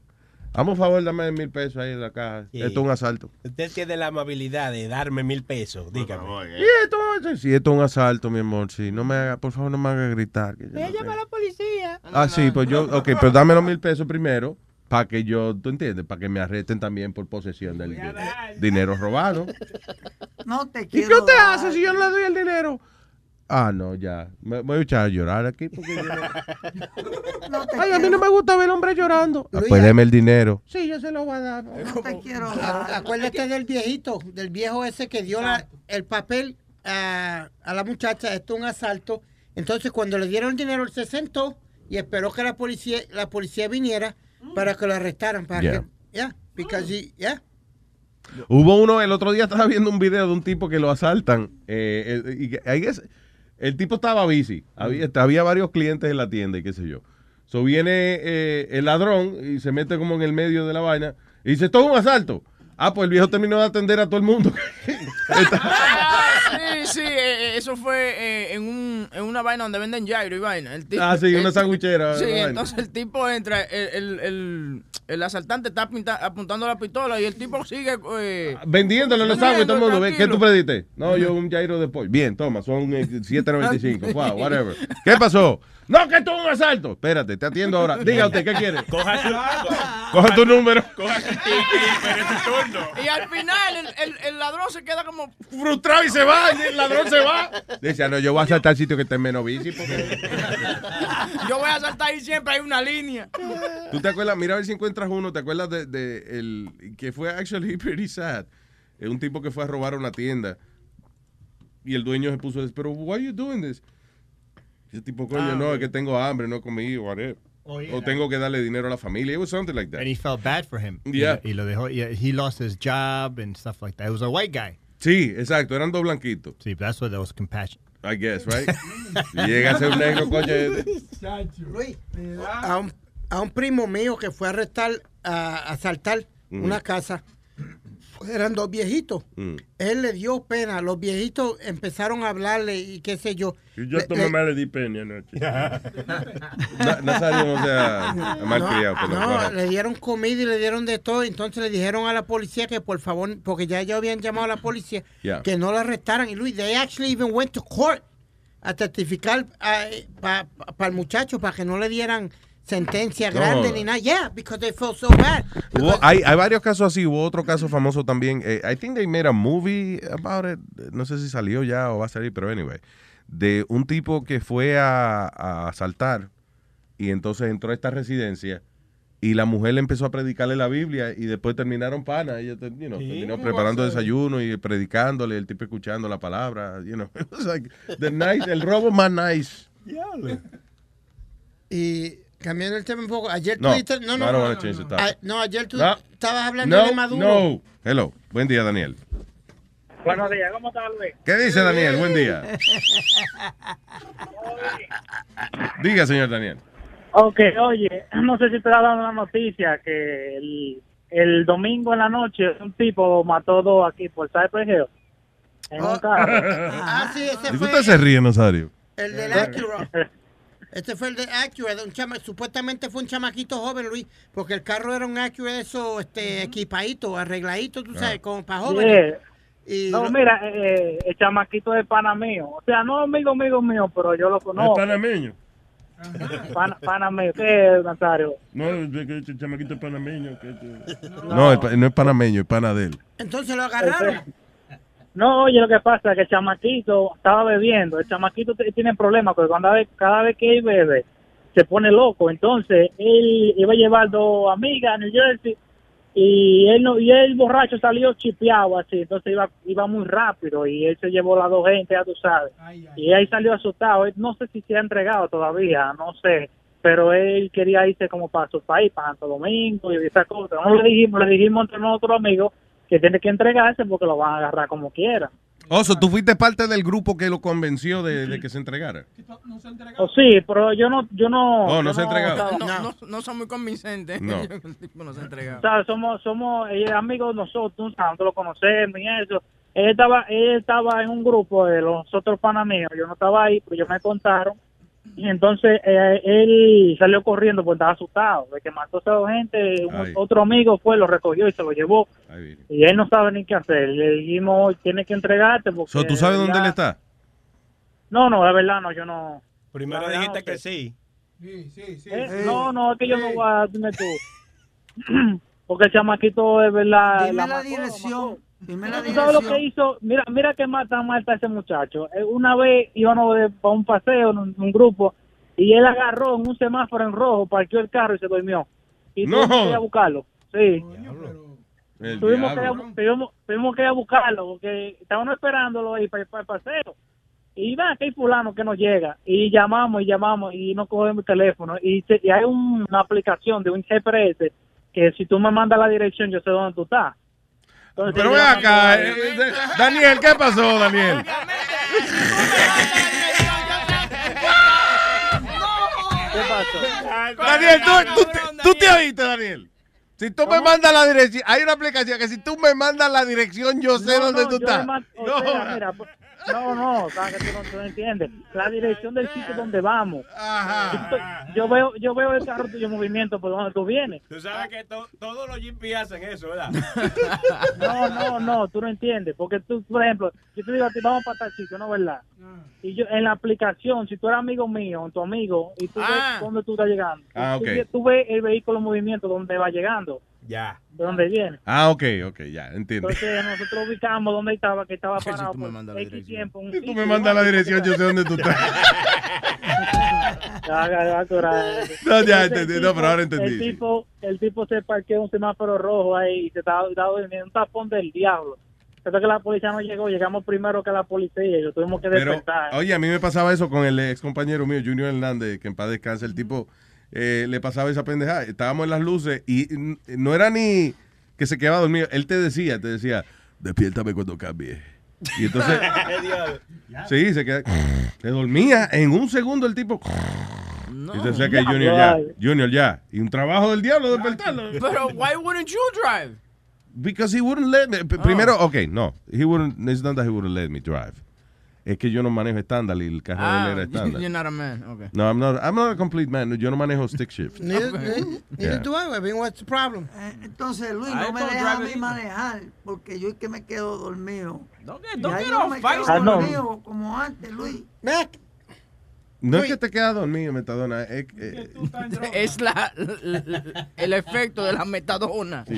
Speaker 5: vamos a favor, dame mil pesos ahí en la caja.
Speaker 9: Sí.
Speaker 5: Esto es un asalto.
Speaker 9: Usted tiene la amabilidad de darme mil pesos, dígame.
Speaker 5: Y esto, sí, esto es un asalto, mi amor. Sí, no me haga, por favor, no me haga gritar. que yo no
Speaker 26: llama a la policía.
Speaker 5: Ah, sí, pues yo, ok, pero dame los mil pesos primero para que yo, tú entiendes, para que me arresten también por posesión del de- dinero robado.
Speaker 8: No te
Speaker 5: ¿Y
Speaker 8: quiero.
Speaker 5: qué usted hace si yo no le doy el dinero? Ah, no, ya. Me me voy a echar a llorar aquí porque yo no- Ay, a mí no me gusta ver hombre llorando. Ah, pues deme el dinero.
Speaker 6: Sí, yo se lo voy a dar.
Speaker 8: No te quiero dar.
Speaker 6: Acuérdate del viejito, del viejo ese que dio la- el papel a, a la muchacha. Esto es un asalto. Entonces, cuando le dieron el dinero, él se sentó y esperó que la policía, la policía viniera para que lo arrestaran. Para
Speaker 5: Yeah.
Speaker 6: que, yeah, because he- yeah.
Speaker 5: Hubo uno, el otro día estaba viendo un video de un tipo que lo asaltan. eh, eh, y que- I guess, el tipo estaba busy. Había, había varios clientes en la tienda y qué sé yo. So viene eh, el ladrón y se mete como en el medio de la vaina y dice, esto es un asalto. Ah, pues el viejo terminó de atender a todo el mundo.
Speaker 16: Sí, sí, eh, eso fue eh, en, un, en una vaina donde venden gyro y vaina. El tipo-
Speaker 5: Ah, sí, una sandwichera,
Speaker 16: Sí,
Speaker 5: vaina.
Speaker 16: entonces el tipo entra, el, el, el, el asaltante está pinta- apuntando la pistola y el tipo sigue... Eh,
Speaker 5: Vendiéndole los sándwiches todo el mundo. ¿Qué tú pediste? No, yo un gyro de pollo. Bien, toma, son eh, 7.95. Wow, whatever. ¿Qué pasó? No, que esto es un asalto. Espérate, te atiendo ahora. Diga usted, ¿qué quiere?
Speaker 9: Coja su,
Speaker 5: Coja tu número.
Speaker 9: coja su ticket y turno.
Speaker 16: Y al final el, el, el ladrón se queda como...
Speaker 5: Frustrado y se va. y el ladrón se va. Dice, no, yo voy a saltar al sitio que esté menos bici. Porque...
Speaker 16: Yo voy a saltar ahí siempre, hay una línea.
Speaker 5: ¿Tú te acuerdas? Mira a ver si encuentras uno. ¿Te acuerdas de, de el que fue actually pretty sad? Es un tipo que fue a robar una tienda y el dueño se puso, pero why you doing this? Y el tipo, coño,
Speaker 18: Ah,
Speaker 5: no, es que tengo hambre, no comí, whatever.
Speaker 18: Oh, yeah.
Speaker 5: O tengo que darle dinero a la familia. It was something like that.
Speaker 18: And he felt bad for him.
Speaker 5: Yeah.
Speaker 18: Y, lo- y lo dejó. y- he lost his job and stuff like that. It was a white guy.
Speaker 5: Sí, exacto, eran dos blanquitos.
Speaker 18: Sí, that's what that was compassion.
Speaker 5: I guess, right? llega a ser un negro, coño.
Speaker 6: Luis, a un, a un primo mío que fue a arrestar, a a asaltar
Speaker 5: Ujú.
Speaker 6: una casa. Eran dos viejitos.
Speaker 5: Mm.
Speaker 6: Él le dio pena. Los viejitos empezaron a hablarle y qué sé yo.
Speaker 10: Y yo a tu
Speaker 6: le-
Speaker 10: mamá le di pena anoche.
Speaker 5: Nazario no sea malcriado. pero
Speaker 6: No,
Speaker 5: bueno.
Speaker 6: le dieron comida y le dieron de todo. Entonces le dijeron a la policía que por favor, porque ya ellos habían llamado a la policía,
Speaker 5: Yeah.
Speaker 6: que no la arrestaran. Y Luis, they actually even went to court a testificar para el muchacho, para que no le dieran sentencia
Speaker 5: No.
Speaker 6: grande ni nada. Yeah, because they felt so bad.
Speaker 5: Hubo- hay, hay varios casos así, hubo otro caso famoso también. eh, I think they made a movie about it. No sé si salió ya o va a salir, pero anyway. De un tipo que fue a, a asaltar y entonces entró a esta residencia y la mujer le empezó a predicarle la Biblia y después terminaron pana. Ella you know, terminó
Speaker 9: ¿cómo
Speaker 5: preparando desayuno y predicándole, el tipo escuchando la palabra. You know. It was like the nice, el robo más nice.
Speaker 6: Y cambiando el tema un poco, ayer tú
Speaker 5: No,
Speaker 6: no, no. Ah, no, ayer tú
Speaker 5: No.
Speaker 6: estabas hablando
Speaker 5: No,
Speaker 6: de Maduro.
Speaker 5: no. Hello. Buen día, Daniel.
Speaker 11: Buenos días, ¿cómo estás, Luis?
Speaker 5: ¿Qué dice Daniel? Buen día. Diga, señor Daniel.
Speaker 11: Ok, oye, no sé si te ha dado una noticia que el, el domingo en la noche un tipo mató dos aquí por Cypress en un carro.
Speaker 6: Ah, sí, ese
Speaker 5: ¿De qué
Speaker 6: fue
Speaker 5: usted se ríe, Nazario?
Speaker 6: el del Acura. Este fue el de Acura, de un chama, supuestamente fue un chamaquito joven, Luis, porque el carro era un Acura de eso, este, equipadito, arregladito, tú sabes, como para jóvenes. Y
Speaker 11: No,
Speaker 6: lo-
Speaker 11: mira, eh, el chamaquito es pana mío. O sea, no amigo, amigo mío, pero yo lo conozco.
Speaker 10: ¿Es panameño?
Speaker 11: Pana, pana mío. ¿Qué es, Nazario?
Speaker 10: No, es que este chamaquito es panameño. Que este-
Speaker 5: No, el no es panameño, es pana de él.
Speaker 6: Entonces lo agarraron.
Speaker 11: No, oye, lo que pasa es que el chamaquito estaba bebiendo. El chamaquito tiene problemas porque cuando cada vez que él bebe se pone loco. Entonces él iba a llevar dos amigas a New Jersey y él no, y el borracho salió chipeado así. Entonces iba iba muy rápido y él se llevó las dos gente, ya tú sabes. Y ahí salió asustado. Él no sé si se ha entregado todavía, no sé. Pero él quería irse como para su país, para Santo Domingo y esa cosa. No le dijimos, le dijimos entre nosotros amigos que tiene que entregarse porque lo van a agarrar como quiera.
Speaker 5: Oso, tú fuiste parte del grupo que lo convenció de, de que se entregara.
Speaker 11: O sí, pero yo no, yo no.
Speaker 5: Oh, no
Speaker 11: yo
Speaker 5: se ha entregado.
Speaker 11: o sea,
Speaker 2: No, no, no son muy convincentes.
Speaker 5: No.
Speaker 2: El tipo no se ha entregado.
Speaker 11: o sea, somos, somos amigos nosotros, nosotros lo conocemos y eso. Él estaba, él estaba en un grupo de los otros panas míos, yo no estaba ahí, pero ellos me contaron. Y entonces eh, él salió corriendo porque estaba asustado, de que mató a esa dos gente. un- otro amigo fue, lo recogió y se lo llevó. Y él no sabe ni qué hacer. Le dijimos, tiene que entregarte porque...
Speaker 5: So, ¿Tú sabes
Speaker 11: de
Speaker 5: dónde él está?
Speaker 11: No, no, de verdad no, yo no...
Speaker 9: Primero
Speaker 11: verdad,
Speaker 9: dijiste
Speaker 11: no
Speaker 9: que sí.
Speaker 13: Sí, sí, sí.
Speaker 11: Eh, No, no, es que yo no voy a... Dime tú. Porque el chamaquito es verdad...
Speaker 8: Dime la
Speaker 11: mató,
Speaker 8: dirección.
Speaker 11: ¿Tú sabes lo que hizo? Mira, mira qué mal tan mal está ese muchacho. Eh, Una vez íbamos de, para un paseo en un, un grupo y él agarró en un semáforo en rojo, parqueó el carro y se durmió. Y
Speaker 5: No.
Speaker 11: tuvimos que ir a buscarlo. Sí.
Speaker 5: El
Speaker 11: Tuvimos que, ir
Speaker 5: diablo.
Speaker 11: a, tuvimos, tuvimos que ir a buscarlo porque estábamos esperándolo ahí para, para el paseo. Y va, que hay fulano que no llega. Y llamamos y llamamos y no cogemos el teléfono. Y, te- y hay un- una aplicación de un GPS que si tú me mandas la dirección yo sé dónde tú estás. Entonces,
Speaker 5: Pero ven acá.
Speaker 11: la-
Speaker 5: eh, eh, Daniel, ¿qué pasó, Daniel?
Speaker 11: ¿Qué pasó?
Speaker 5: Daniel, tú, tú, te, tú te oíste, Daniel. Si tú me mandas la dirección, hay una aplicación que si tú me mandas la dirección, yo sé
Speaker 11: No,
Speaker 5: dónde
Speaker 11: no,
Speaker 5: tú estás. No.
Speaker 11: mira, no, no, sabes que tú no, tú no entiendes. La dirección del sitio donde vamos. Yo, yo veo, yo veo el carro tuyo en movimiento por donde tú vienes.
Speaker 9: Tú sabes que to- todos los GP hacen eso, ¿verdad?
Speaker 11: No, no, no, tú no entiendes. Porque tú, por ejemplo, yo te digo a ti, vamos para tal sitio, ¿no verdad? Y yo, en la aplicación, si tú eres amigo mío, tu amigo, y tú
Speaker 5: Ah.
Speaker 11: ves dónde tú estás llegando,
Speaker 5: Ah,
Speaker 11: tú, ves el vehículo en movimiento donde va llegando,
Speaker 9: Ya.
Speaker 11: de donde viene.
Speaker 5: Ah, ok, ok, ya, entiendo.
Speaker 11: Entonces nosotros ubicamos dónde estaba, que estaba
Speaker 5: Sí, si
Speaker 11: parado
Speaker 5: tú me mandas la
Speaker 11: X
Speaker 5: dirección.
Speaker 11: tiempo.
Speaker 5: Si tú me mandas la dirección, yo sé dónde tú estás.
Speaker 11: Ya, ya, ya, tú eras-
Speaker 5: No, ya entendí, no, pero ahora entendí,
Speaker 11: El tipo, el tipo se parqueó un semáforo rojo ahí y se estaba, durmiendo, un tapón del diablo. Hasta que la policía no llegó, llegamos primero que la policía y lo tuvimos que
Speaker 5: Pero,
Speaker 11: despertar.
Speaker 5: oye, a mí me pasaba eso con el ex compañero mío, Junior Hernández, que en paz descanse. El tipo eh, le pasaba esa pendejada. Estábamos en las luces y no era ni que se quedaba dormido. Él te decía, te decía, despiértame cuando cambie. Y entonces, sí, se queda, se dormía en un segundo el tipo. y te decía que Junior ya. Junior ya. Y un trabajo del diablo despertarlo.
Speaker 2: Pero, why wouldn't you drive?
Speaker 5: Because he wouldn't let me. P- Primero, okay, no. He wouldn't, it's not that he wouldn't let me drive. Es que yo no manejo estándar y el carro de
Speaker 2: Ah,
Speaker 5: él era estándar.
Speaker 2: you're not a man. Okay.
Speaker 5: No, I'm not, I'm not a complete man. Yo no manejo stick shift.
Speaker 6: Neither, neither
Speaker 5: Yeah.
Speaker 6: do I, baby. What's the problem?
Speaker 8: Eh, Entonces, Luis,
Speaker 6: I
Speaker 8: no me deja a mí manejar porque yo es que me quedo dormido.
Speaker 2: Don't
Speaker 8: Y
Speaker 2: don't get
Speaker 8: no me quedo
Speaker 2: Ah, no.
Speaker 8: dormido como antes, Luis.
Speaker 5: No es que te quedas dormido, metadona. Es, eh,
Speaker 2: Es la, la- el efecto de la metadona. ¿Tú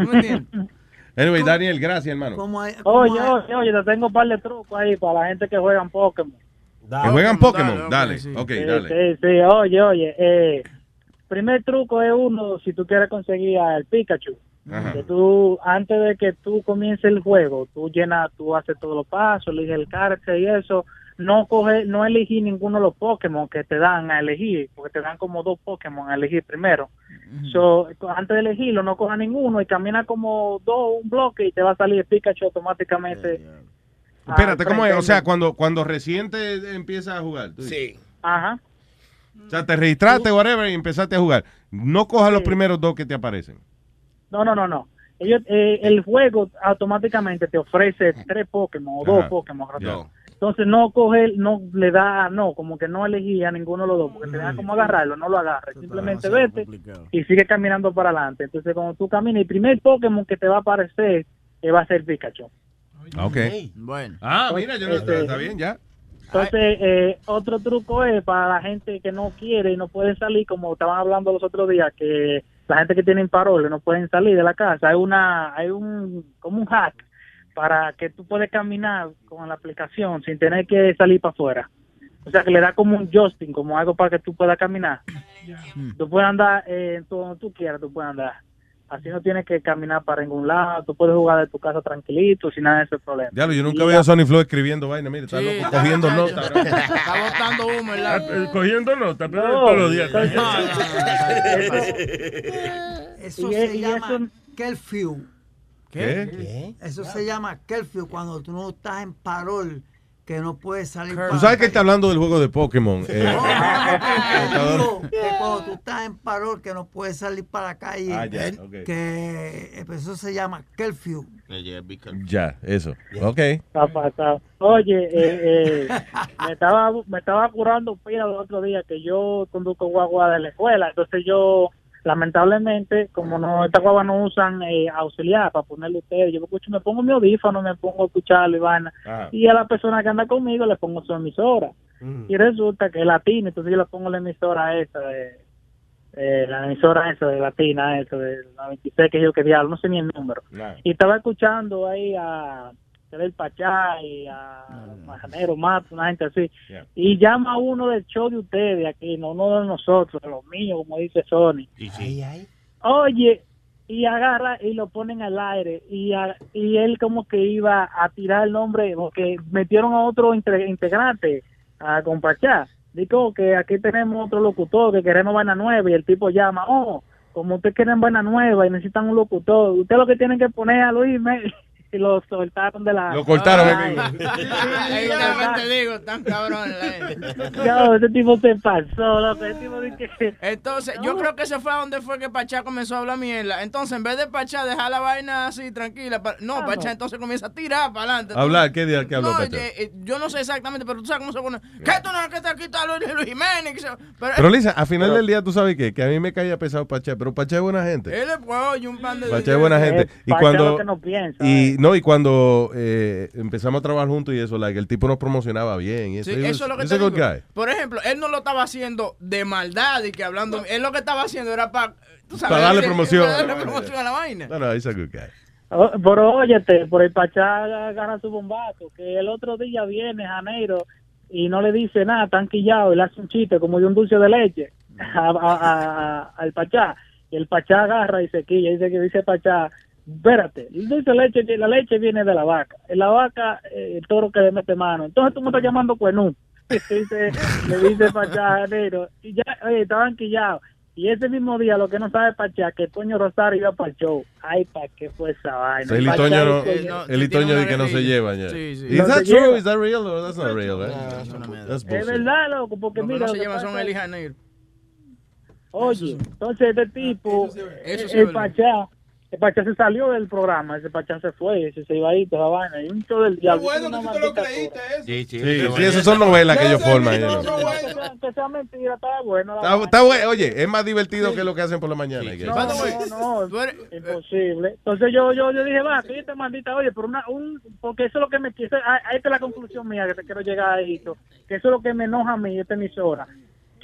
Speaker 2: me entiendes?
Speaker 5: Anyway, Daniel, gracias, hermano.
Speaker 11: Oye, oye, oye, te tengo un par de trucos ahí para la gente que juega en Pokémon.
Speaker 5: Que juegan Pokémon. Dale, ok,
Speaker 11: Sí,
Speaker 5: dale.
Speaker 11: Sí, sí, oye, oye. Eh, primer truco es uno, si tú quieres conseguir al Pikachu.
Speaker 5: Ajá.
Speaker 11: Que tú, antes de que tú comiences el juego, tú llenas, tú haces todos los pasos, eliges el carácter y eso. No coge, no elegí ninguno de los Pokémon que te dan a elegir, porque te dan como dos Pokémon a elegir primero. So, antes de elegirlo, no coja ninguno y camina como dos, un bloque y te va a salir el Pikachu automáticamente.
Speaker 5: Espérate, ¿cómo es? O sea, cuando, cuando recién te empiezas a jugar. Sí.
Speaker 11: Ajá.
Speaker 5: O sea, te registraste, whatever, y empezaste a jugar. No cojas los primeros dos que te aparecen.
Speaker 11: No, no, no, no. Ellos, eh, el juego automáticamente te ofrece tres Pokémon o dos. Pokémon.
Speaker 5: Ya.
Speaker 11: Entonces no coge, no le da, no, como que no elegí a ninguno de los dos, porque te da como agarrarlo, no lo agarres. Simplemente vete y sigue caminando para adelante. Entonces cuando tú caminas, el primer Pokémon que te va a aparecer eh, va a ser Pikachu.
Speaker 5: Ok.
Speaker 2: Bueno.
Speaker 5: Ah, mira, yo no,
Speaker 11: Este-
Speaker 5: está bien, ya.
Speaker 11: Entonces, eh, otro truco es para la gente que no quiere y no puede salir, como estaban hablando los otros días, que la gente que tiene paroles no pueden salir de la casa. Hay una, hay un, como un hack para que tú puedes caminar con la aplicación sin tener que salir para afuera. O sea, que le da como un Justin, como algo para que tú puedas caminar. Tú puedes andar eh, donde tú quieras, tú puedes andar. Así no tienes que caminar para ningún lado, tú puedes jugar de tu casa tranquilito, sin nada de ese problema.
Speaker 5: Diablo, yo nunca veía a Sony Flow escribiendo vaina. Mire, está
Speaker 11: Sí,
Speaker 5: loco,
Speaker 11: está-
Speaker 5: cogiendo
Speaker 11: está-
Speaker 5: notas.
Speaker 2: Está botando humo el
Speaker 10: Ah, eh, Cogiendo nota, pero
Speaker 11: No,
Speaker 10: todos los días.
Speaker 11: entonces-
Speaker 8: Eso se
Speaker 11: y
Speaker 8: llama
Speaker 11: eso-
Speaker 8: curfew.
Speaker 5: ¿Qué?
Speaker 8: Eso se llama curfew cuando tú no estás en parol, que no puedes salir para
Speaker 5: Tú sabes que está hablando del juego de Pokémon. eh,
Speaker 8: Digo, que cuando tú estás en parol, que no puedes salir para la calle,
Speaker 5: Ah, ya,
Speaker 8: eh, que eh, pues eso se llama curfew.
Speaker 5: ya, eso. Ok.
Speaker 11: Está pasado. Oye, eh, eh, me estaba me estaba curando pila el otro día que yo conduzco guagua de la escuela, entonces yo lamentablemente como no estas guaguas no usan eh, auxiliar para ponerle ustedes, yo me escucho, me pongo mi audífono, me pongo a escucharlo y vaina,
Speaker 5: Ajá.
Speaker 11: y a la persona que anda conmigo le pongo su emisora. Y resulta que es latina, entonces yo le pongo la emisora esa de eh, la emisora esa de latina, esa de la 26 que yo que diablo, no sé ni el número. Y estaba escuchando ahí a el Pachá y a Majanero Mato, una gente así. Y llama uno del show de ustedes aquí, no uno de nosotros, de los míos, como dice Sony. Oye, y agarra y lo ponen al aire y, a- y él como que iba a tirar el nombre, porque metieron a otro inte- integrante, a Compachá. Digo que aquí tenemos otro locutor que queremos vaina nueva y el tipo llama, oh, como ustedes quieren vaina nueva y necesitan un locutor, usted lo que tienen que poner a Luis me y lo soltaron de la...
Speaker 5: Lo cortaron,
Speaker 2: te digo, tan cabrón.
Speaker 11: Yo, ese tipo se pasó, ese.
Speaker 2: Entonces, yo creo que se fue a donde fue que Pachá comenzó a hablar mierda. Entonces, en vez de Pachá dejar la vaina así tranquila, pa- no, Pachá entonces comienza a tirar para adelante.
Speaker 5: Hablar, ¿qué día que habló
Speaker 2: No,
Speaker 5: Pachá?
Speaker 2: eh, eh, yo no sé exactamente, pero tú sabes cómo se pone. ¿Qué tú no que te quita Luis, Luis Jiménez? Se- Pero,
Speaker 5: Pero Lisa, al final del día, tú sabes qué? que a mí me caía pesado Pachá, pero Pachá es buena gente.
Speaker 2: él es pues, oye, un pan de.
Speaker 5: Pachá es buena gente. Y cuando
Speaker 11: lo que no piensa,
Speaker 5: y no y cuando eh, empezamos a trabajar juntos y eso, like, el tipo nos promocionaba bien. Y eso,
Speaker 2: Sí,
Speaker 5: was-
Speaker 2: es lo que te digo.
Speaker 5: guy.
Speaker 2: Por ejemplo, él no lo estaba haciendo de maldad y que hablando. Él lo que estaba haciendo era para.
Speaker 5: Para darle promoción.
Speaker 2: Para darle promoción a la vaina.
Speaker 5: No, no, good guy.
Speaker 11: Oh, Pero óyete, por el Pachá agarra su bombazo, que el otro día viene Janeiro y no le dice nada, tan quillado, y le hace un chiste como de un dulce de leche a- a- a- al Pachá. Y el Pachá agarra y se quilla, dice que dice Pachá, espérate, el de leche, la leche viene de la vaca, en la vaca eh, el toro que le mete mano, entonces tú me estás llamando cuenú. Dice- le dice Janeiro, y ya, oye, estaban quillados. Y ese mismo día, lo que no sabe Pachá, que Toño Rosario iba para el show. Ay, ¿para qué fue esa vaina?
Speaker 5: El itoño, no,
Speaker 11: dice que-
Speaker 5: el itoño de que no se llevan ya.
Speaker 2: Sí, sí.
Speaker 11: No
Speaker 5: that true?
Speaker 11: llevan.
Speaker 5: Is that real? Or that's not real, right? That's
Speaker 11: Es verdad, loco, porque
Speaker 2: Lo
Speaker 11: mira.
Speaker 2: no se
Speaker 11: que
Speaker 2: llevan son
Speaker 11: es-
Speaker 2: Janeiro.
Speaker 11: Oye, entonces este tipo,
Speaker 2: Eso sí
Speaker 11: el
Speaker 2: es.
Speaker 11: Pachá,
Speaker 27: ese Pachá se salió del programa, ese Pachá se fue, ese se iba ahí, toda la vaina, y un show del diablo.
Speaker 13: bueno
Speaker 27: una
Speaker 13: que tú te lo creíste eso.
Speaker 7: Sí, sí.
Speaker 5: Sí, sí, esas son novelas que ellos forman.
Speaker 27: No, no, que sea- mentira, está bueno.
Speaker 5: Está, está bueno. Oye, es más divertido que lo que hacen por la mañana. Guess.
Speaker 27: No, no, no, imposible. Entonces yo, yo, yo dije, va, que esta maldita, oye, pero una, un, porque eso es lo que me quiso, a- a- esta es la conclusión mía que te quiero llegar a esto, que eso es lo que me enoja a mí, esta emisora.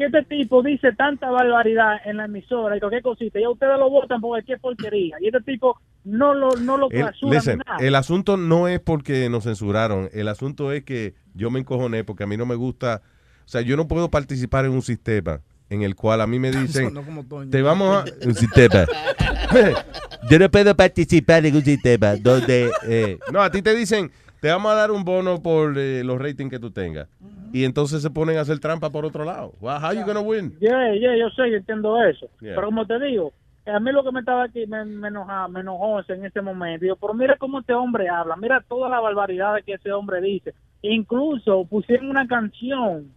Speaker 27: Que este tipo dice tanta barbaridad en la emisora y cualquier cosita, y a ustedes lo votan porque qué porquería. Y este tipo no lo, no lo
Speaker 5: El, listen,
Speaker 27: nada.
Speaker 5: el asunto no es porque nos censuraron, el asunto es que yo me encojoné porque a mí no me gusta, o sea, yo no puedo participar en un sistema en el cual a mí me dicen, te vamos a... Un sistema. yo no puedo participar en un sistema donde... eh, no, a ti te dicen, te vamos a dar un bono por eh, los ratings que tú tengas. Y entonces se ponen a hacer trampa por otro lado. Well, how you gonna win?
Speaker 27: Yeah, yeah, yo sé, yo entiendo eso.
Speaker 5: Yeah.
Speaker 27: Pero como te digo, a mí lo que me estaba aquí me, me enojaba, me enojó en ese momento. Digo, pero mira cómo este hombre habla, mira todas las barbaridades que ese hombre dice. Incluso pusieron una canción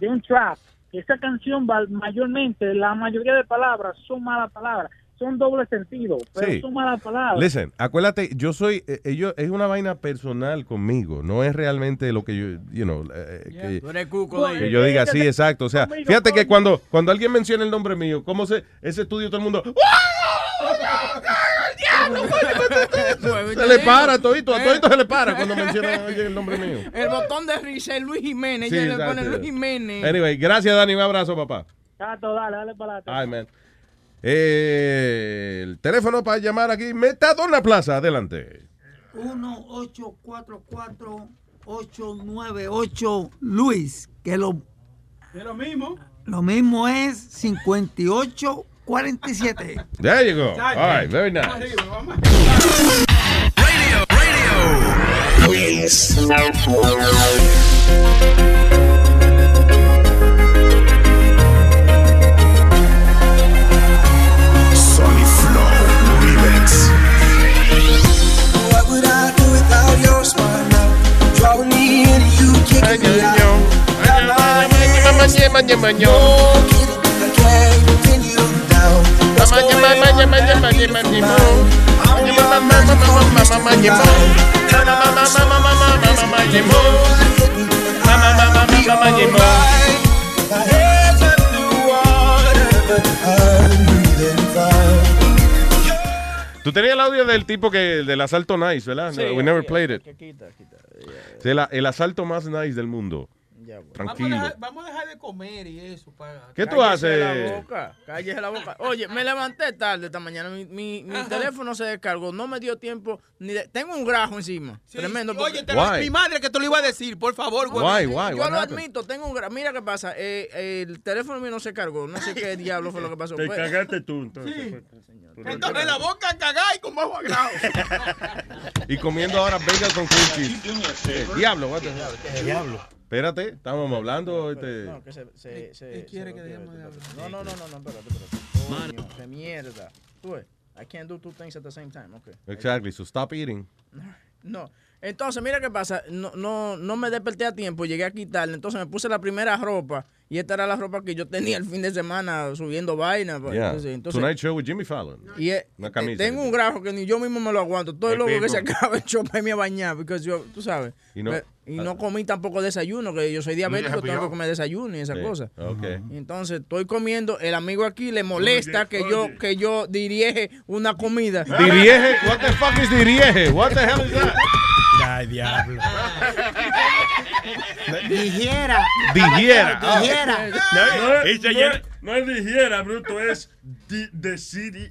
Speaker 27: de un trap. Esa canción mayormente, la mayoría de palabras son malas palabras, son doble sentido, pero
Speaker 5: Sí.
Speaker 27: son malas palabras.
Speaker 5: Listen, acuérdate, yo soy, eh, ellos, es una vaina personal conmigo, no es realmente lo que yo, you know, eh, que,
Speaker 2: Tú eres cuco de
Speaker 5: que yo diga sí, exacto. O sea,
Speaker 2: Conmigo,
Speaker 5: fíjate que cuando, cuando alguien menciona el nombre mío, ¿cómo se, ese estudio todo el mundo, se le para a todito, a todito se le para cuando menciona el nombre mío.
Speaker 2: El botón de risa es Luis Jiménez.
Speaker 5: Sí,
Speaker 2: ella le pone Luis Jiménez.
Speaker 5: Anyway, gracias Dani, un abrazo papá.
Speaker 27: Tato, dale, dale para.
Speaker 5: Ay, man. Eh, el teléfono para llamar aquí, Metadona Plaza, adelante.
Speaker 8: 1-844-898 Luis, que lo,
Speaker 13: Es lo mismo.
Speaker 8: lo mismo es 5847.
Speaker 5: There you go. All right, very nice.
Speaker 28: Sonny
Speaker 5: Tú tenías el audio del tipo que del asalto nice, ¿verdad?
Speaker 2: Sí,
Speaker 5: No, we never played it. El, el asalto más nice del mundo.
Speaker 13: Vamos a,
Speaker 5: Tranquilo.
Speaker 13: dejar, vamos a dejar de comer y eso. Para...
Speaker 5: ¿Qué tú
Speaker 2: Cállese
Speaker 5: haces?
Speaker 2: la boca, cállese la boca. Oye, me levanté tarde esta mañana. Mi, mi, mi teléfono se descargó. No me dio tiempo. ni de- Tengo un grajo encima. Tremendo. porque-
Speaker 13: Oye, te lo- mi madre que te lo iba a decir, por favor. güey.
Speaker 5: Why, why?
Speaker 2: Yo lo
Speaker 5: happened?
Speaker 2: admito, tengo un grajo. Mira qué pasa. eh, el teléfono mío no se cargó. No sé qué diablo fue lo que pasó.
Speaker 10: Te
Speaker 2: Fue-
Speaker 10: cagaste tú, entonces.
Speaker 13: Sí.
Speaker 10: Por-
Speaker 13: Entonces la boca cagada y con bajo agrado.
Speaker 5: Y comiendo ahora bagel con. Eh, diablo, hell?
Speaker 13: Diablo.
Speaker 5: Espérate, estábamos hablando. Este...
Speaker 2: No, que se, se, se,
Speaker 13: ¿Qué quiere
Speaker 2: se
Speaker 13: que
Speaker 2: bloqueó,
Speaker 13: dejemos de
Speaker 2: espérate, espérate. No, no, no, no, no, espérate, espérate. Coño, qué mierda. Tú ves, I can't do two things at the same time. Okay.
Speaker 5: Exactly, so stop eating.
Speaker 2: No. Entonces, mira qué pasa. No, no, no me desperté a tiempo, llegué a quitarle. Entonces me puse la primera ropa. Y esta era la ropa que yo tenía el fin de semana subiendo vaina. pues.
Speaker 5: Yeah.
Speaker 2: Entonces, entonces-
Speaker 5: Tonight Show with Jimmy Fallon.
Speaker 2: y eh,
Speaker 5: Una camisa.
Speaker 2: tengo un grajo que ni yo mismo me lo aguanto. Todo el loco que se acaba el show para irme a bañar. Porque yo, tú sabes.
Speaker 5: Y no-
Speaker 2: y no comí tampoco desayuno, que yo soy diabético, tengo que comer desayuno y esa
Speaker 5: Sí,
Speaker 2: cosa.
Speaker 5: ok.
Speaker 2: Y entonces estoy comiendo, el amigo aquí le molesta
Speaker 10: Oye,
Speaker 2: que yo que yo dirige una comida.
Speaker 5: Dirige, what the fuck is dirige? What the hell is that?
Speaker 9: Ay, diablo.
Speaker 6: Dijera.
Speaker 5: Dijera.
Speaker 6: Dijera.
Speaker 10: No, es digiera, bruto, es di- decidi-.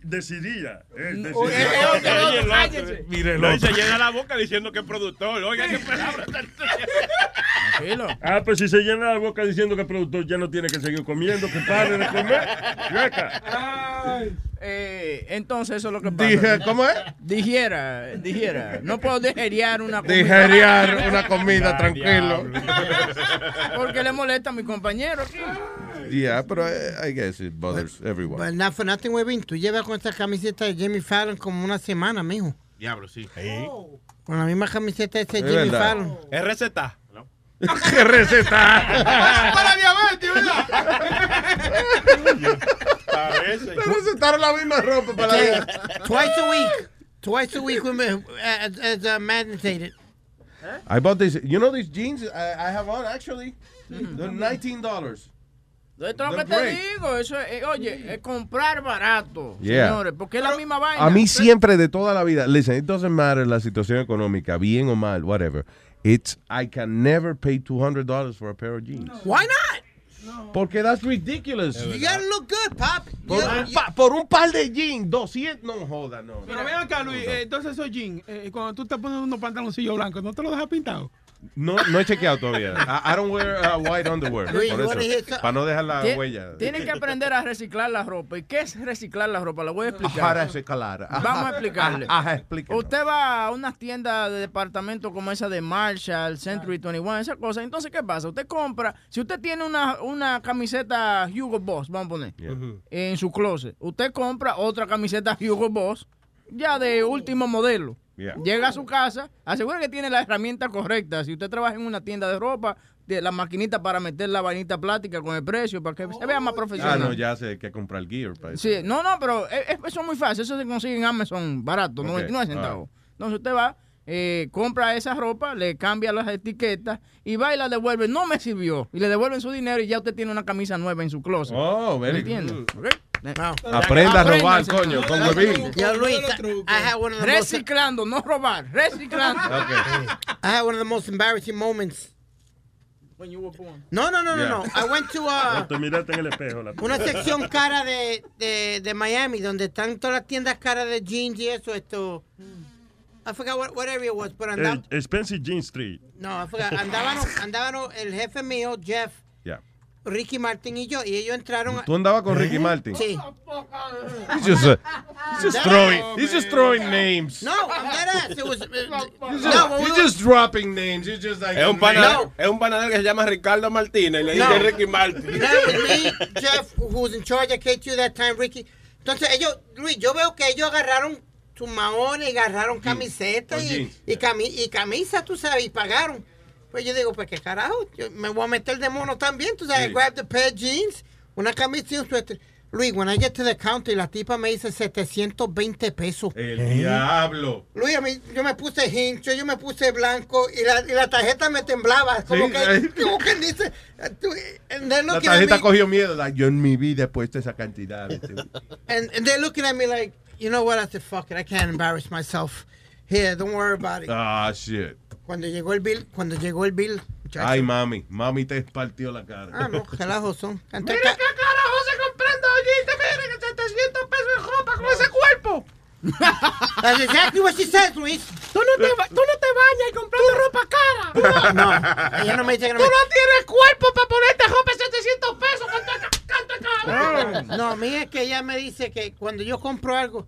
Speaker 10: Es
Speaker 13: cállese.
Speaker 5: Mire,
Speaker 9: No, y se llena la boca diciendo que es productor. Oiga, qué palabra.
Speaker 2: Tranquilo.
Speaker 10: Ah, pues si se llena la boca diciendo que el productor ya no tiene que seguir comiendo, que pare de comer. Yueca.
Speaker 2: Eh, entonces eso es lo que pasa.
Speaker 5: Dije, ¿cómo es?
Speaker 2: Dijera, dijera. No puedo digeriar una comida.
Speaker 5: Digeriar una comida,
Speaker 9: Ay,
Speaker 5: tranquilo.
Speaker 2: Porque le molesta a mi compañero aquí.
Speaker 5: Yeah, pero I, I guess it bothers everyone.
Speaker 6: But not for nothing, Webin. Tú llevas con esta camiseta de Jimmy Fallon como una semana, mijo.
Speaker 7: Diablo, sí.
Speaker 6: Con la misma camiseta de ese
Speaker 5: Es
Speaker 6: Jimmy
Speaker 5: verdad.
Speaker 6: Fallon.
Speaker 9: ¿Es receta?
Speaker 5: ¿Qué recetar?
Speaker 13: Para diabetes,
Speaker 9: Parece.
Speaker 5: Le recetaron la misma ropa para la
Speaker 6: Twice a week. Twice a week uh, as, as uh, mandated.
Speaker 5: I bought this. You know these jeans I, I have on actually? They're $19.
Speaker 2: Esto es lo que te digo, eso es, eh, oye, es comprar barato,
Speaker 5: Yeah.
Speaker 2: señores, porque es la misma vaina.
Speaker 5: A mí siempre de toda la vida, listen, it doesn't matter la situación económica, bien o mal, whatever. It's I can never pay $200 for a pair of jeans.
Speaker 6: Why not?
Speaker 5: Porque that's ridiculous.
Speaker 6: You gotta look good, pop.
Speaker 5: Por, un pa- por un par de jeans, 200, no joda, no.
Speaker 13: Pero ven acá, Luis, eh, entonces esos jeans, eh, cuando tú te pones unos pantaloncillos blancos, ¿no te los dejas pintados?
Speaker 5: No, no he chequeado todavía. I, I don't wear uh, white underwear.
Speaker 2: Luis,
Speaker 5: por eso, para no dejar la huella.
Speaker 2: Tienen que aprender a reciclar la ropa. ¿Y qué es reciclar la ropa? Lo voy a explicar.
Speaker 5: Para reciclar.
Speaker 2: Vamos a explicarle.
Speaker 5: Ajá, explíquenos.
Speaker 2: Usted va a unas tiendas de departamento como esa de Marshall, Century 21, esa cosa. Entonces, ¿qué pasa? Usted compra, si usted tiene una, una camiseta Hugo Boss, vamos a poner, en su closet, usted compra otra camiseta Hugo Boss, ya de último modelo.
Speaker 5: Yeah.
Speaker 2: Llega a su casa, asegura que tiene la herramienta correcta. Si usted trabaja en una tienda de ropa, de la maquinita para meter la vainita plástica con el precio, para que se vea más
Speaker 5: Ah,
Speaker 2: profesional.
Speaker 5: no, ya sé que comprar gear. para eso.
Speaker 2: Sí, no, no, pero es- es- eso es muy fácil. Eso se consigue en Amazon barato,
Speaker 5: Ok,
Speaker 2: 99 centavos. Entonces usted va, eh, compra esa ropa, le cambia las etiquetas y va y la devuelve. No me sirvió. Y le devuelven su dinero y ya usted tiene una camisa nueva en su closet.
Speaker 5: Oh, very
Speaker 2: ¿Me entiende?
Speaker 5: good.
Speaker 2: ¿Ok?
Speaker 5: Aprenda a robar, coño, con huevín.
Speaker 6: Yo, Luis,
Speaker 2: Reciclando, no robar, reciclando.
Speaker 6: I had one of the most embarrassing moments. No, no, no, no, no. I went to uh,
Speaker 10: Te miraste en el espejo. La
Speaker 6: una sección cara de, de, de Miami donde están todas las tiendas caras de jeans y eso, esto. I forgot what, what area it was, but andaba,
Speaker 10: Spencer Jean Street.
Speaker 6: no, I forgot, andaban, andaban el jefe mío, Jeff. Ricky Martin y yo, y ellos entraron. a-
Speaker 5: ¿Tú andabas con Ricky Martin?
Speaker 6: Sí.
Speaker 5: He's just, uh, he's just throwing, he's just throwing names.
Speaker 6: No, I'm dead ass. It was,
Speaker 5: He's
Speaker 6: no,
Speaker 5: just,
Speaker 6: we
Speaker 5: he's just dropping names. He's just like
Speaker 9: Es un, panadero,
Speaker 5: man.
Speaker 9: es un panadero que se llama Ricardo Martínez y le
Speaker 6: No.
Speaker 9: dice Ricky Martin.
Speaker 6: That was me, Jeff, who was in charge of K2 that time, Ricky. Entonces ellos, Luis, yo veo que ellos agarraron sus maones y agarraron camisetas y, y, cami- y camisas, tú sabes, y pagaron. Pues yo digo, pues qué carajo, yo me voy a meter de mono también, tú sabes,
Speaker 5: Sí.
Speaker 6: grab the pair of jeans, una camisa y un suéter. Luis, when I get to the counter y la tipa me dice 720 pesos.
Speaker 5: El diablo.
Speaker 6: Luis, a mí, yo me puse hincho, yo me puse blanco y la, y la tarjeta me temblaba. Como
Speaker 5: Sí,
Speaker 6: que,
Speaker 5: ahí.
Speaker 6: como que dice, tú- and they're
Speaker 5: La
Speaker 6: looking at
Speaker 5: tarjeta
Speaker 6: me-
Speaker 5: cogió miedo. Like, yo en mi vida he puesto esa cantidad.
Speaker 6: And, and they're looking at me like, you know what? I said, fuck it, I can't embarrass myself. Here, don't worry about it.
Speaker 5: Ah, shit.
Speaker 6: Cuando llegó el bill, cuando llegó el bill, muchacho.
Speaker 5: Ay, mami. Mami te partió la cara.
Speaker 6: Ah, no, relajo son.
Speaker 26: Mira
Speaker 6: ca-
Speaker 26: qué carajo se comprando allí, mire que 700 pesos de ropa con ese cuerpo.
Speaker 6: That's exactly what she says, Luis.
Speaker 26: Tú no te, tú no te bañas y comprando ropa cara.
Speaker 6: No, ella no me dice que no
Speaker 26: Tú
Speaker 6: me...
Speaker 26: no tienes cuerpo para ponerte ropa de 700 pesos. Canto, canto, cabrón.
Speaker 6: No, a mí es que ella me dice que cuando yo compro algo,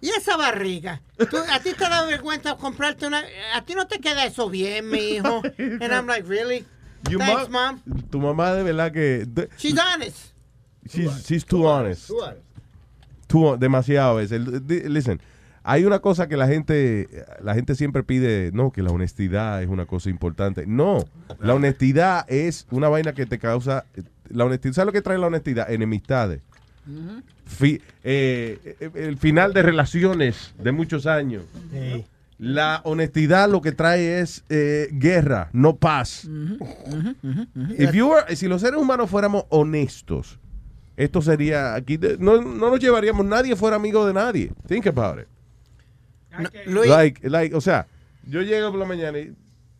Speaker 6: y esa barriga, Tú- a ti te da vergüenza comprarte una, a ti no te queda eso bien, mi hijo. And I'm like, really?
Speaker 5: You
Speaker 6: Thanks,
Speaker 5: ma-
Speaker 6: mom.
Speaker 5: Tu mamá de verdad que... de-
Speaker 6: She's honest.
Speaker 5: She's, she's too honest. Too- demasiado a veces. Di- Listen, hay una cosa que la gente, la gente siempre pide, no, que la honestidad es una cosa importante. No, la honestidad es una vaina que te causa, la honestidad, ¿sabes lo que trae la honestidad? Enemistades. Fi- eh, eh, el final de relaciones de muchos años. La honestidad lo que trae es eh, guerra, no paz. If you were- si los seres humanos fuéramos honestos, esto sería aquí de- no, no nos llevaríamos nadie fuera amigo de nadie. Think about it. Like, like, o sea, yo llego por la mañana y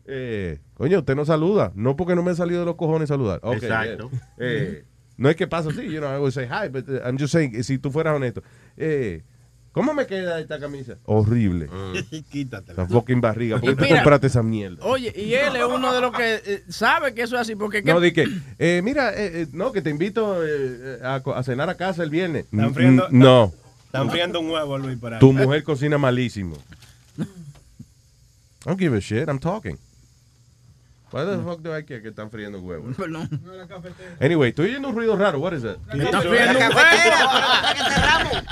Speaker 5: eh, coño, usted no saluda, no porque no me ha salido de los cojones saludar. Okay,
Speaker 7: Exacto.
Speaker 5: Eh, no es que pasa así, you know, I would say hi, but uh, I'm just saying, si tú fueras honesto, eh, ¿cómo me queda esta camisa? Horrible.
Speaker 9: Quítatela.
Speaker 5: La fucking barriga, ¿por qué
Speaker 2: Mira,
Speaker 5: compraste esa mierda?
Speaker 2: Oye, y él es uno de los que eh, sabe que eso es así, porque...
Speaker 5: No,
Speaker 2: ¿qué-
Speaker 5: di que, eh, mira, eh, eh, no, que te invito a, cenar a casa el viernes.
Speaker 9: Están friendo-
Speaker 5: Mm, no,
Speaker 9: Están friendo un huevo, Luis, por ahí.
Speaker 5: tu mujer cocina malísimo. I don't give a shit, I'm talking. Why the fuck do I care que están friendo huevos?
Speaker 2: Perdón.
Speaker 5: Anyway, estoy oyendo un ruido raro, what is that?
Speaker 2: Están friendo
Speaker 6: para que cerramos.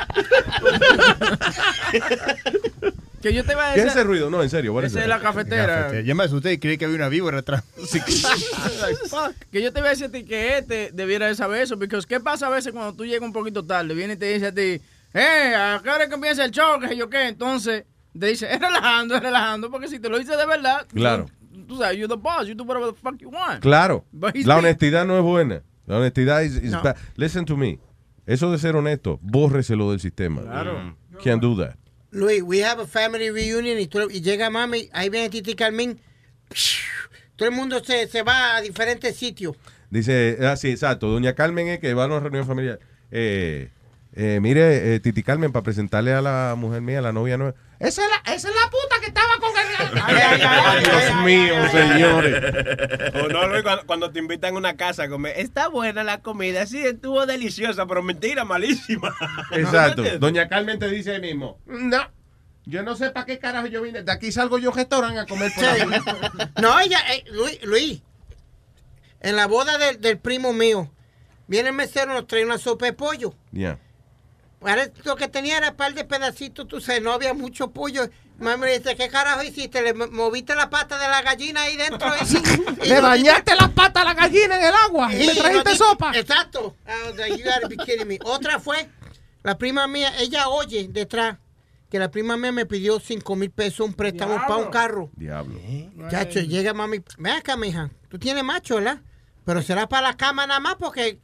Speaker 2: Que yo te iba a
Speaker 5: ¿Qué
Speaker 2: decir.
Speaker 5: es ese ruido? No, en serio. what is
Speaker 2: Esa es
Speaker 5: that?
Speaker 2: la cafetera.
Speaker 18: Ya más, usted cree que había una víbora atrás.
Speaker 2: Que yo te voy a decir a ti que este debiera de saber eso, porque ¿qué pasa a veces cuando tú llegas un poquito tarde? Viene y te dice a ti, eh, ¿a qué hora es que empieza el show? ¿Qué sé yo qué? Entonces, te dice, es relajando, es relajando, porque si te lo dice de verdad,
Speaker 5: Claro.
Speaker 2: tú, tú sabes, you're the boss, you do whatever the fuck you want.
Speaker 5: Claro.
Speaker 2: But he's
Speaker 5: La honestidad no es buena. La honestidad
Speaker 2: No.
Speaker 5: bad. Listen to me. Eso de ser honesto, bórreselo del sistema.
Speaker 6: Claro.
Speaker 5: Can't do that.
Speaker 6: Luis, we have a family reunion y, tú- y llega mami, ahí viene Titi Carmín. Todo el mundo se, se va a diferentes sitios.
Speaker 5: Dice, ah, sí, exacto. Doña Carmen es que va a una reunión familiar. Eh, eh, mire, eh, Titi Carmen, para presentarle a la mujer mía, a la novia nueva.
Speaker 26: Esa es la, esa es la puta que estaba con el...
Speaker 5: Ay, Dios mío, señores.
Speaker 9: O no, Luis, cuando, cuando te invitan a una casa a comer, está buena la comida, sí, estuvo deliciosa, pero mentira, malísima.
Speaker 5: Exacto. Doña Carmen te dice ahí mismo. No. Yo no sé para qué carajo yo vine. De aquí salgo yo restaurante a comer por
Speaker 6: Sí.
Speaker 5: la
Speaker 6: No, ella, eh, Luis, Luis, en la boda del, del primo mío, viene el mesero, nos trae una sopa de pollo.
Speaker 5: Yeah.
Speaker 6: Ahora, Lo que tenía era un par de pedacitos, tú sabes, no había mucho pollo. Mami me dice, ¿qué carajo hiciste? ¿Le mo- moviste la pata de la gallina ahí dentro? Y- y
Speaker 26: Le bañaste la pata a la gallina en el agua.
Speaker 6: y
Speaker 26: Le trajiste sopa.
Speaker 6: Exacto. Like, you gotta be kidding me. Otra fue, la prima mía, ella oye detrás que la prima mía me pidió 5 mil pesos un préstamo para un carro.
Speaker 5: Diablo.
Speaker 6: Chacho, llega mami, ven acá, mija, tú tienes macho, ¿verdad? Pero será para la cama nada más porque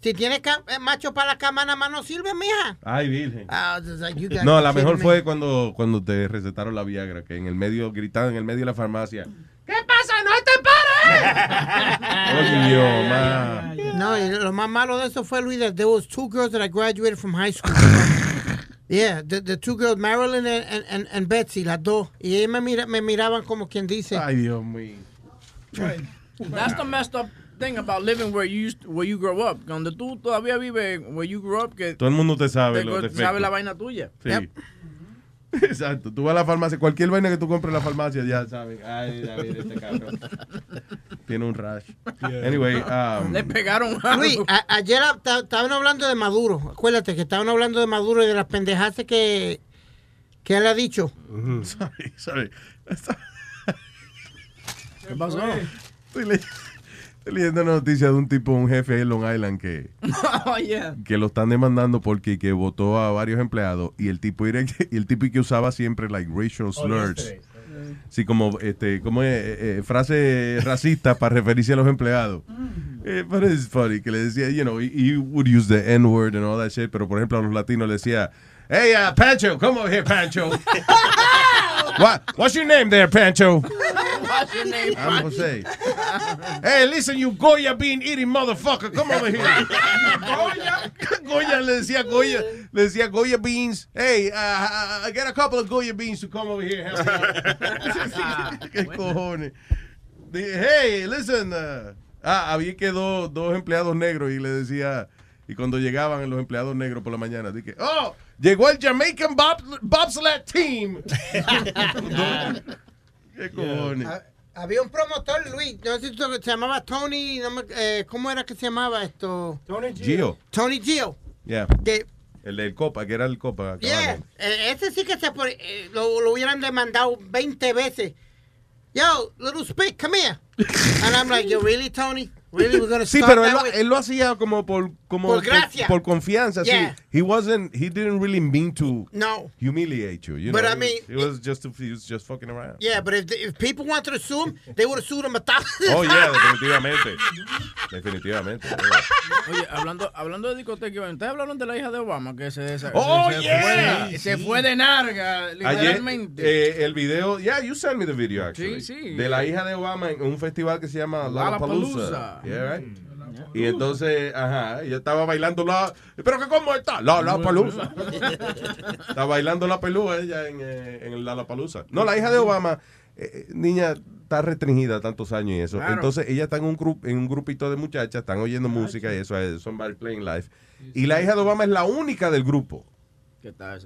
Speaker 6: si tienes eh, macho para la cama nada más no sirve, mija.
Speaker 5: Ay, virgen.
Speaker 6: Like, gotta
Speaker 5: No, la mejor fue cuando, cuando te recetaron la Viagra, que en el medio, gritaban en el medio de la farmacia.
Speaker 26: ¿Qué pasa? ¡No te pares!
Speaker 5: Oye, ma.
Speaker 6: No, y lo más malo de eso fue, Luis, that there was two girls that I graduated from high school. yeah, the, the two girls, Marilyn and, and, and, and Betsy, las dos. Y ellas me, mira, me miraban como quien dice.
Speaker 5: Ay, Dios mío.
Speaker 2: That's the messed up thing about living where you used, where you grow up. Donde tú todavía vives where you grew up, que
Speaker 5: Todo el mundo te sabe
Speaker 2: te-
Speaker 5: los
Speaker 2: sabe la vaina tuya.
Speaker 5: Sí. Exacto. Tú vas a la farmacia, cualquier vaina que tú compres en la farmacia, ya saben. Ay, David, este cabrón. Tiene un rash. Anyway, um,
Speaker 2: Le pegaron
Speaker 6: Luis, a- ayer estaban hablando de Maduro. Acuérdate que estaban hablando de Maduro y de las pendejadas que, que él ha dicho.
Speaker 5: sorry, sorry.
Speaker 2: ¿Qué pasó?
Speaker 5: Estoy, le- estoy leyendo una noticia de un tipo, un jefe en Long Island que,
Speaker 2: oh, yeah.
Speaker 5: que lo están demandando porque que votó a varios empleados y el tipo era- y el tipo que usaba siempre like racial slurs. Sí, como este, como eh, eh, frase racista para referirse a los empleados. Eh, pero es funny que le decía, you know, he, he would use the N word and all that shit, pero por ejemplo a los latinos le decía, hey, uh, Pancho, come over here, Pancho. What, what's your name there, Pancho?
Speaker 2: What's your name?
Speaker 5: I'm Jose. Hey, listen, you Goya bean eating motherfucker, come over here. Goya, Goya le decía Goya, le decía Goya beans. Hey, uh, get a couple of Goya beans to come over here. help me out." ¿Qué cojones? Hey, listen. uh, ah, había que dos, dos empleados negros y le decía, y cuando llegaban los empleados negros por la mañana, dije, oh, llegó el Jamaican Bob, Bobsled Team. ¿Qué cojones?
Speaker 6: Ha- Había un promotor, Luis, no sé si se llamaba Tony, no me- eh, ¿cómo era que se llamaba esto? Tony
Speaker 5: Gio.
Speaker 6: Tony Gio.
Speaker 5: Yeah.
Speaker 6: Que,
Speaker 5: El del Copa, que era el Copa.
Speaker 6: yeah, eh, ese sí que se por- eh, lo, lo hubieran demandado 20 veces. Yo, little spit, come here. And I'm like, yo, really, Tony? Really, we're gonna
Speaker 5: Sí, pero él lo,
Speaker 6: way?
Speaker 5: él lo hacía como por como
Speaker 6: Por gracia.
Speaker 5: por, confianza,
Speaker 6: Yeah.
Speaker 5: sí. He wasn't he didn't really mean to
Speaker 6: No.
Speaker 5: humiliate you, you
Speaker 6: But
Speaker 5: know.
Speaker 6: I mean,
Speaker 5: it was just he was just fucking around.
Speaker 6: Yeah, but if, if people wanted to sue him, they would have sued him a thousand
Speaker 5: Oh yeah, definitivamente. definitivamente. yeah.
Speaker 2: Oye, hablando, hablando de discoteca, ustedes hablaron de la hija de Obama que se, se,
Speaker 5: Oh,
Speaker 2: se,
Speaker 5: yeah.
Speaker 2: fue, se fue de narga,
Speaker 5: Ayer
Speaker 2: literalmente.
Speaker 5: eh, el video, yeah, you sent me the video actually.
Speaker 2: Sí, sí.
Speaker 5: De la hija de Obama en un festival que se llama Lollapalooza.
Speaker 2: Lollapalooza.
Speaker 5: Yeah, right? Y entonces, ajá, ella estaba bailando la. ¿Pero que cómo está? La, la palusa. está bailando la pelúa ella en, eh, en la palusa. No, la hija de Obama, eh, niña, está restringida tantos años y eso.
Speaker 2: Claro.
Speaker 5: Entonces, ella está en un, grup, en un grupito de muchachas, están oyendo música y eso, es Somebody Playing Live. Y la hija de Obama es la única del grupo.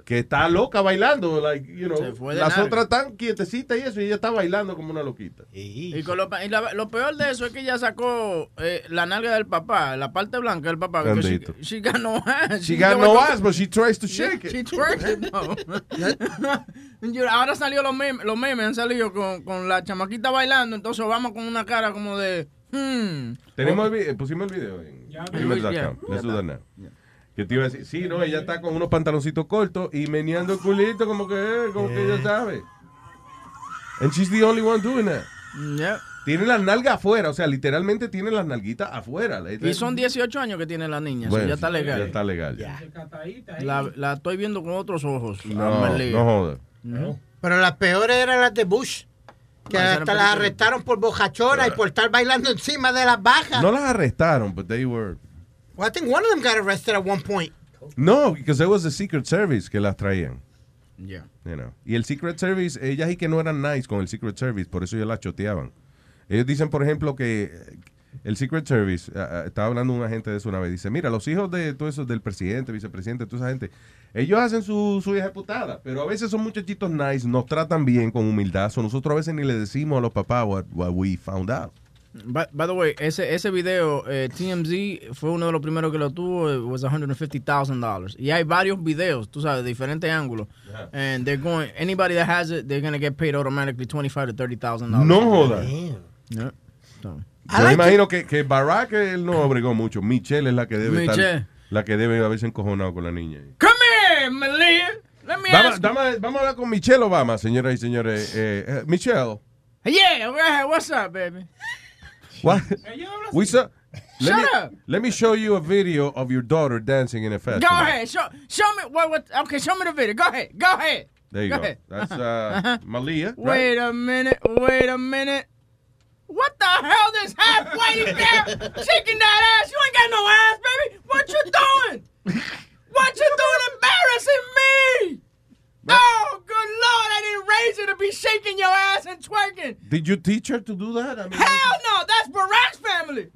Speaker 5: Que está loca bailando. Like, you know,
Speaker 2: Se fue de
Speaker 5: las otras están quietecitas y eso, y ella está bailando como una loquita.
Speaker 2: Y, con lo, y la- lo peor de eso es que ella sacó eh, la nalga del papá, la parte blanca del papá. She, she got no ass.
Speaker 5: She got no ass, but she tries to shake it.
Speaker 2: She it, Ahora salió los memes, los memes han salido con, con la chamaquita bailando, entonces vamos con una cara como de... Hmm.
Speaker 5: Tenemos el vi- pusimos el video en that now. Que te iba a decir, sí, no, ella está con unos pantaloncitos cortos y meneando el culito como que, eh, como que ella sabe. And she's the only one doing that. Tiene las nalgas afuera, o sea, literalmente tiene las nalguitas afuera.
Speaker 2: Y son 18 años que tiene la niña,
Speaker 5: Bueno,
Speaker 2: ya está legal.
Speaker 5: Ya está legal. ya.
Speaker 2: La, la estoy viendo con otros ojos.
Speaker 5: No, no joda.
Speaker 6: Pero las peores eran las de Bush. Que
Speaker 2: Ah,
Speaker 6: hasta las arrestaron por bojachona y por estar bailando encima de las bajas.
Speaker 5: No las arrestaron, but they were...
Speaker 6: Well, I think one of them got arrested at one point.
Speaker 5: No, because it was the Secret Service que las traían.
Speaker 2: Yeah.
Speaker 5: You know. Y el Secret Service, ellas y que no eran nice con el Secret Service, por eso ellos la choteaban. Ellos dicen, por ejemplo, que eh, el Secret Service, ah, estaba hablando un agente de eso una vez, dice, mira, los hijos de todo eso, del presidente, vicepresidente, toda esa gente, ellos hacen su, su ejecutada, pero a veces son muchachitos nice, nos tratan bien, con humildad, so nosotros a veces ni le decimos a los papás what, what we found out.
Speaker 2: By, by the way, ese, ese video, eh, TMZ fue uno de los primeros que lo tuvo, it was $150,000. Y hay varios videos, tú sabes, de diferentes ángulos. And they're going, anybody that has it, they're going to get paid automatically $25,000 to $30,000.
Speaker 5: No joda.
Speaker 2: Yeah. So.
Speaker 5: Yo me imagino que, que Barack él no obregó mucho, Michelle es la que debe
Speaker 2: Michelle.
Speaker 5: estar, la que debe haberse encojonado con la niña.
Speaker 2: Come here, Malia. Let me
Speaker 5: Vamos,
Speaker 2: ask
Speaker 5: dame- vamos a hablar con Michelle Obama, señoras y señores. Eh, eh, Michelle,
Speaker 2: Yeah, go ahead. What's up, baby?
Speaker 5: What? We saw, let,
Speaker 2: Shut
Speaker 5: me,
Speaker 2: up.
Speaker 5: let me show you a video of your daughter dancing in a festival.
Speaker 2: Go ahead. Show, show me what, what. Okay, show me the video. Go ahead. Go ahead.
Speaker 5: There you
Speaker 2: Go
Speaker 5: go.
Speaker 2: ahead.
Speaker 5: That's uh,
Speaker 2: Uh-huh.
Speaker 5: Malia.
Speaker 2: Wait a minute. Wait a minute. What the hell is halfway there shaking that ass? You ain't got no ass, baby. What you doing? What you doing embarrassing me? Oh, good lord, I didn't raise you to be shaking your ass and twerking.
Speaker 5: Did you teach her to do that? I mean,
Speaker 2: Hell no, that's Barack's family.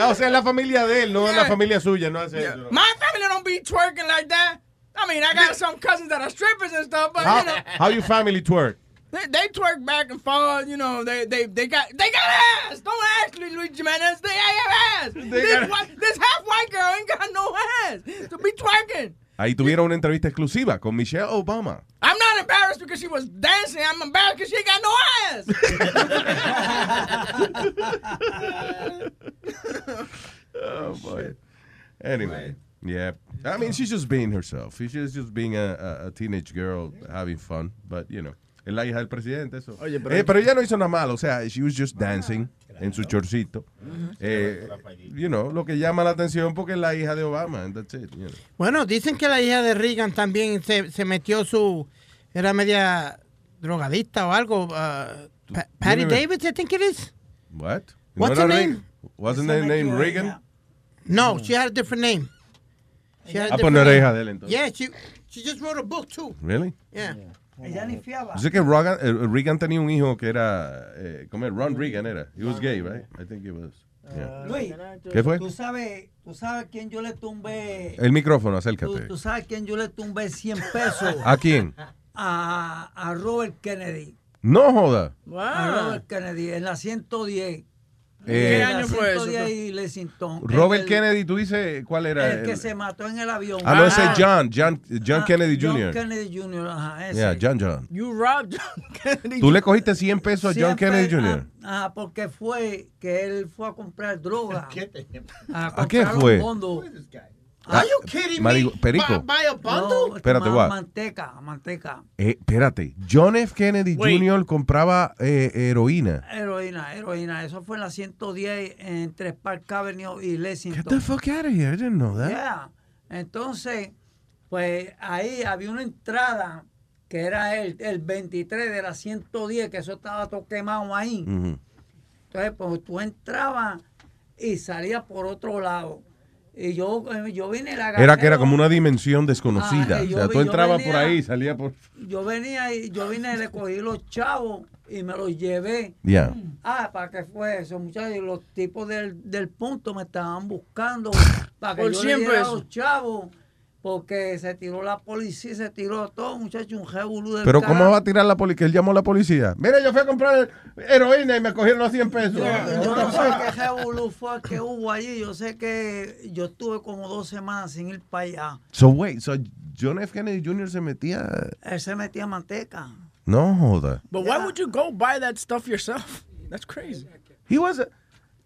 Speaker 5: O sea, es la familia de él, no es la familia suya, no hace eso.
Speaker 2: My family don't be twerking like that. I mean, I got some cousins that are strippers and stuff, but you know,
Speaker 5: how your family twerk?
Speaker 2: they, they twerk back and forth. You know, they they they got they got ass. Don't ask me, Luis Jimenez. They have ass. This,
Speaker 5: got-
Speaker 2: white, this half white girl ain't got no ass to be twerking.
Speaker 5: Ahí tuvieron una entrevista exclusiva con Michelle Obama.
Speaker 2: I'm not embarrassed because she was dancing. I'm embarrassed because she ain't got no ass.
Speaker 5: Oh boy. Anyway, yeah. I mean, she's just being herself. She's just, just being a, a, a teenage girl having fun. But, you know, es la hija del presidente, eso.
Speaker 2: Oye, pero-
Speaker 5: Eh, pero ella no hizo nada malo. O sea, she was just dancing en su chorcito. Eh, you know, lo que llama la atención porque es la hija de Obama. And that's it, you know.
Speaker 6: Bueno, dicen que la hija de Reagan también se, se metió su. Era media drogadista o algo. uh, Pa- Patty. Davis, I think it is.
Speaker 5: What?
Speaker 6: What's
Speaker 5: ¿No
Speaker 6: her name?
Speaker 5: Wasn't her name Reagan?
Speaker 6: No, she had a different name. She had a
Speaker 5: Ah, pues
Speaker 6: different
Speaker 5: no era
Speaker 6: name.
Speaker 5: hija de él, entonces.
Speaker 6: Yeah, she, she just wrote a book too.
Speaker 5: Really?
Speaker 6: Yeah.
Speaker 8: Ella ni fiaba.
Speaker 5: Yo sé que Reagan, eh, Reagan tenía un hijo que era, eh, ¿cómo es? Ron Reagan era. He was gay, right? I think he was. Yeah.
Speaker 8: Luis,
Speaker 5: ¿Qué fue?
Speaker 8: Tú sabes, tú sabes quién yo le tumbé.
Speaker 5: El micrófono,
Speaker 8: Tú,
Speaker 5: acércate.
Speaker 8: tú sabes quién yo le tumbé 100 pesos.
Speaker 5: ¿A quién?
Speaker 8: A, a Robert Kennedy.
Speaker 5: No joda.
Speaker 8: A Robert Kennedy en la 110.
Speaker 5: Eh,
Speaker 8: la 110 y Lexington.
Speaker 5: Robert
Speaker 8: El-
Speaker 5: Kennedy, tú dices, ¿cuál era?
Speaker 8: El que
Speaker 5: el-
Speaker 8: se mató en el avión.
Speaker 5: Ah, no, ese es John, John, John
Speaker 8: Ah,
Speaker 5: Kennedy
Speaker 8: John
Speaker 5: Jr.
Speaker 8: Kennedy Jr., ajá, ese.
Speaker 5: Yeah, John John.
Speaker 2: You robbed John Kennedy.
Speaker 5: ¿Tú le cogiste 100 pesos a John Kennedy Jr.?
Speaker 8: ah, ah, porque fue que él fue a comprar droga. a,
Speaker 5: ¿A qué
Speaker 8: comprar un
Speaker 5: Ah, marico- Perico.
Speaker 8: No,
Speaker 5: Espérate,
Speaker 8: ma-
Speaker 5: what?
Speaker 8: Manteca, manteca.
Speaker 5: Eh, espérate, John F. Kennedy
Speaker 8: Wait.
Speaker 5: Jr. compraba eh, heroína.
Speaker 8: Heroína, heroína. Eso fue en la 110 entre Park Avenue y Lexington.
Speaker 5: Get the fuck out of here, I didn't know that.
Speaker 8: Yeah. Entonces, pues ahí había una entrada que era el, el 23 de la 110, que eso estaba todo quemado ahí. Entonces, pues tú entrabas y salías por otro lado. Y yo, eh, yo vine la
Speaker 5: Era que era como una dimensión desconocida.
Speaker 8: Ah,
Speaker 5: o sea,
Speaker 8: vi-
Speaker 5: tú entrabas por ahí y salías por...
Speaker 8: Yo venía y yo vine y le cogí los chavos y me los llevé.
Speaker 5: Yeah.
Speaker 8: Ah, ¿para qué fue eso, muchachos? Los tipos del, del punto me estaban buscando para que
Speaker 2: Por
Speaker 8: yo
Speaker 2: 100
Speaker 8: le diera a
Speaker 2: pesos.
Speaker 8: los chavos. Porque se tiró la policía, se tiró todo, muchachos, un revolú del
Speaker 5: Pero ¿cómo va a tirar la policía? Que él llamó a la policía. Mira, yo fui a comprar heroína y me cogieron los 100 pesos.
Speaker 8: Yo no sé qué revolú fue que hubo allí. Yo sé que yo estuve como dos semanas sin ir para allá.
Speaker 5: So, wait, so John F. Kennedy Jr. se metía...
Speaker 8: Él se metía manteca.
Speaker 5: No joda.
Speaker 2: But why would you go buy that stuff yourself? That's crazy.
Speaker 5: He was, a-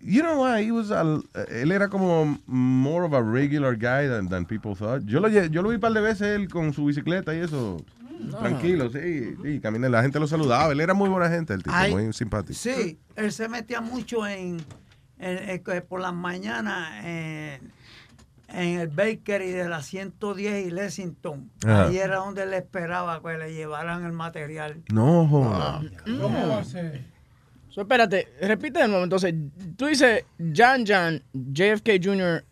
Speaker 5: you know why, he was, a- él era como more of a regular guy than, than people thought. Yo lo, yo lo vi un par de veces él con su bicicleta y eso, tranquilo, sí, sí, camina, la gente lo saludaba, él era muy buena gente, el tipo,
Speaker 8: Ay,
Speaker 5: muy simpático.
Speaker 8: Sí, él se metía mucho en, en- en- que por las mañanas en, en el bakery de la 110 y Lexington.
Speaker 5: Ajá.
Speaker 8: Ahí era donde le esperaba que le llevaran el material.
Speaker 5: No joda.
Speaker 13: ¿Cómo va a ser?
Speaker 2: So, espérate, repite de nuevo. Entonces, tú dices John John, JFK Jr.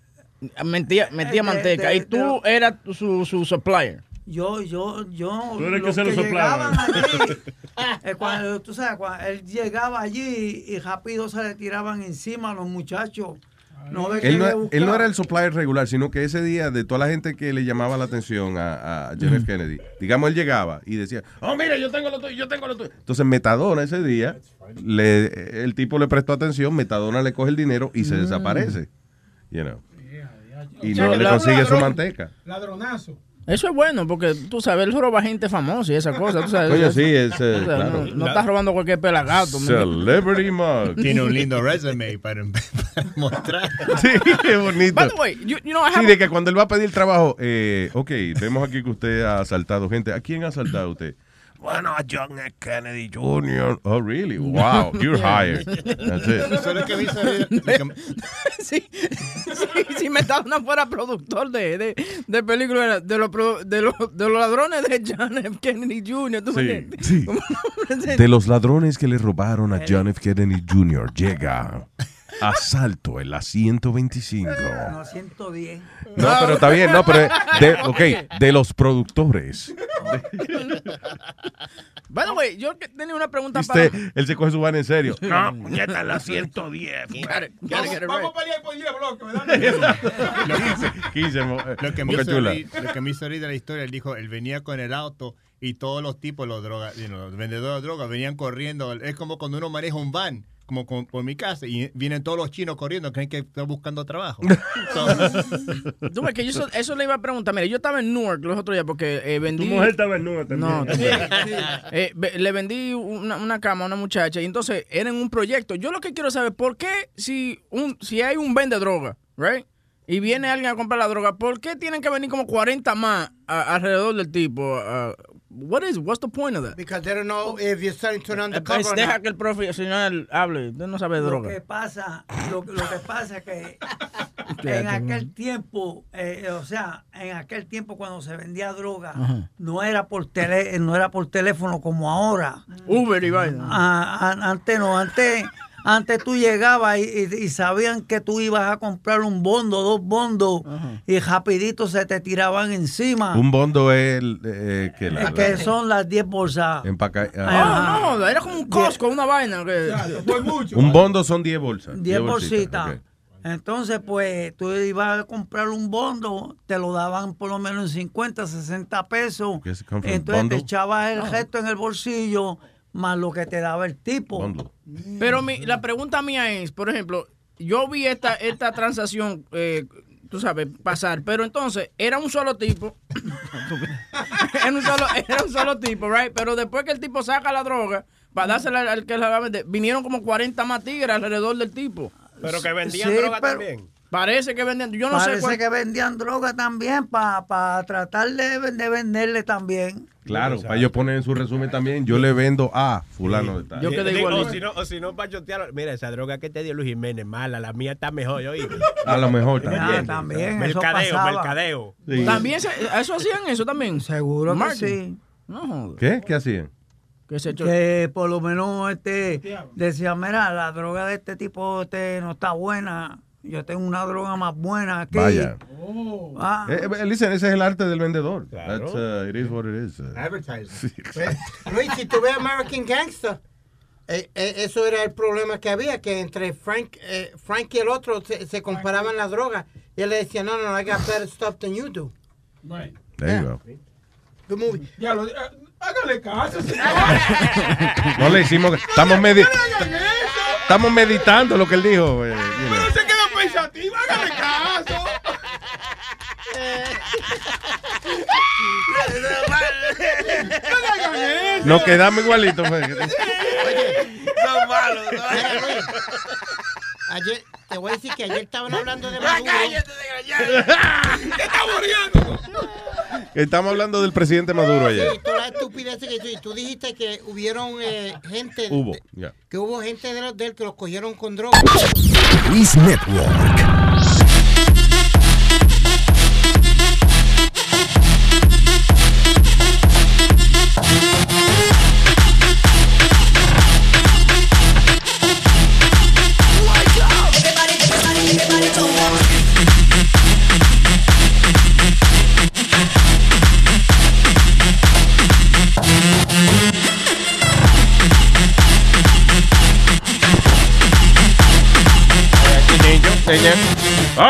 Speaker 2: metía, metía
Speaker 8: Eh, de-
Speaker 2: manteca
Speaker 8: de-
Speaker 2: y tú eras su, su supplier.
Speaker 8: Yo, yo, yo.
Speaker 10: Tú eres que
Speaker 8: los
Speaker 10: se lo soplaba.
Speaker 8: llegaban allí, eh, cuando, tú sabes, cuando él llegaba allí y rápido se le tiraban encima a los muchachos. No que
Speaker 5: Él no, él era el supplier regular, sino que ese día, de toda la gente que le llamaba la atención a, a John
Speaker 8: Mm.
Speaker 5: F. Kennedy, digamos, él llegaba y decía, oh, mira, yo tengo lo tuyo, yo tengo lo tuyo. Entonces, Metadona ese día, le, el tipo le prestó atención, Metadona le coge el dinero y
Speaker 8: Mm.
Speaker 5: se desaparece. You know. Y
Speaker 13: O sea,
Speaker 5: no le consigue su manteca.
Speaker 13: Ladronazo.
Speaker 2: Eso es bueno porque tú sabes, él roba gente famosa y esa cosa. Tú sabes, Eso-
Speaker 5: sí, es, eh, claro.
Speaker 2: No, no estás robando cualquier pelagato.
Speaker 5: Celebrity mug.
Speaker 18: Tiene un lindo resume para, para mostrar.
Speaker 5: Sí, qué bonito.
Speaker 2: By the way, you, you know, I
Speaker 5: Sí,
Speaker 2: have
Speaker 5: de que cuando él va a pedir trabajo, eh, ok, vemos aquí que usted ha asaltado gente. ¿A quién ha asaltado usted? Bueno, a John F. Kennedy Jr. Oh, really? Wow, you're hired. That's it.
Speaker 18: Lo que-
Speaker 2: sí, sí, si Metadona fuera productor de, de, de películas de los, pro- de, los, de los ladrones de John F. Kennedy Jr., ¿tú
Speaker 5: Sí, sí. De los ladrones que le robaron a John F. Kennedy Jr. llega asalto en la 125.
Speaker 8: No, 110.
Speaker 5: No, pero está bien, no, pero de, ok, de los productores.
Speaker 2: By the way, yo tenía una pregunta
Speaker 5: Usted,
Speaker 2: para...
Speaker 5: él se coge su van en serio. No, puñeta, en la 110.
Speaker 2: Gotta- gotta get it right.
Speaker 13: pelear por 10 bloques, ¿verdad?
Speaker 18: lo, que,
Speaker 5: 15, mo- eh,
Speaker 18: lo que me hizo reír, lo que me hizo reír de la historia, él dijo, él venía con el auto y todos los tipos, los, droga, you know, los vendedores de drogas, venían corriendo. Es como cuando uno maneja un van, como con- por mi casa, y vienen todos los chinos corriendo, creen que está buscando trabajo.
Speaker 2: Tú ves que yo eso, eso le iba a preguntar. Mira, yo estaba en Newark los otros días porque eh,
Speaker 10: Tu
Speaker 2: vendí...
Speaker 10: mujer estaba en nube también.
Speaker 2: No, Eh, le vendí una, una cama a una muchacha y entonces era en un proyecto. Yo lo que quiero saber, ¿por qué si un si hay un vende droga, right? Y viene alguien a comprar la droga, ¿por qué tienen que venir como 40 más a- alrededor del tipo? Uh, what is, what's the point of that?
Speaker 6: Because they don't know if you're selling to
Speaker 2: Eh,
Speaker 6: undercover
Speaker 2: pues
Speaker 6: or
Speaker 2: deja
Speaker 6: not.
Speaker 2: que el profesional hable, usted no sabe de
Speaker 8: Lo
Speaker 2: droga.
Speaker 8: que pasa, lo, lo que pasa es que en aquel tiempo, eh, o sea, en aquel tiempo cuando se vendía droga,
Speaker 2: Ajá.
Speaker 8: no era por tele, no era por teléfono como ahora.
Speaker 2: Uber y vaina.
Speaker 8: Ah, an- antes no, antes, antes tú llegabas y, y- y sabían que tú ibas a comprar un bondo, dos bondos, y rapidito se te tiraban encima.
Speaker 5: Un bondo es el, eh, que la,
Speaker 8: que son las 10 bolsas.
Speaker 5: empaca-
Speaker 2: Ah,
Speaker 5: ah.
Speaker 2: no, era como un Costco, una vaina. Que,
Speaker 5: Un bondo son 10 bolsas.
Speaker 8: 10
Speaker 5: bolsitas.
Speaker 8: Entonces, pues, tú ibas a comprar un bondo, te lo daban por lo menos en 50, 60 pesos.
Speaker 5: ¿Qué se compra? ¿Un
Speaker 8: Entonces
Speaker 5: bundle?
Speaker 8: te echabas el resto en el bolsillo, más lo que te daba el tipo.
Speaker 2: Pero mi, la pregunta mía es, por ejemplo, yo vi esta, esta transacción, eh, tú sabes, pasar, pero entonces era un solo tipo, era, un solo, era un solo tipo, right? Pero después que el tipo saca la droga, para dársela al, al que la va a vender, vinieron como 40 más tigres alrededor del tipo.
Speaker 9: Pero que vendían
Speaker 8: Sí,
Speaker 9: droga
Speaker 8: pero-
Speaker 9: también.
Speaker 2: Parece que vendían, yo no
Speaker 8: Parece
Speaker 2: sé cuál-
Speaker 8: que vendían droga también para tratar de, de venderle también.
Speaker 5: Claro, para ellos poner en su resumen también, yo le vendo a fulano de tal.
Speaker 9: Digo, O si no, o si no para chotearlo, mira, esa droga que te dio Luis Jiménez, mala, la mía está mejor, yo
Speaker 5: A lo mejor
Speaker 9: ¿Me
Speaker 5: también.
Speaker 8: Ah, también, eso
Speaker 9: Mercadeo,
Speaker 8: pasaba.
Speaker 9: mercadeo.
Speaker 5: Sí.
Speaker 2: También, se- eso hacían eso también.
Speaker 8: Seguro que
Speaker 2: Marketing.
Speaker 8: sí.
Speaker 2: No, joder.
Speaker 5: ¿Qué? ¿Qué hacían?
Speaker 2: que se.
Speaker 8: Que por lo menos este decía, mira, la droga de este tipo este, no está buena. Yo tengo una droga más buena aquí.
Speaker 5: Vaya.
Speaker 8: Ah.
Speaker 5: Eh, eh, listen, ese es el arte del vendedor. That's, uh, it is what it is. uh.
Speaker 6: Advertising.
Speaker 5: Sí,
Speaker 6: Luis, si tú ves American Gangster, Eh, eh, eso era el problema que había, que entre Frank, eh, Frank y el otro se, se comparaban la droga. Y él le decía, no, no, I got better stuff than you do.
Speaker 5: There you go.
Speaker 6: Good movie.
Speaker 13: Ya lo, hágale caso, señor.
Speaker 5: No le hicimos. Estamos, medi- estamos meditando lo que él dijo. eh, you know.
Speaker 13: Caso. No.
Speaker 5: Nos quedamos igualitos. pues.
Speaker 6: Son malos. Ayer, te voy a decir que ayer estaban hablando de Maduro.
Speaker 13: ¿Qué está muriendo?
Speaker 5: Estamos hablando del presidente Maduro ayer.
Speaker 6: Sí, toda la estupidez que tú, dijiste que hubieron eh, gente,
Speaker 5: Hubo. ya.
Speaker 6: que hubo gente de, los, de él que los cogieron con droga.
Speaker 29: Luis Network.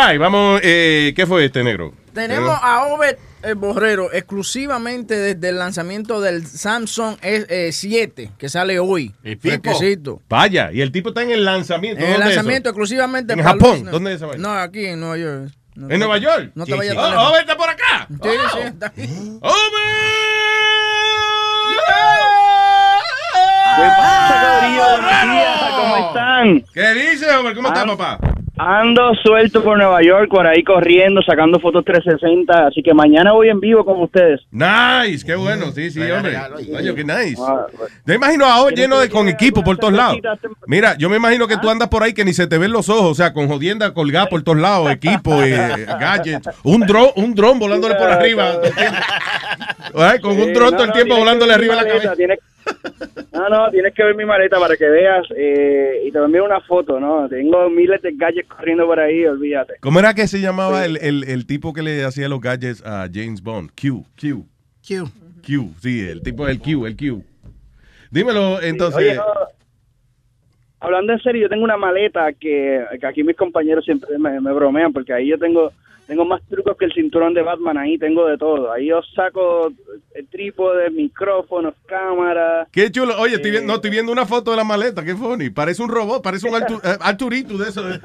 Speaker 5: Ay, vamos. Eh, ¿Qué fue este negro?
Speaker 2: Tenemos a Obed el Borrero exclusivamente desde el lanzamiento del Samsung S7 que sale hoy.
Speaker 5: tipo.
Speaker 2: Fresquecito.
Speaker 5: Vaya, y el tipo está en el lanzamiento.
Speaker 2: En el
Speaker 5: ¿Dónde es
Speaker 2: lanzamiento
Speaker 5: eso?
Speaker 2: exclusivamente
Speaker 5: ¿En Japón?
Speaker 2: Luis-
Speaker 5: ¿Dónde es esa?
Speaker 2: No, aquí en Nueva York. No
Speaker 5: ¿En Nueva York?
Speaker 2: No te
Speaker 5: Sí,
Speaker 2: vayas
Speaker 5: sí. Oh. Obed está por acá.
Speaker 2: Sí,
Speaker 5: Oh.
Speaker 2: sí, está aquí.
Speaker 30: ¿Qué pasa, Corillo? Buenos días, ¿cómo están?
Speaker 5: ¿Qué dice, hombre? ¿Cómo está, papá?
Speaker 30: Ando suelto por Nueva York, por ahí corriendo, sacando fotos 360, así que mañana voy en vivo con ustedes.
Speaker 5: Nice, qué bueno, sí, sí, hombre. Coño, qué nice.
Speaker 30: Ah,
Speaker 5: Yo imagino a Obed
Speaker 30: ¿Tienes
Speaker 5: lleno de con equipo por todos lados. Mira, yo me imagino que tú andas por ahí que ni se te ven los ojos, o sea, con jodienda colgada por todos lados, equipo, eh, gadgets, un dron, un dron volándole por arriba. todo el tiempo. Ay, con un dron todo el tiempo volándole arriba la cabeza.
Speaker 30: No, no, tienes que ver mi maleta para que veas eh, y te envío una foto, ¿no? Tengo miles de gadgets corriendo por ahí, olvídate.
Speaker 5: ¿Cómo era que se llamaba el, el, el tipo que le hacía los gadgets a James Bond? Q, Q.
Speaker 6: Q.
Speaker 5: Q, sí, el tipo del Q, el Q. Dímelo, entonces.
Speaker 30: Oye, no, hablando en serio, yo tengo una maleta que, que aquí mis compañeros siempre me, me bromean porque ahí yo tengo tengo más trucos que el cinturón de Batman, ahí tengo de todo. Ahí yo saco el trípode, micrófonos, cámaras.
Speaker 5: Qué chulo. Oye, estoy viendo, no, estoy viendo una foto de la maleta. Qué funny. Parece un robot, parece un eh, Arturito de eso. de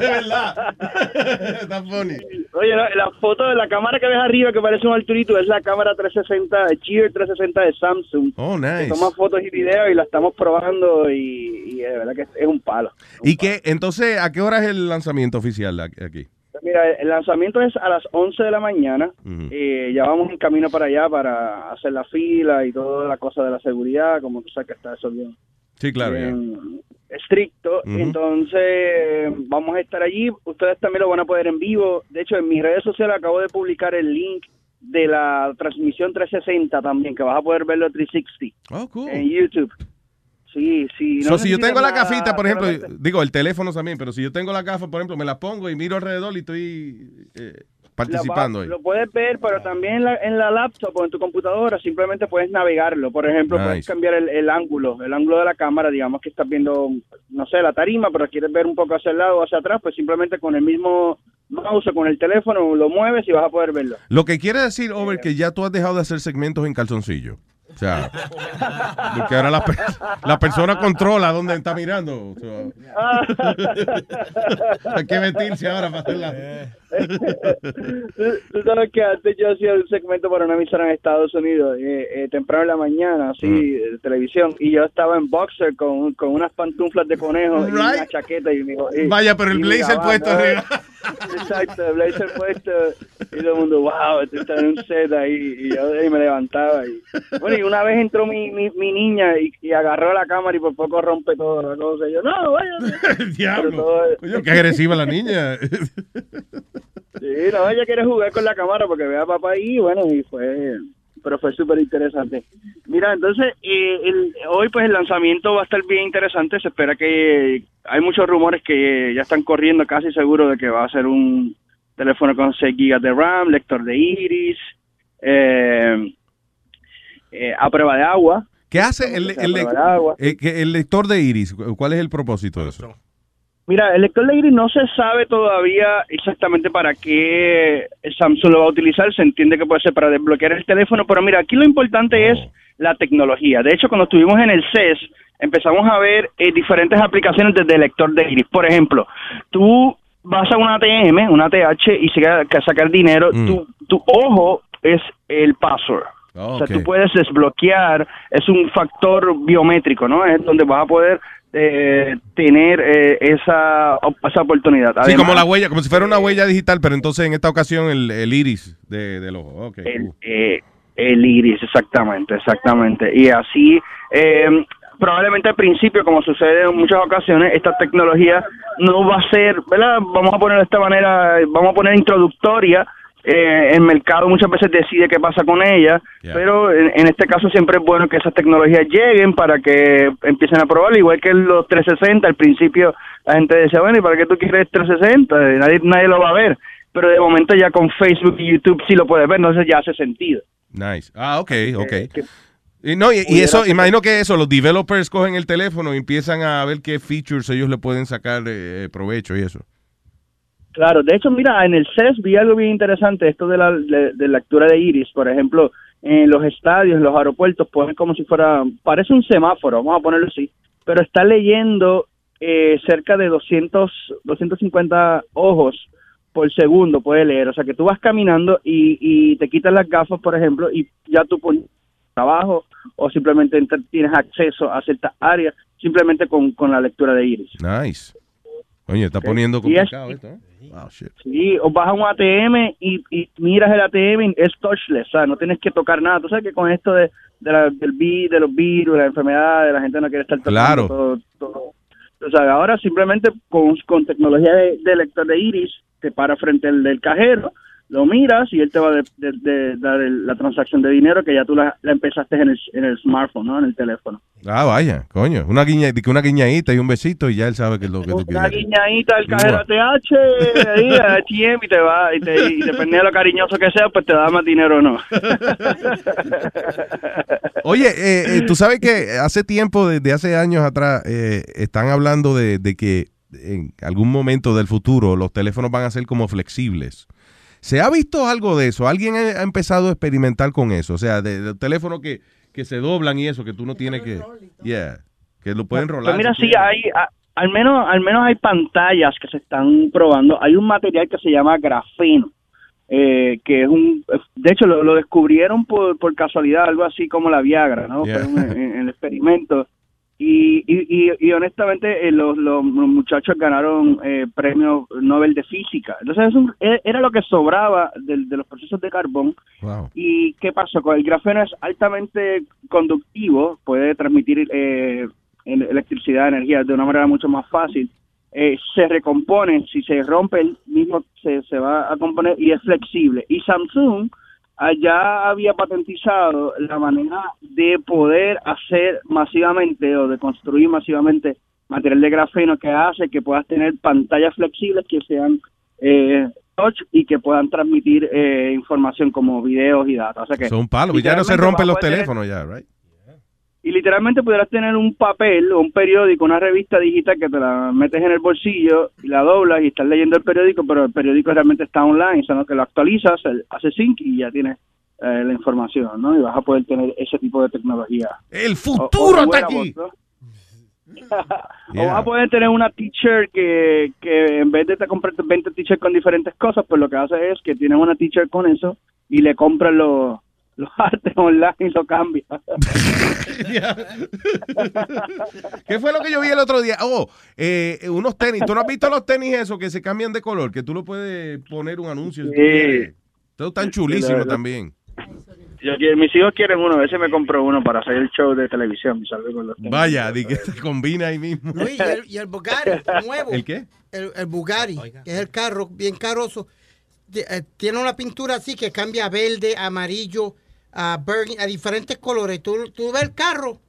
Speaker 5: verdad. Está funny.
Speaker 30: Oye, la, la foto de la cámara que ves arriba que parece un Arturito es la cámara 360, de Cheer 360 de Samsung.
Speaker 5: Oh, nice.
Speaker 30: toma fotos y videos y la estamos probando y, y de verdad que es un palo.
Speaker 5: ¿Y qué? Entonces, ¿a qué hora es el lanzamiento oficial aquí? Aquí?
Speaker 30: Mira, el lanzamiento es a las 11 de la mañana. Eh, ya vamos en camino para allá para hacer la fila y toda la cosa de la seguridad, como tú sabes que está eso bien,
Speaker 5: Sí, claro.
Speaker 30: bien estricto. Entonces, vamos a estar allí. Ustedes también lo van a poder en vivo. De hecho, en mis redes sociales acabo de publicar el link de la transmisión 360 también, que vas a poder verlo 360
Speaker 5: Oh, cool.
Speaker 30: en YouTube. Sí, sí.
Speaker 5: So, si yo tengo la gafita, por ejemplo, digo, el teléfono también, pero si yo tengo la gafa, por ejemplo, me la pongo y miro alrededor y estoy eh, participando
Speaker 30: Lo,
Speaker 5: ahí.
Speaker 30: lo puedes ver, pero también en la, en la laptop o en tu computadora simplemente puedes navegarlo. Por ejemplo, puedes cambiar el, el ángulo, el ángulo de la cámara. Digamos que estás viendo, no sé, la tarima, pero quieres ver un poco hacia el lado o hacia atrás, pues simplemente con el mismo mouse o con el teléfono lo mueves y vas a poder verlo.
Speaker 5: Lo que quiere decir, Over, que ya tú has dejado de hacer segmentos en calzoncillo. O sea, porque ahora la, la persona controla dónde está mirando. O sea, hay que vestirse ahora para hacerla.
Speaker 30: Tú sabes que antes yo hacía un segmento para una emisora en Estados Unidos, eh, eh, temprano en la mañana, así, de televisión, y yo estaba en boxer con, con unas pantuflas de conejo y una
Speaker 5: Right.
Speaker 30: chaqueta. Y, me, y-
Speaker 5: Vaya, pero el blazer puesto arriba.
Speaker 30: Exacto, el blazer puesto, y todo el mundo, wow, este está en un set ahí, y yo ahí me levantaba. Y, bueno, y una vez entró mi, mi, mi niña y, y agarró la cámara y por poco rompe todo la cosa. Y yo, no, vaya.
Speaker 5: Diablo. Coño, qué agresiva la niña.
Speaker 30: Sí, no, ella quiere jugar con la cámara porque ve a papá ahí, bueno, y fue, pero fue súper interesante. Mira, entonces, eh, el- hoy pues el lanzamiento va a estar bien interesante, se espera que, hay muchos rumores que ya están corriendo casi seguro de que va a ser un teléfono con 6 gigas de RAM, lector de iris, eh, a prueba de agua.
Speaker 5: ¿Qué hace el, eh, el lector de iris? ¿Cuál es el propósito de eso?
Speaker 30: Mira, el lector de iris no se sabe todavía exactamente para qué Samsung lo va a utilizar. Se entiende que puede ser para desbloquear el teléfono, pero mira, aquí lo importante es la tecnología. De hecho, cuando estuvimos en el CES, empezamos a ver eh, diferentes aplicaciones desde el lector de iris. Por ejemplo, tú vas a una ATM, una ATH, y si quieres sacar dinero, tu, tu ojo es el password. O sea, tú puedes desbloquear, es un factor biométrico, ¿no? Es donde vas a poder eh, tener eh, esa, esa oportunidad.
Speaker 5: sí,
Speaker 30: Además,
Speaker 5: como la huella, como si fuera una huella digital, pero entonces en esta ocasión el, el iris de, del ojo.
Speaker 30: El, eh, el iris, exactamente, exactamente. Y así, eh, probablemente al principio, como sucede en muchas ocasiones, esta tecnología no va a ser, ¿verdad? Vamos a poner de esta manera, vamos a poner introductoria. Eh, el mercado muchas veces decide qué pasa con ella, pero en, en este caso siempre es bueno que esas tecnologías lleguen para que empiecen a probarlo, igual que los 360, al principio la gente decía, bueno, ¿y para qué tú quieres 360? Nadie, nadie lo va a ver, pero de momento ya con Facebook y YouTube sí lo puedes ver, entonces ya hace sentido.
Speaker 5: Nice. Ah, ok, ok.
Speaker 30: Eh, que-
Speaker 5: Y, no, y, y eso, imagino que eso, los developers cogen el teléfono y empiezan a ver qué features ellos le pueden sacar eh, provecho y eso.
Speaker 30: Claro, de hecho, mira, en el CES vi algo bien interesante, esto de la de, lectura de iris, por ejemplo, en los estadios, en los aeropuertos, ponen como si fuera, parece un semáforo, vamos a ponerlo así, pero está leyendo eh, cerca de 200, 250 ojos por segundo, puede leer, o sea que tú vas caminando y, te quitas las gafas, por ejemplo, y ya tú pones trabajo o simplemente ent- tienes acceso a ciertas áreas simplemente con, con la lectura de iris.
Speaker 5: Nice. Oye, está poniendo
Speaker 30: es-
Speaker 5: complicado esto, ¿eh? Wow, shit.
Speaker 30: Sí, o vas a un ATM y, y miras el ATM y es touchless, o sea, no tienes que tocar nada. Tú sabes que con esto de, de, la- del vi- de los virus, la enfermedad, la gente no quiere estar tocando
Speaker 5: Claro.
Speaker 30: todo, todo. O sea, ahora simplemente con, con tecnología de, de lector de iris, te para frente al del cajero, lo miras y él te va a de- de- de dar el- la transacción de dinero que ya tú la, la empezaste en el, en el smartphone, ¿no? En el teléfono.
Speaker 5: Ah, vaya, coño. Una, guiña, una guiñadita y un besito y ya él sabe que es lo que tú
Speaker 30: Una
Speaker 5: quieres.
Speaker 30: guiñadita al cajero ATH, ahí, a ATM, y te va, y, te, y depende de lo cariñoso que sea, pues te da más dinero o no.
Speaker 5: Oye, eh, eh, tú sabes que hace tiempo, desde hace años atrás, eh, están hablando de, de que en algún momento del futuro los teléfonos van a ser como flexibles. ¿Se ha visto algo de eso? ¿Alguien ha empezado a experimentar con eso? O sea, de, de teléfonos que, que se doblan y eso, que tú no tienes que... Yeah, que lo pueden rolar.
Speaker 30: Pues mira,
Speaker 5: si
Speaker 30: sí, hay, a- al menos, al menos hay pantallas que se están probando. Hay un material que se llama grafeno, eh, que es un, de hecho lo, lo descubrieron por, por casualidad, algo así como la Viagra, ¿no?
Speaker 5: Yeah.
Speaker 30: En, en el experimento. Y, y, y, y honestamente eh, los, los muchachos ganaron eh, premio Nobel de Física. Entonces es un- e- era lo que sobraba del- de los procesos de carbón
Speaker 5: Wow.
Speaker 30: ¿Y qué pasó? Con el grafeno es altamente conductivo, puede transmitir eh, electricidad, energía de una manera mucho más fácil. Eh, se recompone, si se rompe el mismo se, se va a componer y es flexible. Y Samsung allá había patentizado la manera de poder hacer masivamente o de construir masivamente material de grafeno que hace que puedas tener pantallas flexibles que sean eh, touch y que puedan transmitir eh, información como videos y datos. O sea que
Speaker 5: Son palos. Ya no se rompen los teléfonos ya, right?
Speaker 30: Y literalmente pudieras tener un papel o un periódico, una revista digital que te la metes en el bolsillo y la doblas y estás leyendo el periódico, pero el periódico realmente está online, sino que lo actualizas, hace sync y ya tienes eh, la información, ¿no? Y vas a poder tener ese tipo de tecnología.
Speaker 5: El
Speaker 30: futuro
Speaker 5: está aquí.
Speaker 30: O vas a poder tener una teacher que, que en vez de te comprar 20 t-shirts con diferentes cosas, pues lo que hace es que tienes una teacher con eso y le compras los, los artes online y lo cambia.
Speaker 5: ¿Qué fue lo que yo vi el otro día? Oh, eh, unos tenis. ¿Tú no has visto los tenis esos que se cambian de color? Que tú lo puedes poner un anuncio. si
Speaker 30: Sí.
Speaker 5: quieres. Todos están chulísimos también.
Speaker 30: Yo quiero- mis hijos quieren uno, a veces me compro uno para hacer el show de televisión con los tenis.
Speaker 5: Vaya, di que se combina ahí mismo.
Speaker 6: No, y, el, y el Bugatti nuevo.
Speaker 5: ¿El qué?
Speaker 6: El, el Bugatti, que es el carro bien caroso. eh, Tiene una pintura así que cambia a verde, amarillo, a a diferentes colores. Tú, tú ves el carro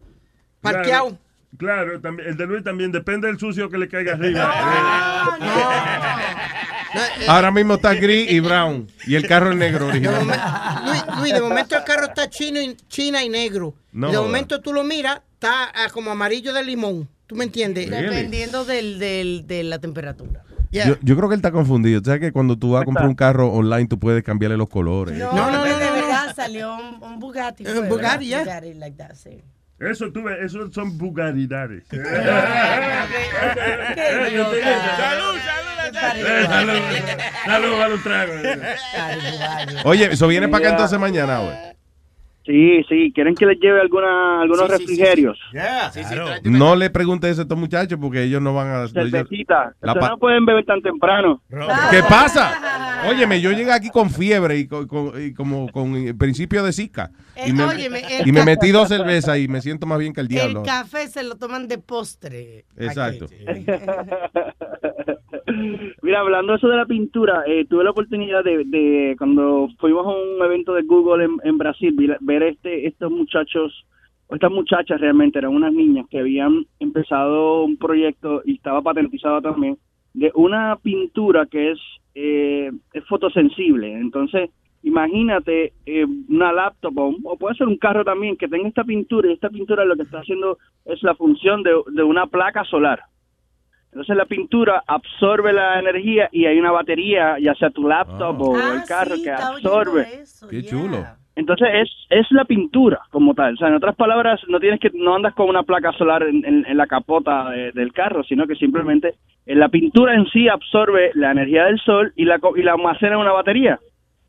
Speaker 6: parqueado.
Speaker 10: Claro, claro, también, el de Luis también depende del sucio que le caiga arriba.
Speaker 5: Ahora mismo está gris y brown. Y el carro es negro original.
Speaker 6: Luis, Luis, de momento el carro está chino y, china y negro.
Speaker 5: No
Speaker 6: de momento tú lo miras, está ah, como amarillo de limón. ¿Tú me entiendes?
Speaker 14: Dependiendo del, del, de la temperatura.
Speaker 5: Yo, yo creo que él está confundido. ¿Sabes que cuando tú vas a comprar un carro online tú puedes cambiarle los colores?
Speaker 14: No, no, no, salió un, un Bugatti. fue, ¿verdad?
Speaker 6: Bugatti, ya.
Speaker 14: Bugatti like that, sí.
Speaker 10: Eso, tú ves, eso son vulgaridades.
Speaker 14: Salud,
Speaker 10: Eh, Salud, salud, a los tragos.
Speaker 5: Oye, eso viene para acá entonces mañana, güey.
Speaker 30: Sí, sí, ¿quieren que les lleve alguna, algunos
Speaker 5: Sí, sí, sí,
Speaker 30: refrigerios?
Speaker 5: No le preguntes eso a estos muchachos porque ellos no van a... ellos-
Speaker 30: Cervecita.
Speaker 5: La
Speaker 30: Ustedes
Speaker 5: pa-
Speaker 30: no pueden beber tan temprano.
Speaker 5: ¿Qué pasa? Óyeme, yo llegué aquí con fiebre y, con- con- y como con el principio de Zika. Y
Speaker 14: Eh,
Speaker 5: me,
Speaker 14: óyeme, el
Speaker 5: y me
Speaker 14: ca-
Speaker 5: metí dos cervezas y me siento más bien que el
Speaker 14: El
Speaker 5: diablo.
Speaker 14: café se lo toman de postre.
Speaker 5: Exacto.
Speaker 30: Mira, hablando eso de la pintura, eh, tuve la oportunidad de, cuando fuimos a un evento de Google en, Brasil, ver este estos muchachos, o estas muchachas realmente eran unas niñas que habían empezado un proyecto y estaba patentizado también de una pintura que es, eh, es fotosensible. Entonces, imagínate eh, una laptop o, puede ser un carro también que tenga esta pintura y esta pintura lo que está haciendo es la función de una placa solar. Entonces la pintura absorbe la energía y hay una batería, ya sea tu laptop o el carro que absorbe.
Speaker 5: Qué chulo.
Speaker 30: Entonces es, es la pintura como tal. O sea, en otras palabras, no tienes que no andas con una placa solar en, en- en la capota de- del carro, sino que simplemente eh, la pintura en sí absorbe la energía del sol y la, co- y la almacena en una batería.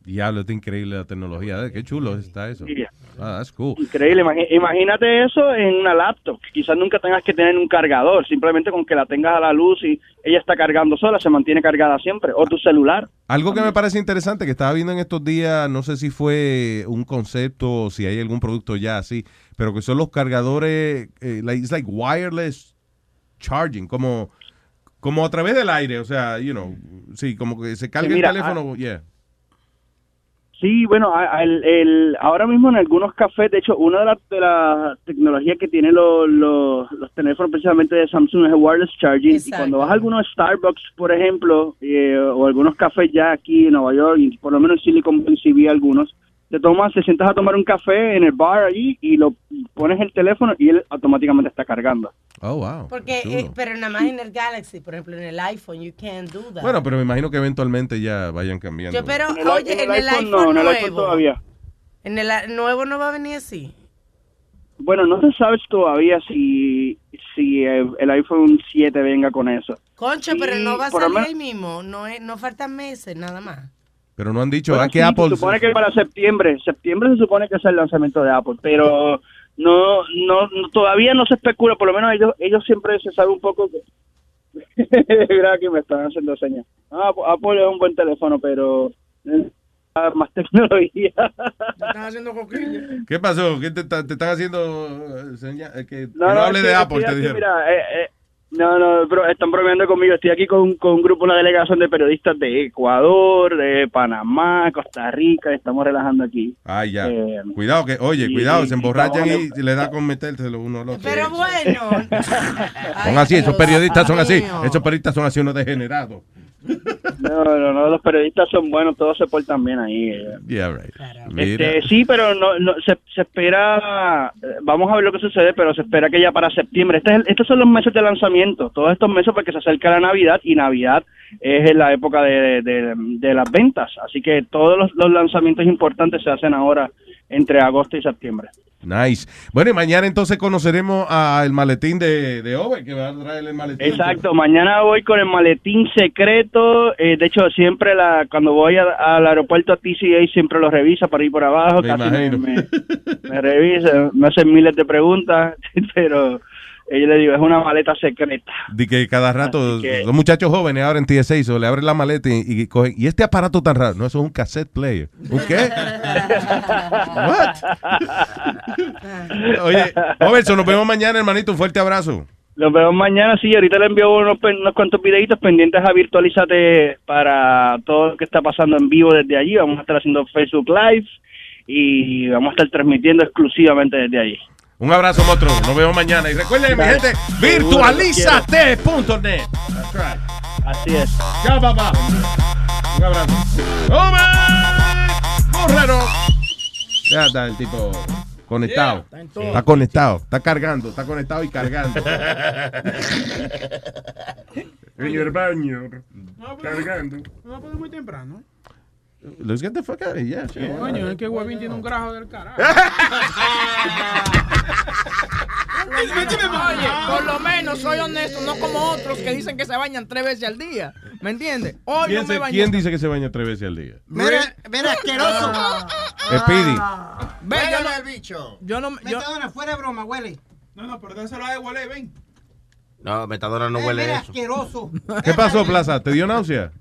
Speaker 5: Diablo, está increíble la tecnología. eh, Qué chulo está eso. Ah, that's cool.
Speaker 30: Increíble. Imagínate eso en una laptop. Quizás nunca tengas que tener un cargador. Simplemente con que la tengas a la luz y ella está cargando sola, se mantiene cargada siempre. O tu celular.
Speaker 5: Algo que me parece interesante que estaba viendo en estos días, no sé si fue un concepto o si hay algún producto ya así, pero que son los cargadores, eh, like, it's like wireless charging, como, como a través del aire, o sea, you know, sí, como que se carga
Speaker 30: Sí, mira,
Speaker 5: el teléfono, yeah.
Speaker 30: Sí, bueno, el, el- ahora mismo en algunos cafés, de hecho, una de las de las tecnologías que tienen los, los, los teléfonos precisamente de Samsung es el wireless charging. Y cuando vas a algunos Starbucks, por ejemplo, eh, o algunos cafés ya aquí en Nueva York, y por lo menos en Silicon Valley sí vi algunos, te tomas, te sientas a tomar un café en el bar allí y lo pones el teléfono y él automáticamente está cargando.
Speaker 5: Oh, wow.
Speaker 14: Porque, eh, pero nada más en el Galaxy, por ejemplo, en el iPhone, you can't do that.
Speaker 5: Bueno, pero me imagino que eventualmente ya vayan cambiando.
Speaker 14: Yo, pero,
Speaker 30: En el-
Speaker 14: oye,
Speaker 30: en
Speaker 14: en
Speaker 30: el
Speaker 14: el,
Speaker 30: iPhone
Speaker 14: iPhone,
Speaker 30: no, en el iPhone
Speaker 14: nuevo.
Speaker 30: todavía.
Speaker 14: En el nuevo no va a venir así.
Speaker 30: Bueno, no se sabe todavía si, si el iPhone 7 venga con eso.
Speaker 14: Concho, pero no va a salir ahí mismo. No, es, no faltan meses, nada más.
Speaker 5: Pero no han dicho,
Speaker 30: Bueno,
Speaker 5: ¿a qué
Speaker 30: sí,
Speaker 5: Apple?
Speaker 30: Se supone que para septiembre, septiembre se supone que es el lanzamiento de Apple, pero no, no, no- todavía no se especula, por lo menos ellos, ellos siempre se sabe un poco que... Mira que me están haciendo señas. Ah, Apple es un buen teléfono, pero eh, más tecnología.
Speaker 2: Están haciendo coquillas.
Speaker 5: ¿Qué pasó? ¿Qué te, te están haciendo eh, seña- eh, que, que no,
Speaker 30: No, no,
Speaker 5: hable
Speaker 30: es que
Speaker 5: de Apple? Te dijeron.
Speaker 30: mira, eh, eh, no, no, pero están bromeando conmigo. Estoy aquí con, con un grupo, una delegación de periodistas de Ecuador, de Panamá, Costa Rica. Estamos relajando aquí.
Speaker 5: Ay, ya.
Speaker 30: Eh,
Speaker 5: cuidado, que, oye,
Speaker 30: y-
Speaker 5: cuidado,
Speaker 30: y
Speaker 5: se emborrachan y le da con metérselo uno al otro.
Speaker 14: Pero bueno.
Speaker 5: Son así, esos periodistas son así. Esos periodistas son así unos degenerados.
Speaker 30: No, no, no, los periodistas son buenos, todos se portan bien ahí. eh.
Speaker 5: Yeah, right.
Speaker 30: Este, sí, pero no, no se, se espera, eh, vamos a ver lo que sucede, pero se espera que ya para septiembre, este es el- estos son los meses de lanzamiento, todos estos meses porque se acerca la Navidad y Navidad es en la época de, de- de las ventas, así que todos los, los lanzamientos importantes se hacen ahora entre agosto y septiembre.
Speaker 5: Nice. Bueno, y mañana entonces conoceremos al maletín de, de Ove, que va a traer el maletín.
Speaker 30: Exacto, mañana voy con el maletín secreto. eh, de hecho, siempre la cuando voy a- al aeropuerto a TCA siempre lo revisa por ahí por abajo.
Speaker 5: Me
Speaker 30: casi me, me, me revisa, me hacen miles de preguntas, pero eh, yo le digo, es una maleta secreta.
Speaker 5: De que cada rato,
Speaker 30: que-
Speaker 5: los muchachos jóvenes ahora en TSA, so, le abren la maleta y, y cogen, ¿y este aparato tan raro? No, eso es un cassette player. ¿Un qué? Oye, Robertson, nos vemos mañana, hermanito. Un fuerte abrazo.
Speaker 30: Los vemos mañana, sí, ahorita le envío unos, unos cuantos videitos pendientes a Virtualízate para todo lo que está pasando en vivo desde allí. Vamos a estar haciendo Facebook Live y vamos a estar transmitiendo exclusivamente desde allí.
Speaker 5: Un abrazo, monstruo. Nos vemos mañana. Y recuerden, mi gente, virtualízate.net. That's right.
Speaker 30: Así es.
Speaker 5: Chao, papá. Un abrazo. ¡Hombre! ¡Borrero! Ya está el tipo conectado.
Speaker 10: está en todo.
Speaker 5: Está conectado, está cargando, está conectado y cargando.
Speaker 10: En el baño. Cargando.
Speaker 13: No va a poner muy temprano.
Speaker 5: Let's get the fuck out of here, yeah, sure.
Speaker 13: Coño, es que Huevín tiene un grajo del carajo.
Speaker 2: Oye, por lo menos soy honesto, no como otros que dicen que se bañan tres veces al día. ¿Me entiendes? Hoy
Speaker 5: ¿Quién,
Speaker 2: no me bañé.
Speaker 5: quién dice que se baña tres veces al día?
Speaker 6: Mira, mira, asqueroso.
Speaker 5: Speedy.
Speaker 2: Ve, yo no,
Speaker 18: el bicho.
Speaker 2: yo no, yo,
Speaker 6: Metadona, fuera de broma, huele.
Speaker 13: No, no, pero dáselo a huele, ven.
Speaker 7: No, Metadona no
Speaker 6: Eh,
Speaker 7: huele
Speaker 6: mira,
Speaker 7: eso.
Speaker 6: asqueroso.
Speaker 5: ¿Qué pasó, Plaza? ¿Te dio náusea?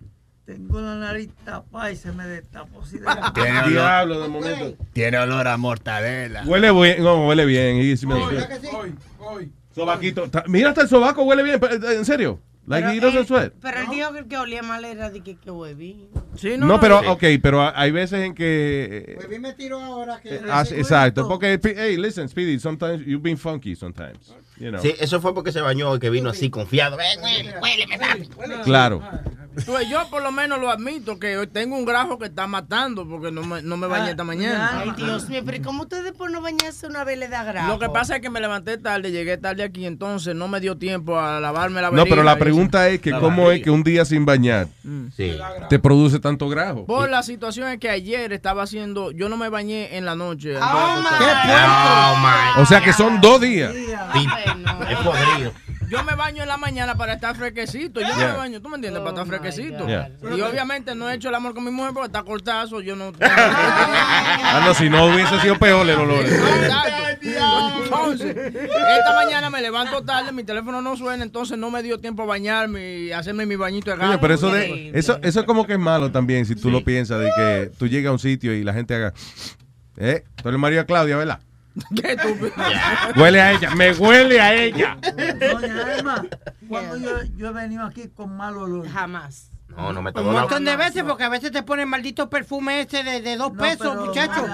Speaker 8: Tengo la nariz tapada y se me destapó así de
Speaker 18: Tiene olor,
Speaker 5: Diablo, de momento.
Speaker 18: tiene olor a mortadela.
Speaker 5: Huele bien, no, huele bien. smells
Speaker 13: Hoy,
Speaker 5: good.
Speaker 13: hoy, hoy.
Speaker 5: Sobaquito. Mira, hasta el sobaco huele bien. pero, eh, ¿En serio? Like, he doesn't sweat.
Speaker 14: Pero él dijo que el que olía mal era de que, que Huevín.
Speaker 2: Sí,
Speaker 5: No, pero, ok, pero hay veces en que...
Speaker 6: Huevín me tiró ahora que.
Speaker 5: ah, exacto, porque, hey, listen, Speedy, sometimes you've been funky sometimes, you know.
Speaker 7: Sí, eso fue porque se bañó y que vino así confiado. Ven, huele, huéleme, papi.
Speaker 5: Claro.
Speaker 2: Pues yo por lo menos lo admito que hoy tengo un grajo que está matando porque no me, no me bañé esta mañana.
Speaker 14: Ay, Dios mío, pero ¿y ¿cómo ustedes por no bañarse una vez le da grajo?
Speaker 2: Lo que pasa es que me levanté tarde, llegué tarde aquí, entonces no me dio tiempo a lavarme la
Speaker 5: No, pero la pregunta es que
Speaker 2: La
Speaker 5: cómo es que un día sin bañar
Speaker 7: Sí.
Speaker 5: te produce tanto grajo.
Speaker 2: Por la situación es que ayer estaba haciendo, yo no me bañé en la noche.
Speaker 6: Oh,
Speaker 2: entonces-
Speaker 7: Oh, my.
Speaker 5: O sea que son dos días.
Speaker 7: Es podrido.
Speaker 2: Yo me baño en la mañana para estar fresquecito. Yo
Speaker 5: Yeah.
Speaker 2: me baño, ¿tú me entiendes? para estar fresquecito.
Speaker 5: Yeah.
Speaker 2: Y obviamente no he hecho el amor con mi mujer porque está cortazo. Yo no.
Speaker 5: Ah, no, si no hubiese sido peor el olor.
Speaker 2: Entonces, esta mañana me levanto tarde, mi teléfono no suena, entonces no me dio tiempo a bañarme y hacerme mi bañito de gato.
Speaker 5: pero eso de eso eso es como que es malo también si tú lo piensas de que tú llegas a un sitio y la gente haga eh, tú eres María Claudia, ¿verdad?
Speaker 2: Qué estúpido.
Speaker 5: Huele a ella, me huele a ella.
Speaker 8: Doña Emma, cuando yo, yo he venido aquí con mal olor.
Speaker 14: Jamás.
Speaker 7: No, no,
Speaker 6: Un
Speaker 7: Metadona.
Speaker 6: montón de veces, porque a veces te ponen maldito perfume ese de, de dos pesos,
Speaker 8: pero-
Speaker 6: muchacho.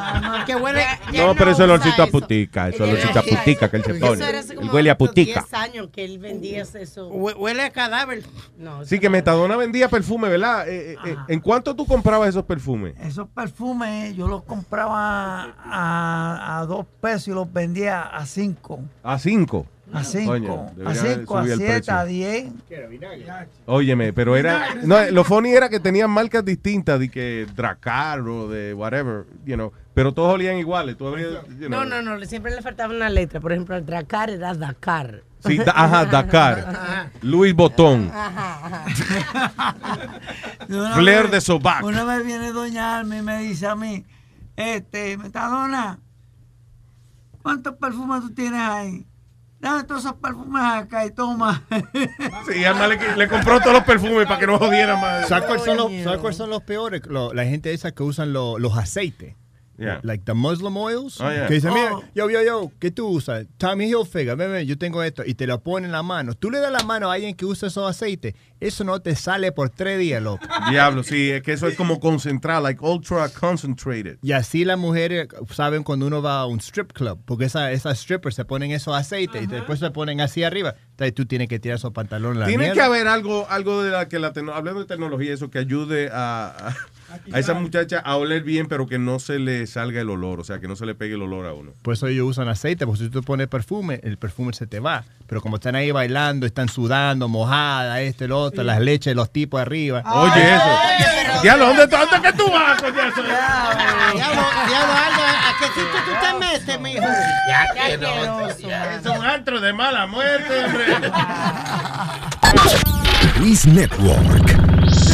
Speaker 6: Que huele.
Speaker 5: No, pero eso es olorcito a putica, eso es olorcito a putica que él se pone. Él huele a putica.
Speaker 14: 10 años que él vendía eso.
Speaker 6: Huele a cadáver.
Speaker 14: No,
Speaker 5: Sí, que Metadona vendía perfume, ¿verdad? Eh, eh, eh, ¿En cuánto tú comprabas esos perfumes?
Speaker 8: Esos perfumes yo los compraba a, a dos pesos y los vendía a cinco.
Speaker 5: A cinco.
Speaker 8: A cinco.
Speaker 5: Coño,
Speaker 8: a
Speaker 5: debería
Speaker 8: cinco, a
Speaker 5: subir el
Speaker 8: siete,
Speaker 5: precio.
Speaker 8: a diez.
Speaker 5: Óyeme, pero era. No, lo funny era que tenían marcas distintas, de que Dracar o de whatever, you know, pero todos olían iguales. Tú abrías, you know.
Speaker 14: No, no, no, siempre le faltaba una letra. Por ejemplo, el Dracar era Dakar.
Speaker 5: Sí, da- ajá, Dakar. Luis Botón.
Speaker 8: Una
Speaker 5: Flair
Speaker 8: vez-
Speaker 5: de Sobac.
Speaker 8: Una vez viene Doña Alma y me dice a mí, este, Metadona, ¿cuántos perfumes tú tienes ahí? Dame todos esos perfumes acá y toma.
Speaker 5: Sí, Alma le, le compró todos los perfumes para que no jodiera más.
Speaker 18: ¿Sabes cuáles son, los- cuáles son los peores? Lo- la gente esa que usan lo- los aceites.
Speaker 5: Yeah.
Speaker 18: Like the Muslim oils.
Speaker 5: Oh, yeah.
Speaker 18: Que dicen, mira,
Speaker 8: Oh.
Speaker 18: yo, yo, yo, ¿qué tú usas? Tommy Hilfiger, ven, ven, yo tengo esto. Y te lo ponen en la mano. Tú le das la mano a alguien que usa esos aceites. Eso no te sale por tres días, loco.
Speaker 5: Diablo, sí, es que eso es como concentrado, like ultra concentrated.
Speaker 18: Y así las mujeres saben cuando uno va a un strip club, porque esa- esas strippers se ponen esos aceites y después se ponen así arriba. Entonces tú tienes que tirar esos pantalones.
Speaker 5: Tiene que haber algo, algo de la que la hablando de tecnología, eso que ayude a, a, a esa muchacha a oler bien, pero que no se le salga el olor, o sea, que no se le pegue el olor a uno.
Speaker 18: Por eso ellos usan aceite, porque si tú pones perfume, el perfume se te va. Pero como están ahí bailando, están sudando, mojada, este, el otro, las leches, los tipos arriba.
Speaker 5: Oye, eso. Diablo, ¿dónde, ¿dónde que tú vas? Eso?
Speaker 6: Diablo, diablo, Aldo, ¿a qué sitio tú te metes, mijo?
Speaker 7: Ya,
Speaker 6: Qué
Speaker 7: que no.
Speaker 5: Es un antro de mala muerte, hombre.
Speaker 29: Luis Network.